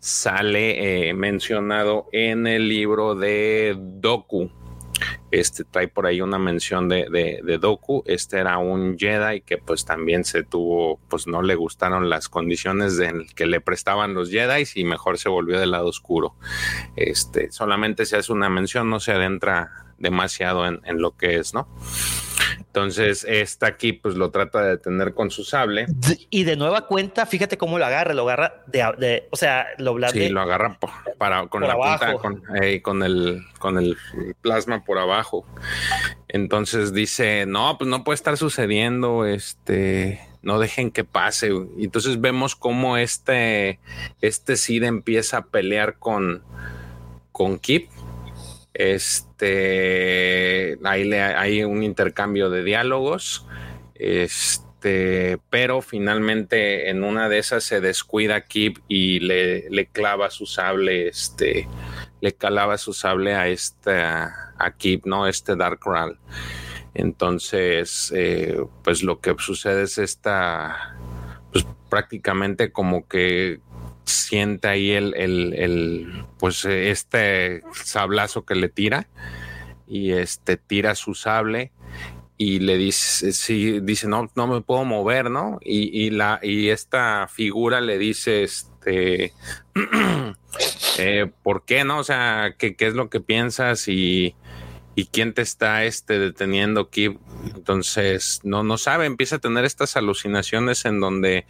sale eh, mencionado en el libro de Doku. Este trae por ahí una mención de, de, Doku. Este era un Jedi que pues también se tuvo, pues no le gustaron las condiciones en que le prestaban los Jedi y mejor se volvió del lado oscuro. Este solamente se hace una mención, no se adentra demasiado en, en lo que es, ¿no? Entonces, esta aquí, pues lo trata de detener con su sable. Y de nueva cuenta, fíjate cómo lo agarra, lo agarra de, o sea, lo Sí, lo agarra para, con la punta, con, con, el, con el plasma por abajo. Entonces dice, no, pues no puede estar sucediendo, este, no dejen que pase. Y entonces vemos cómo este, este Sid empieza a pelear con, con Kip este, ahí hay un intercambio de diálogos. Este, pero finalmente en una de esas se descuida Kip y le, le clava su sable, este, le calaba su sable a este, a Kip, ¿no? Este Dark Ral. Entonces, eh, pues lo que sucede es esta, pues prácticamente como que siente ahí el, el, pues este sablazo que le tira y este tira su sable y le dice, sí, dice, no, no me puedo mover, ¿no? Y, la, y esta figura le dice, este, eh, ¿por qué, no? O sea, ¿qué, ¿qué, es lo que piensas? Y, y quién te está este, deteniendo aquí. Entonces, no, no sabe, empieza a tener estas alucinaciones en donde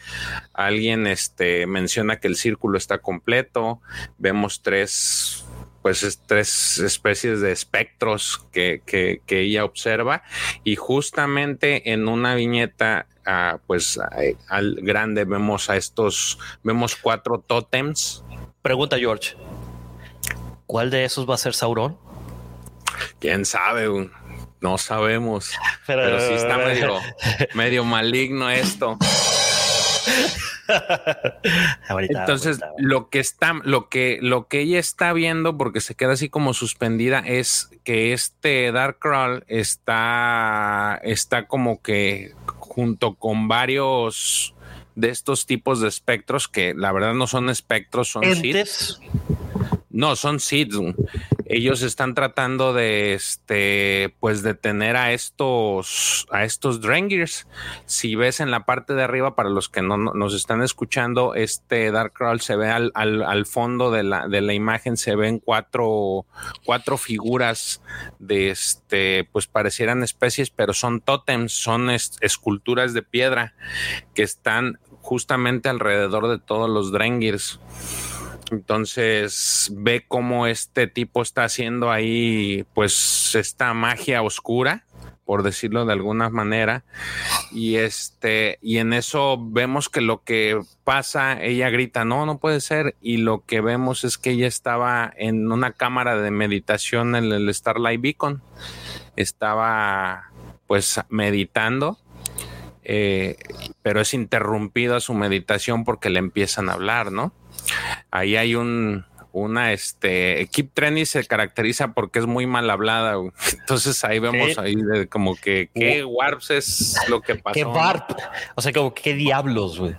alguien este, menciona que el círculo está completo, vemos tres pues tres especies de espectros que, que, ella observa y justamente en una viñeta ah, pues al grande vemos a estos vemos cuatro tótems pregunta George ¿cuál de esos va a ser Sauron? Quién sabe, no sabemos. Pero, sí está medio, medio maligno esto. Entonces, lo que está, lo que, lo que ella está viendo, porque se queda así como suspendida, es que este Dark Crawl está, está como que junto con varios de estos tipos de espectros que la verdad no son espectros, son ¿Entes? No, son seeds. Ellos están tratando de este, pues detener a estos, a estos Drengirs. Si ves en la parte de arriba, para los que no, nos están escuchando, este Dark Crawl se ve al, al, fondo de la, de la, imagen, se ven cuatro, cuatro figuras de este, pues parecieran especies, pero son tótems, son esculturas de piedra que están justamente alrededor de todos los Drengirs. Entonces ve cómo este tipo está haciendo ahí pues esta magia oscura, por decirlo de alguna manera. Y este, y en eso vemos que lo que pasa, ella grita, no, no puede ser. Y lo que vemos es que ella estaba en una cámara de meditación en el Starlight Beacon. Estaba pues meditando. Eh, pero es interrumpida su meditación porque le empiezan a hablar, ¿no? Ahí hay un, una, este, Keep Trenny se caracteriza porque es muy mal hablada. Entonces ahí vemos ahí como que qué warps es lo que pasó. Qué warp. O sea, como qué diablos, güey.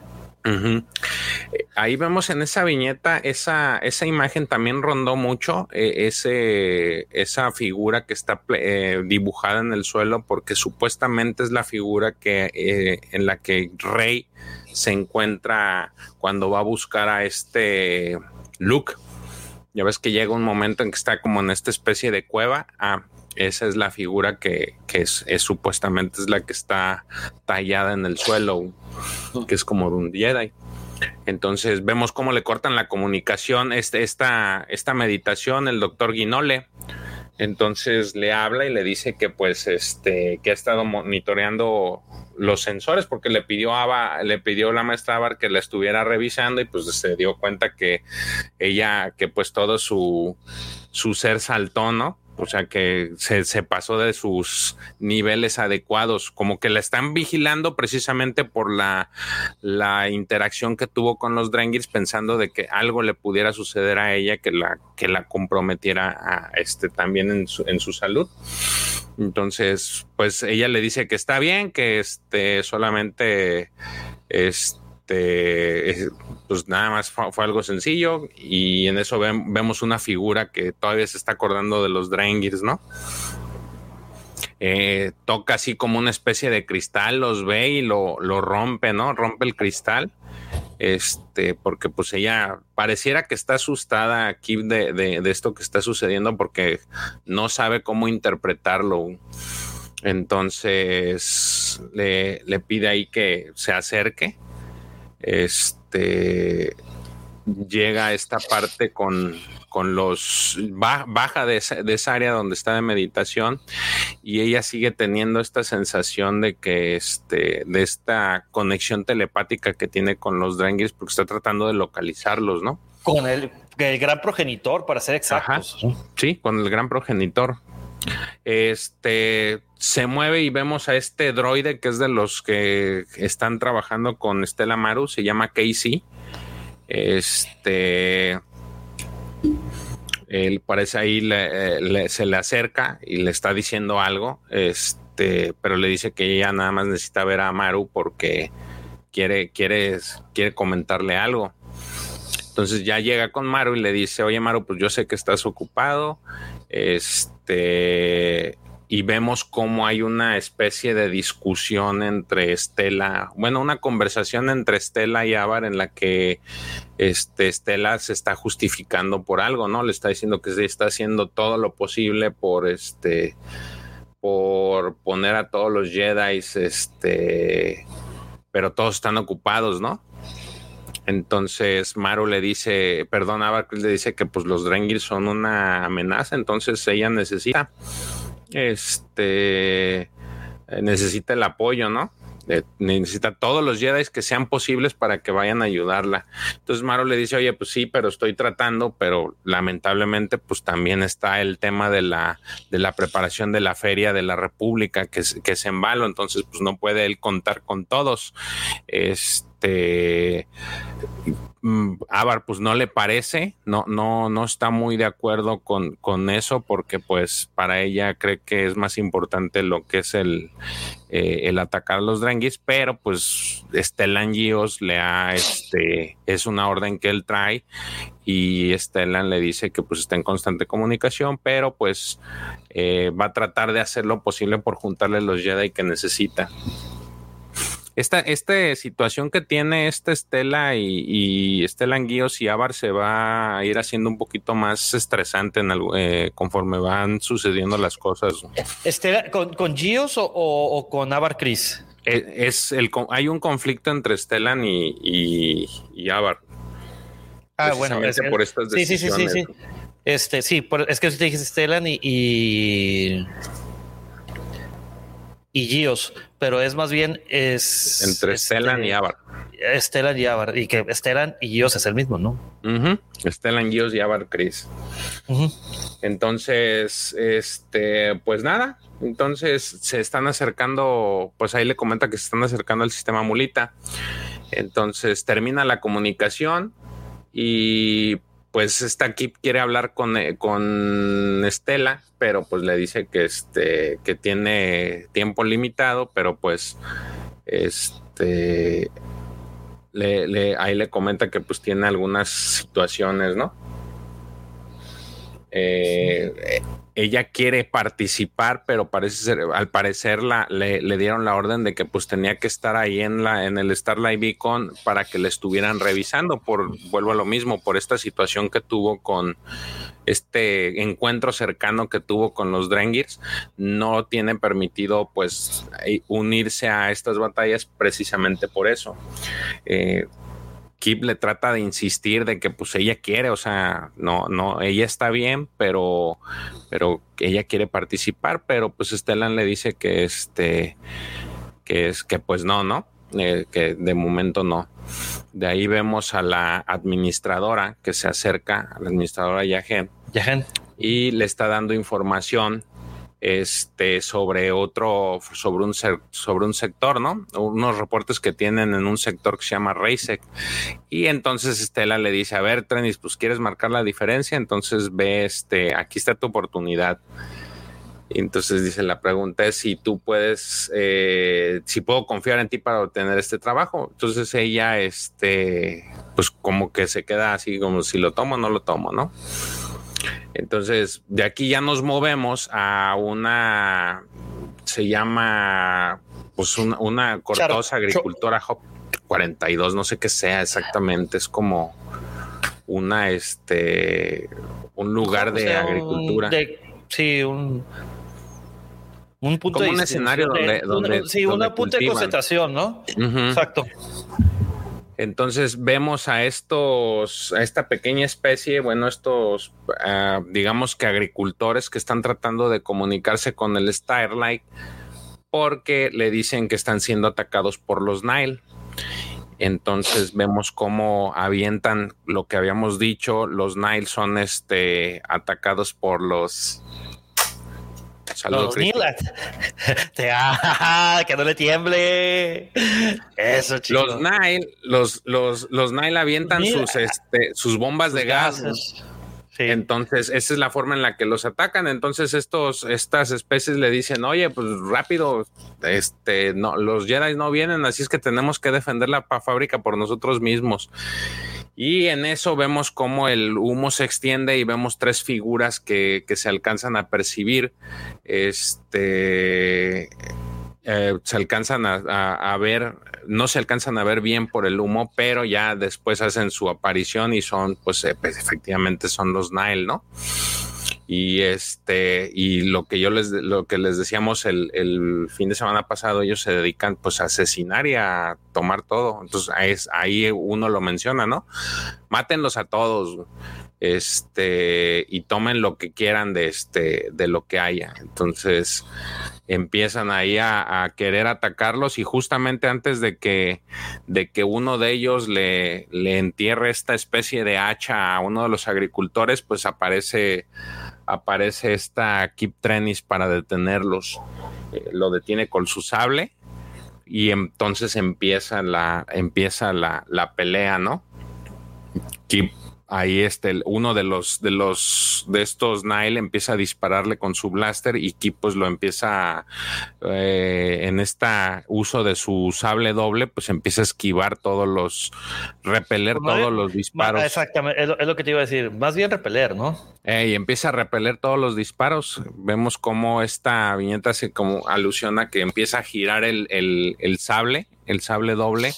Ahí vemos en esa viñeta, esa, esa imagen también rondó mucho, eh, ese, esa figura que está eh, dibujada en el suelo, porque supuestamente es la figura que, eh, en la que Rey se encuentra cuando va a buscar a este Luke. Ya ves que llega un momento en que está como en esta especie de cueva. Ah, esa es la figura que, es, supuestamente es la que está tallada en el suelo, que es como de un Jedi. Entonces vemos cómo le cortan la comunicación, este, esta, esta meditación, el doctor Guinole. Entonces le habla y le dice que pues este que ha estado monitoreando los sensores porque le pidió a le pidió la maestra Abar que la estuviera revisando y pues se dio cuenta que ella que pues todo su su ser saltó, ¿no? O sea que se, pasó de sus niveles adecuados, como que la están vigilando precisamente por la, la interacción que tuvo con los Drengirs, pensando de que algo le pudiera suceder a ella que la, que la comprometiera este, también en su, en su salud. Entonces, pues ella le dice que está bien, que este solamente este pues nada más fue, algo sencillo y en eso vemos una figura que todavía se está acordando de los Drangirs, ¿no? Eh, toca así como una especie de cristal, los ve y lo, lo rompe, ¿no? Rompe el cristal este, porque pues ella pareciera que está asustada aquí de, de, esto que está sucediendo porque no sabe cómo interpretarlo. Entonces le, le pide ahí que se acerque. Este llega a esta parte con, con los baja de esa, área donde está de meditación y ella sigue teniendo esta sensación de que este de esta conexión telepática que tiene con los Drangirs porque está tratando de localizarlos, ¿no? Con el, gran progenitor, para ser exactos. Sí, con el gran progenitor. Este se mueve y vemos a este droide que es de los que están trabajando con Stella Maru, se llama Casey. Este él parece ahí se le acerca y le está diciendo algo, este, pero le dice que ella nada más necesita ver a Maru porque quiere, quiere, quiere comentarle algo. Entonces ya llega con Maru y le dice, oye Maru, pues yo sé que estás ocupado, este, y vemos cómo hay una especie de discusión entre Estela, bueno, una conversación entre Estela y Avar en la que este, Estela se está justificando por algo, ¿no? Le está diciendo que se está haciendo todo lo posible por este por poner a todos los Jedi, este, pero todos están ocupados, ¿no? Entonces Maru le dice, perdón, Avar le dice que pues los Drengir son una amenaza, entonces ella necesita este eh, necesita el apoyo, ¿no? necesita todos los Jedi que sean posibles para que vayan a ayudarla. Entonces Maro le dice, oye, pues sí, pero estoy tratando, pero lamentablemente pues también está el tema de la, de la preparación de la feria de la República, que que es en entonces pues no puede él contar con todos. Este Avar pues no le parece, no, no, no está muy de acuerdo con, con, eso porque pues para ella cree que es más importante lo que es el, eh, el atacar a los Drengis, pero pues Stellan Gios le ha, este, es una orden que él trae y Stellan le dice que pues está en constante comunicación, pero pues eh, va a tratar de hacer lo posible por juntarle los Jedi que necesita esta, esta situación que tiene esta Estela y, y Estela Anguíos y Avar se va a ir haciendo un poquito más estresante en eh, conforme van sucediendo las cosas. Estela, ¿Con, con Gios o, con Avar Cris? E, es, el, hay un conflicto entre Stellan y, y, y Avar. Ah, bueno, por estas decisiones. Sí, sí, sí, sí. Este, sí, es que usted dijiste Stellan y, y, y Gios pero es más bien es entre Stellan y Avar. Stellan y Avar, y que Stellan y Gios es el mismo, ¿no? Uh Stellan, Gios y Avar Chris. Entonces, este, pues nada, entonces se están acercando, pues ahí le comenta que se están acercando al sistema Mulita. Entonces termina la comunicación y pues esta Kip quiere hablar con, eh, con Estela, pero pues le dice que este que tiene tiempo limitado, pero pues este le, ahí le comenta que pues tiene algunas situaciones, ¿no? Eh, ella quiere participar, pero parece ser, al parecer la, le, dieron la orden de que pues tenía que estar ahí en la en el Starlight Beacon para que le estuvieran revisando por vuelvo a lo mismo por esta situación que tuvo con este encuentro cercano que tuvo con los Drengirs no tiene permitido pues unirse a estas batallas precisamente por eso. Eh, Kip le trata de insistir de que pues ella quiere, o sea, no, no, ella está bien, pero, pero ella quiere participar, pero pues Stellan le dice que este, que es que pues no, ¿no? Eh, que de momento no. De ahí vemos a la administradora que se acerca, a la administradora Yagen, Yagen. y le está dando información este, sobre otro, sobre un, sobre un sector, ¿no? Unos reportes que tienen en un sector que se llama Reisec. Y entonces Estela le dice, a ver, Trenis, pues quieres marcar la diferencia, entonces ve, este, aquí está tu oportunidad. entonces dice, la pregunta es si tú puedes, eh, si puedo confiar en ti para obtener este trabajo. Entonces ella, este, pues como que se queda así como si lo tomo o no lo tomo, ¿no? Entonces, de aquí ya nos movemos a una, se llama, pues una, una cortosa agricultora 42, no sé qué sea exactamente, es como una, este, un lugar de agricultura. sí, un un punto Como un escenario donde, donde, sí, una punta de concentración, ¿no? Exacto. Entonces vemos a estos, a esta pequeña especie, bueno, estos, uh, digamos que agricultores que están tratando de comunicarse con el Starlight porque le dicen que están siendo atacados por los Nile. Entonces vemos cómo avientan lo que habíamos dicho, los Nile son este atacados por los Saludos. que no le tiemble. Eso, chicos. Los Nile, los, los, los Nile avientan sus, este, sus bombas de gas. Entonces, esa es la forma en la que los atacan. Entonces, estos, estas especies le dicen, oye, pues rápido, este, no, los Jedi no vienen, así es que tenemos que defender la fábrica por nosotros mismos. Y en eso vemos cómo el humo se extiende y vemos tres figuras que, se alcanzan a percibir. Este eh, se alcanzan a, ver, no se alcanzan a ver bien por el humo, pero ya después hacen su aparición y son, pues, eh, pues efectivamente son los Nile, ¿no? Y este, y lo que yo les, lo que les decíamos el, el, fin de semana pasado, ellos se dedican pues a asesinar y a tomar todo. Entonces ahí, ahí uno lo menciona, ¿no? Mátenlos a todos, este, y tomen lo que quieran de este, de lo que haya. Entonces, empiezan ahí a, querer atacarlos y justamente antes de que, de que uno de ellos le, le, entierre esta especie de hacha a uno de los agricultores, pues aparece, aparece esta Kip Trenis para detenerlos. Eh, lo detiene con su sable y entonces empieza la, empieza la, la pelea, ¿no? Kip ahí este, uno de los, de los, de estos Nile empieza a dispararle con su blaster y Kip pues lo empieza eh, en este uso de su sable doble, pues empieza a esquivar todos los, repeler todos los disparos. Exactamente, es lo, que te iba a decir, más bien repeler, ¿no? y empieza a repeler todos los disparos. Vemos cómo esta viñeta se como alusiona que empieza a girar el, el, el sable el sable doble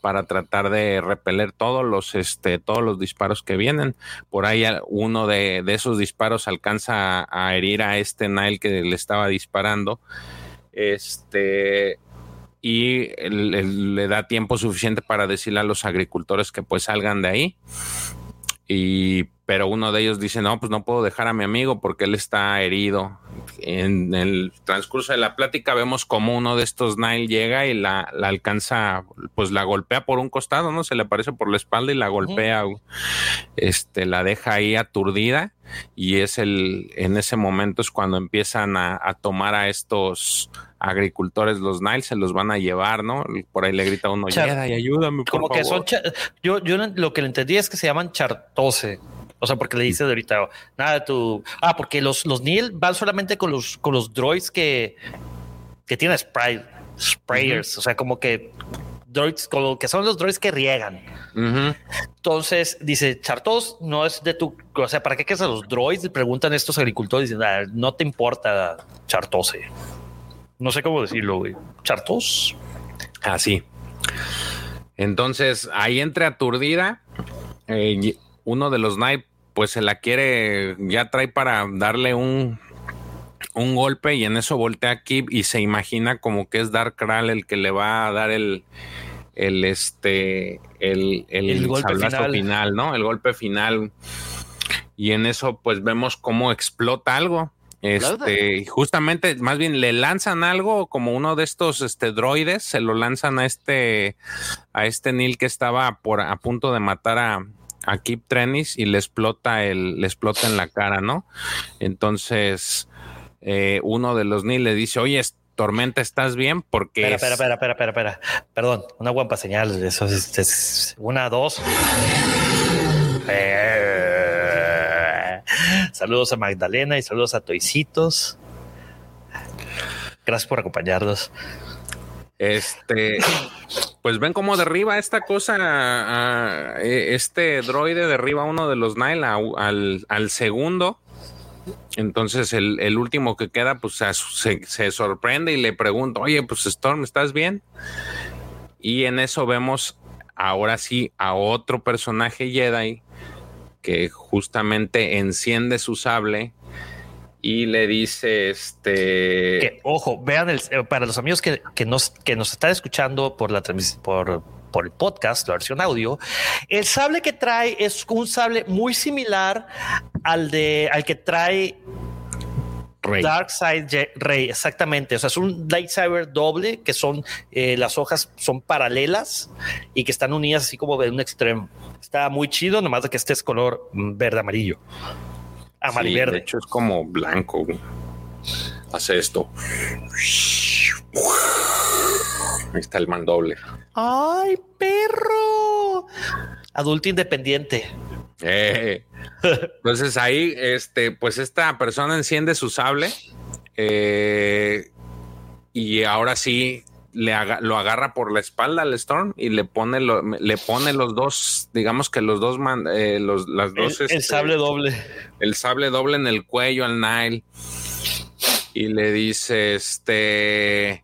para tratar de repeler todos los, este, todos los disparos que vienen. Por ahí uno de, esos disparos alcanza a, herir a este Nile que le estaba disparando. Este, y le da tiempo suficiente para decirle a los agricultores que pues salgan de ahí. Y pero uno de ellos dice, no, pues no puedo dejar a mi amigo porque él está herido. En el transcurso de la plática vemos como uno de estos Nile llega y la, alcanza, pues la golpea por un costado, ¿no? Se le aparece por la espalda y la golpea, este, la deja ahí aturdida y es el, en ese momento es cuando empiezan a, tomar a estos agricultores los Nile, se los van a llevar, ¿no? Por ahí le grita uno, y ayúdame, Como que son, yo, yo lo que le entendí es que se llaman chartose. O sea, porque le dices ahorita, nada, tú. Ah, porque los, los Neil van solamente con los, con los droids que, que tienen spray, sprayers. O sea, como que droids, como que son los droids que riegan. Entonces dice Chartos no es de tu, o sea, ¿para qué quieres a los droids? Preguntan estos agricultores, dicen, ah, no te importa Chartose. No sé cómo decirlo, güey. Chartos. Así. Entonces ahí entre aturdida, eh, uno de los Night pues se la quiere, ya trae para darle un, un golpe y en eso voltea a Kip y se imagina como que es Dark Kral el que le va a dar el, el este, el, el, golpe final. ¿no? El golpe final. Y en eso pues vemos cómo explota algo. Este, justamente, más bien le lanzan algo como uno de estos este, droides, se lo lanzan a este, a este Neil que estaba por a punto de matar a, a Kip Trenis y le explota el, le explota en la cara, ¿no? Entonces, eh, uno de los ni le dice, oye, Tormenta, ¿estás bien? Porque. Espera, espera, espera, espera, espera, Perdón, una guapa señal. Eso es, una, dos. Eh, saludos a Magdalena y saludos a Toicitos. Gracias por acompañarnos. Este, pues ven cómo derriba esta cosa, e, este droide derriba uno de los Nile al, al segundo. Entonces el, último que queda, pues se, se, sorprende y le pregunta, oye, pues Storm, ¿estás bien? Y en eso vemos ahora sí a otro personaje Jedi que justamente enciende su sable y le dice este ojo vean el, eh, para los amigos que, nos que nos están escuchando por la por por el podcast, la versión audio, el sable que trae es un sable muy similar al de al que trae Dark Side Rey, exactamente. O sea, es un lightsaber doble que son eh, las hojas son paralelas y que están unidas así como de un extremo. Está muy chido, nomás de que este es color mm, verde amarillo. Verde. De hecho, es como blanco. Hace esto. Ahí está el mandoble. ¡Ay, perro! Adulto independiente. Eh. Entonces ahí, este, pues esta persona enciende su sable eh, y ahora sí le lo agarra por la espalda al Storm y le pone le pone los dos, digamos que los dos eh, los, las dos el, este, sable doble, el sable doble en el cuello al Nile y le dice este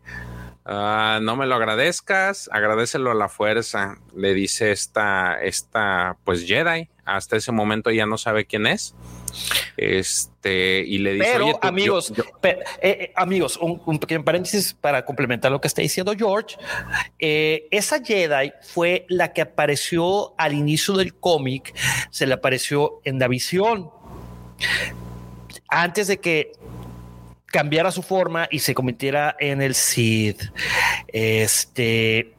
Ah, no me lo agradezcas, agradecelo a la fuerza, le dice esta, esta, pues Jedi. Hasta ese momento ya no sabe quién es. Este, y le dice, pero amigos, eh, eh, amigos, un, pequeño paréntesis para complementar lo que está diciendo George. Eh, esa Jedi fue la que apareció al inicio del cómic, se le apareció en la visión. Antes de que cambiara su forma y se convirtiera en el Cid. Este.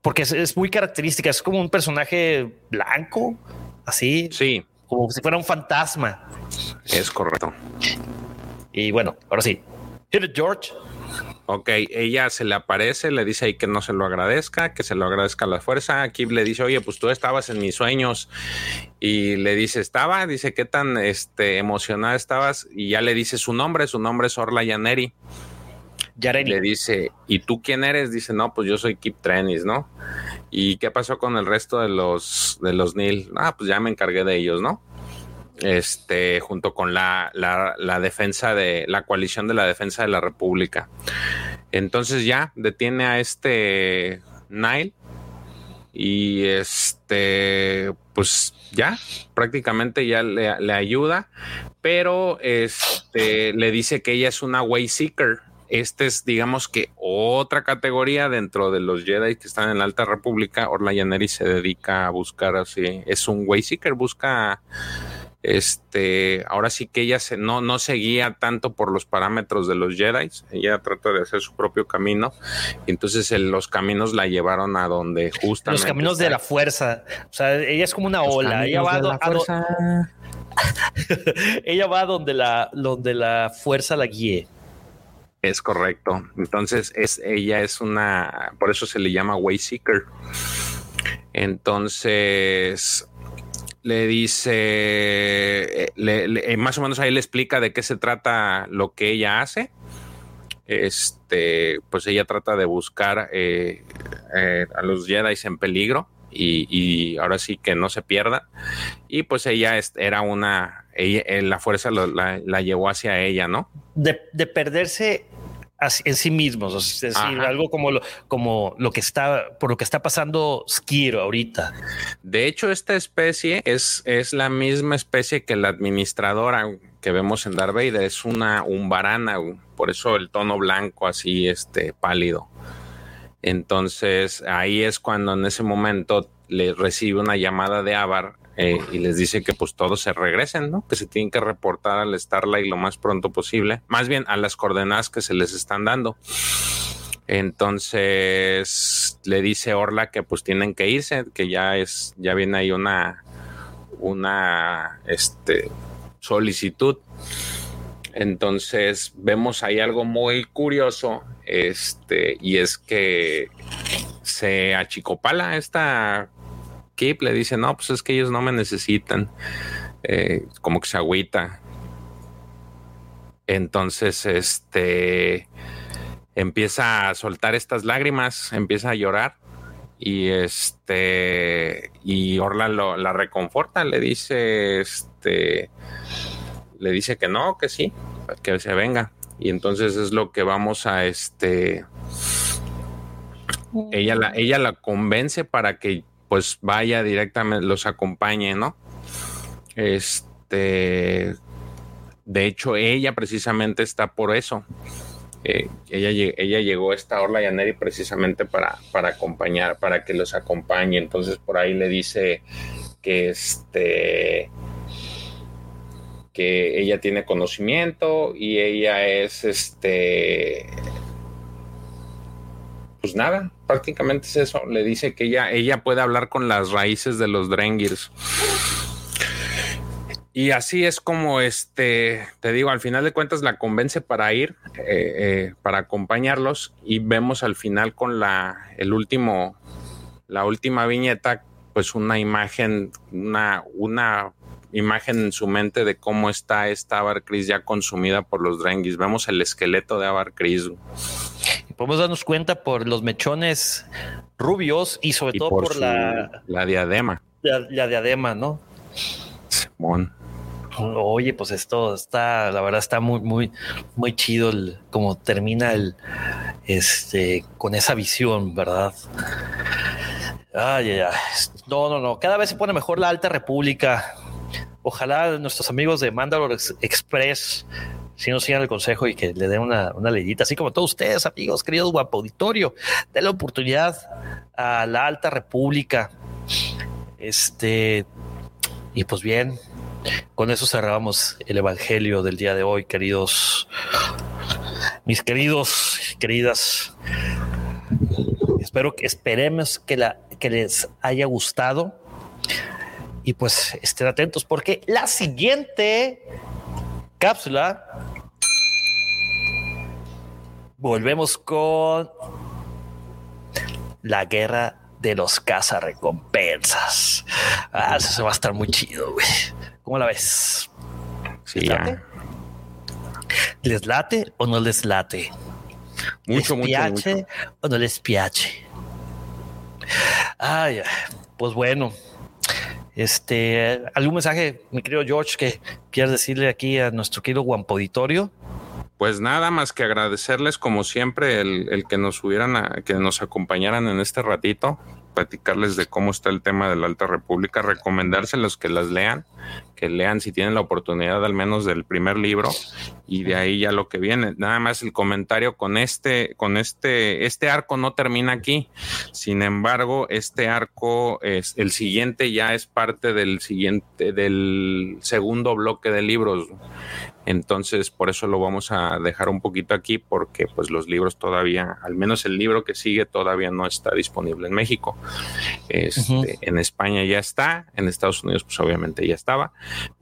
Porque es, muy característica, es como un personaje blanco, así. Sí. Como si fuera un fantasma. Es correcto. Y bueno, ahora sí. George. Ok, ella se le aparece, le dice ahí que no se lo agradezca, que se lo agradezca a la fuerza. Aquí le dice, oye, pues tú estabas en mis sueños. Y le dice, estaba, dice, ¿qué tan este, emocionada estabas? Y ya le dice su nombre, su nombre es Orla Yaneri. Yareni. Le dice, ¿y tú quién eres? Dice, no, pues yo soy Kip Trenis, ¿no? ¿Y qué pasó con el resto de los, de los Nil? Ah, pues ya me encargué de ellos, ¿no? este, junto con la, la, defensa de la coalición de la defensa de la República. Entonces ya detiene a este Nile y este, pues ya prácticamente ya le, le, ayuda, pero este le dice que ella es una way seeker. Este es, digamos que otra categoría dentro de los Jedi que están en la Alta República. Orla Yaneri se dedica a buscar así, es un way seeker, busca este, ahora sí que ella se, no, no seguía tanto por los parámetros de los Jedi, ella trata de hacer su propio camino, y entonces los caminos la llevaron a donde justamente. Los caminos de la fuerza, o sea, ella es como una ola, ella va, a, ella va donde la, donde la fuerza la guíe. Es correcto. Entonces, es, ella es una, por eso se le llama Wayseeker. Entonces, le dice, eh, eh, más o menos ahí le explica de qué se trata lo que ella hace. Este, pues ella trata de buscar eh, a los Jedi en peligro y, ahora sí que no se pierda. Y pues ella era una, la fuerza la, llevó hacia ella, ¿no? De perderse en sí mismos, es decir, algo como lo, como lo que está, por lo que está pasando Skiro ahorita. De hecho, esta especie es, es la misma especie que la administradora que vemos en Darth Vader, es una umbarana, por eso el tono blanco así, este, pálido. Entonces, ahí es cuando en ese momento le recibe una llamada de Avar eh, y les dice que pues todos se regresen, ¿no? Que se tienen que reportar al Starlight lo más pronto posible, más bien a las coordenadas que se les están dando. Entonces le dice Orla que pues tienen que irse, que ya es, ya viene ahí una, una, este, solicitud. Entonces vemos ahí algo muy curioso, este, y es que se achicopala esta Kip le dice, no, pues es que ellos no me necesitan. Eh, como que se agüita. Entonces, este empieza a soltar estas lágrimas, empieza a llorar y este y Orla lo, la reconforta, le dice este le dice que no, que sí, que se venga y entonces es lo que vamos a este ella la ella la convence para que pues vaya directamente los acompañe, ¿no? Este de hecho ella precisamente está por eso eh, ella, ella llegó a esta Orla Yaneri precisamente para, para acompañar, para que los acompañe. Entonces por ahí le dice que este que ella tiene conocimiento y ella es este pues nada, prácticamente es eso. Le dice que ella, ella puede hablar con las raíces de los Drengirs. Y así es como este, te digo, al final de cuentas la convence para ir, eh, eh, para acompañarlos y vemos al final con la, el último, la última viñeta, pues una imagen, una, una imagen en su mente de cómo está esta Avar ya consumida por los Drengis. Vemos el esqueleto de Y podemos darnos cuenta por los mechones rubios y sobre todo por, la, la diadema. La, la diadema, ¿no? Simón. Oye, pues esto está, la verdad está muy, muy, muy chido el, como termina el, este, con esa visión, ¿verdad? Ay, ay, ay. No, no, no. Cada vez se pone mejor la Alta República. Ojalá nuestros amigos de Mandalore Express si nos sigan el consejo y que le den una, una leyita, así como todos ustedes, amigos, queridos guapo auditorio, de la oportunidad a la Alta República. Este, y pues bien, con eso cerramos el Evangelio del día de hoy, queridos, mis queridos, queridas. Espero que esperemos que, la, que les haya gustado y pues estén atentos porque la siguiente cápsula volvemos con la guerra de los cazarrecompensas. Ah, eso va a estar muy chido, güey. ¿Cómo la ves? Sí, ¿Les, ¿Les late o no les late? Mucho, ¿Les piache o no les piache? Ay, pues bueno. Este, ¿algún mensaje, mi querido George, que quieras decirle aquí a nuestro querido Guampo Auditorio? Pues nada más que agradecerles como siempre el, el que nos hubieran, que nos acompañaran en este ratito platicarles de cómo está el tema de la Alta República, recomendárselos que las lean, que lean si tienen la oportunidad al menos del primer libro y de ahí ya lo que viene. Nada más el comentario con este, con este, este arco no termina aquí. Sin embargo, este arco es el siguiente ya es parte del siguiente, del segundo bloque de libros. Entonces, por eso lo vamos a dejar un poquito aquí, porque pues los libros todavía, al menos el libro que sigue, todavía no está disponible en México. Este, En España ya está, en Estados Unidos, pues obviamente ya estaba,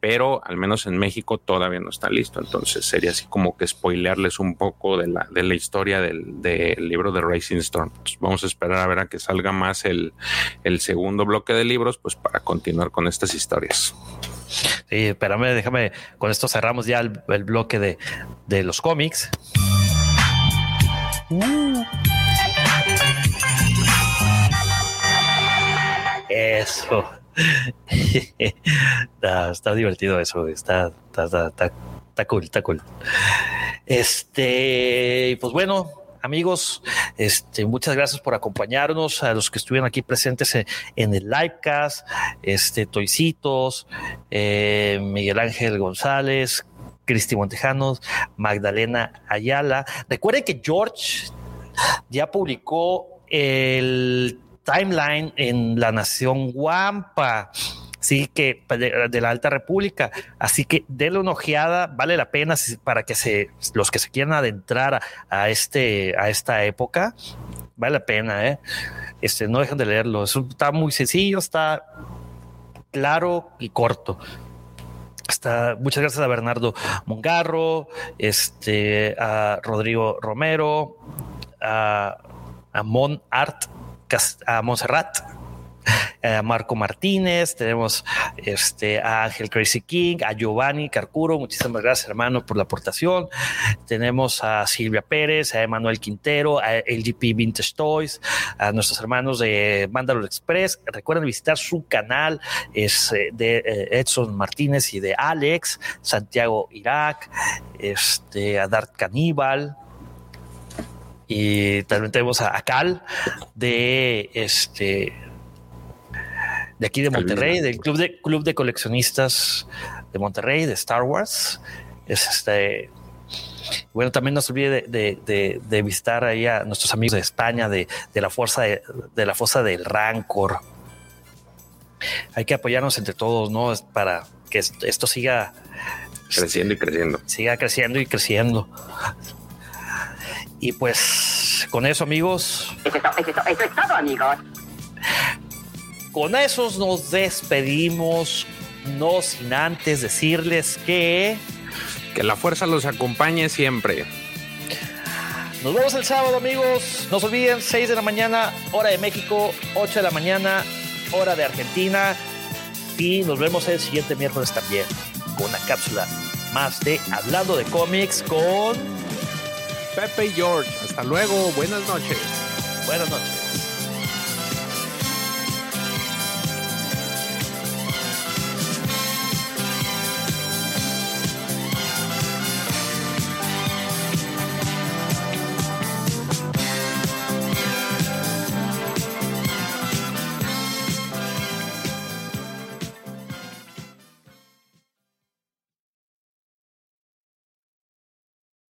pero al menos en México todavía no está listo. Entonces sería así como que spoilearles un poco de la, de la historia del, del libro de Racing Storm. vamos a esperar a ver a que salga más el, el segundo bloque de libros, pues para continuar con estas historias. Sí, espérame, déjame, con esto cerramos ya el, bloque de, de, los cómics. Eso. está, divertido eso, está, está, está, cool, está cool. Este, pues bueno, amigos, este, muchas gracias por acompañarnos, a los que estuvieron aquí presentes en, el livecast, este, Toicitos, eh, Miguel Ángel González, Cristi Montejanos, Magdalena Ayala. Recuerden que George ya publicó el timeline en la Nación Guampa sí que de, la Alta República. Así que denle una ojeada, vale la pena para que se, los que se quieran adentrar a, este, a esta época, vale la pena, ¿eh? Este, no dejen de leerlo. está muy sencillo, está claro y corto. Está, muchas gracias a Bernardo Mongarro, este, a Rodrigo Romero, a Mon Art, a Montserrat a Marco Martínez, tenemos este, a Ángel Crazy King, a Giovanni Carcuro, muchísimas gracias hermano por la aportación. Tenemos a Silvia Pérez, a Emanuel Quintero, a LGP Vintage Toys, a nuestros hermanos de Mandalor Express. Recuerden visitar su canal, es eh, de eh, Edson Martínez y de Alex, Santiago Irak, este, a Dart Caníbal, y también tenemos a, Cal de este de aquí de Monterrey, del club de club de coleccionistas de Monterrey, de Star Wars. Es este bueno, también no se olvide de, visitar ahí a nuestros amigos de España, de, la fuerza de, la fosa del Rancor. Hay que apoyarnos entre todos, ¿no? Para que esto siga creciendo y creciendo. Siga creciendo y creciendo. Y pues con eso, amigos. Eso es, todo, amigos. Con eso nos despedimos, no sin antes decirles que... Que la fuerza los acompañe siempre. Nos vemos el sábado, amigos. No se olviden, 6 de la mañana, hora de México, 8 de la mañana, hora de Argentina. Y nos vemos el siguiente miércoles también con una cápsula más de Hablando de cómics con Pepe y George. Hasta luego. Buenas noches. Buenas noches.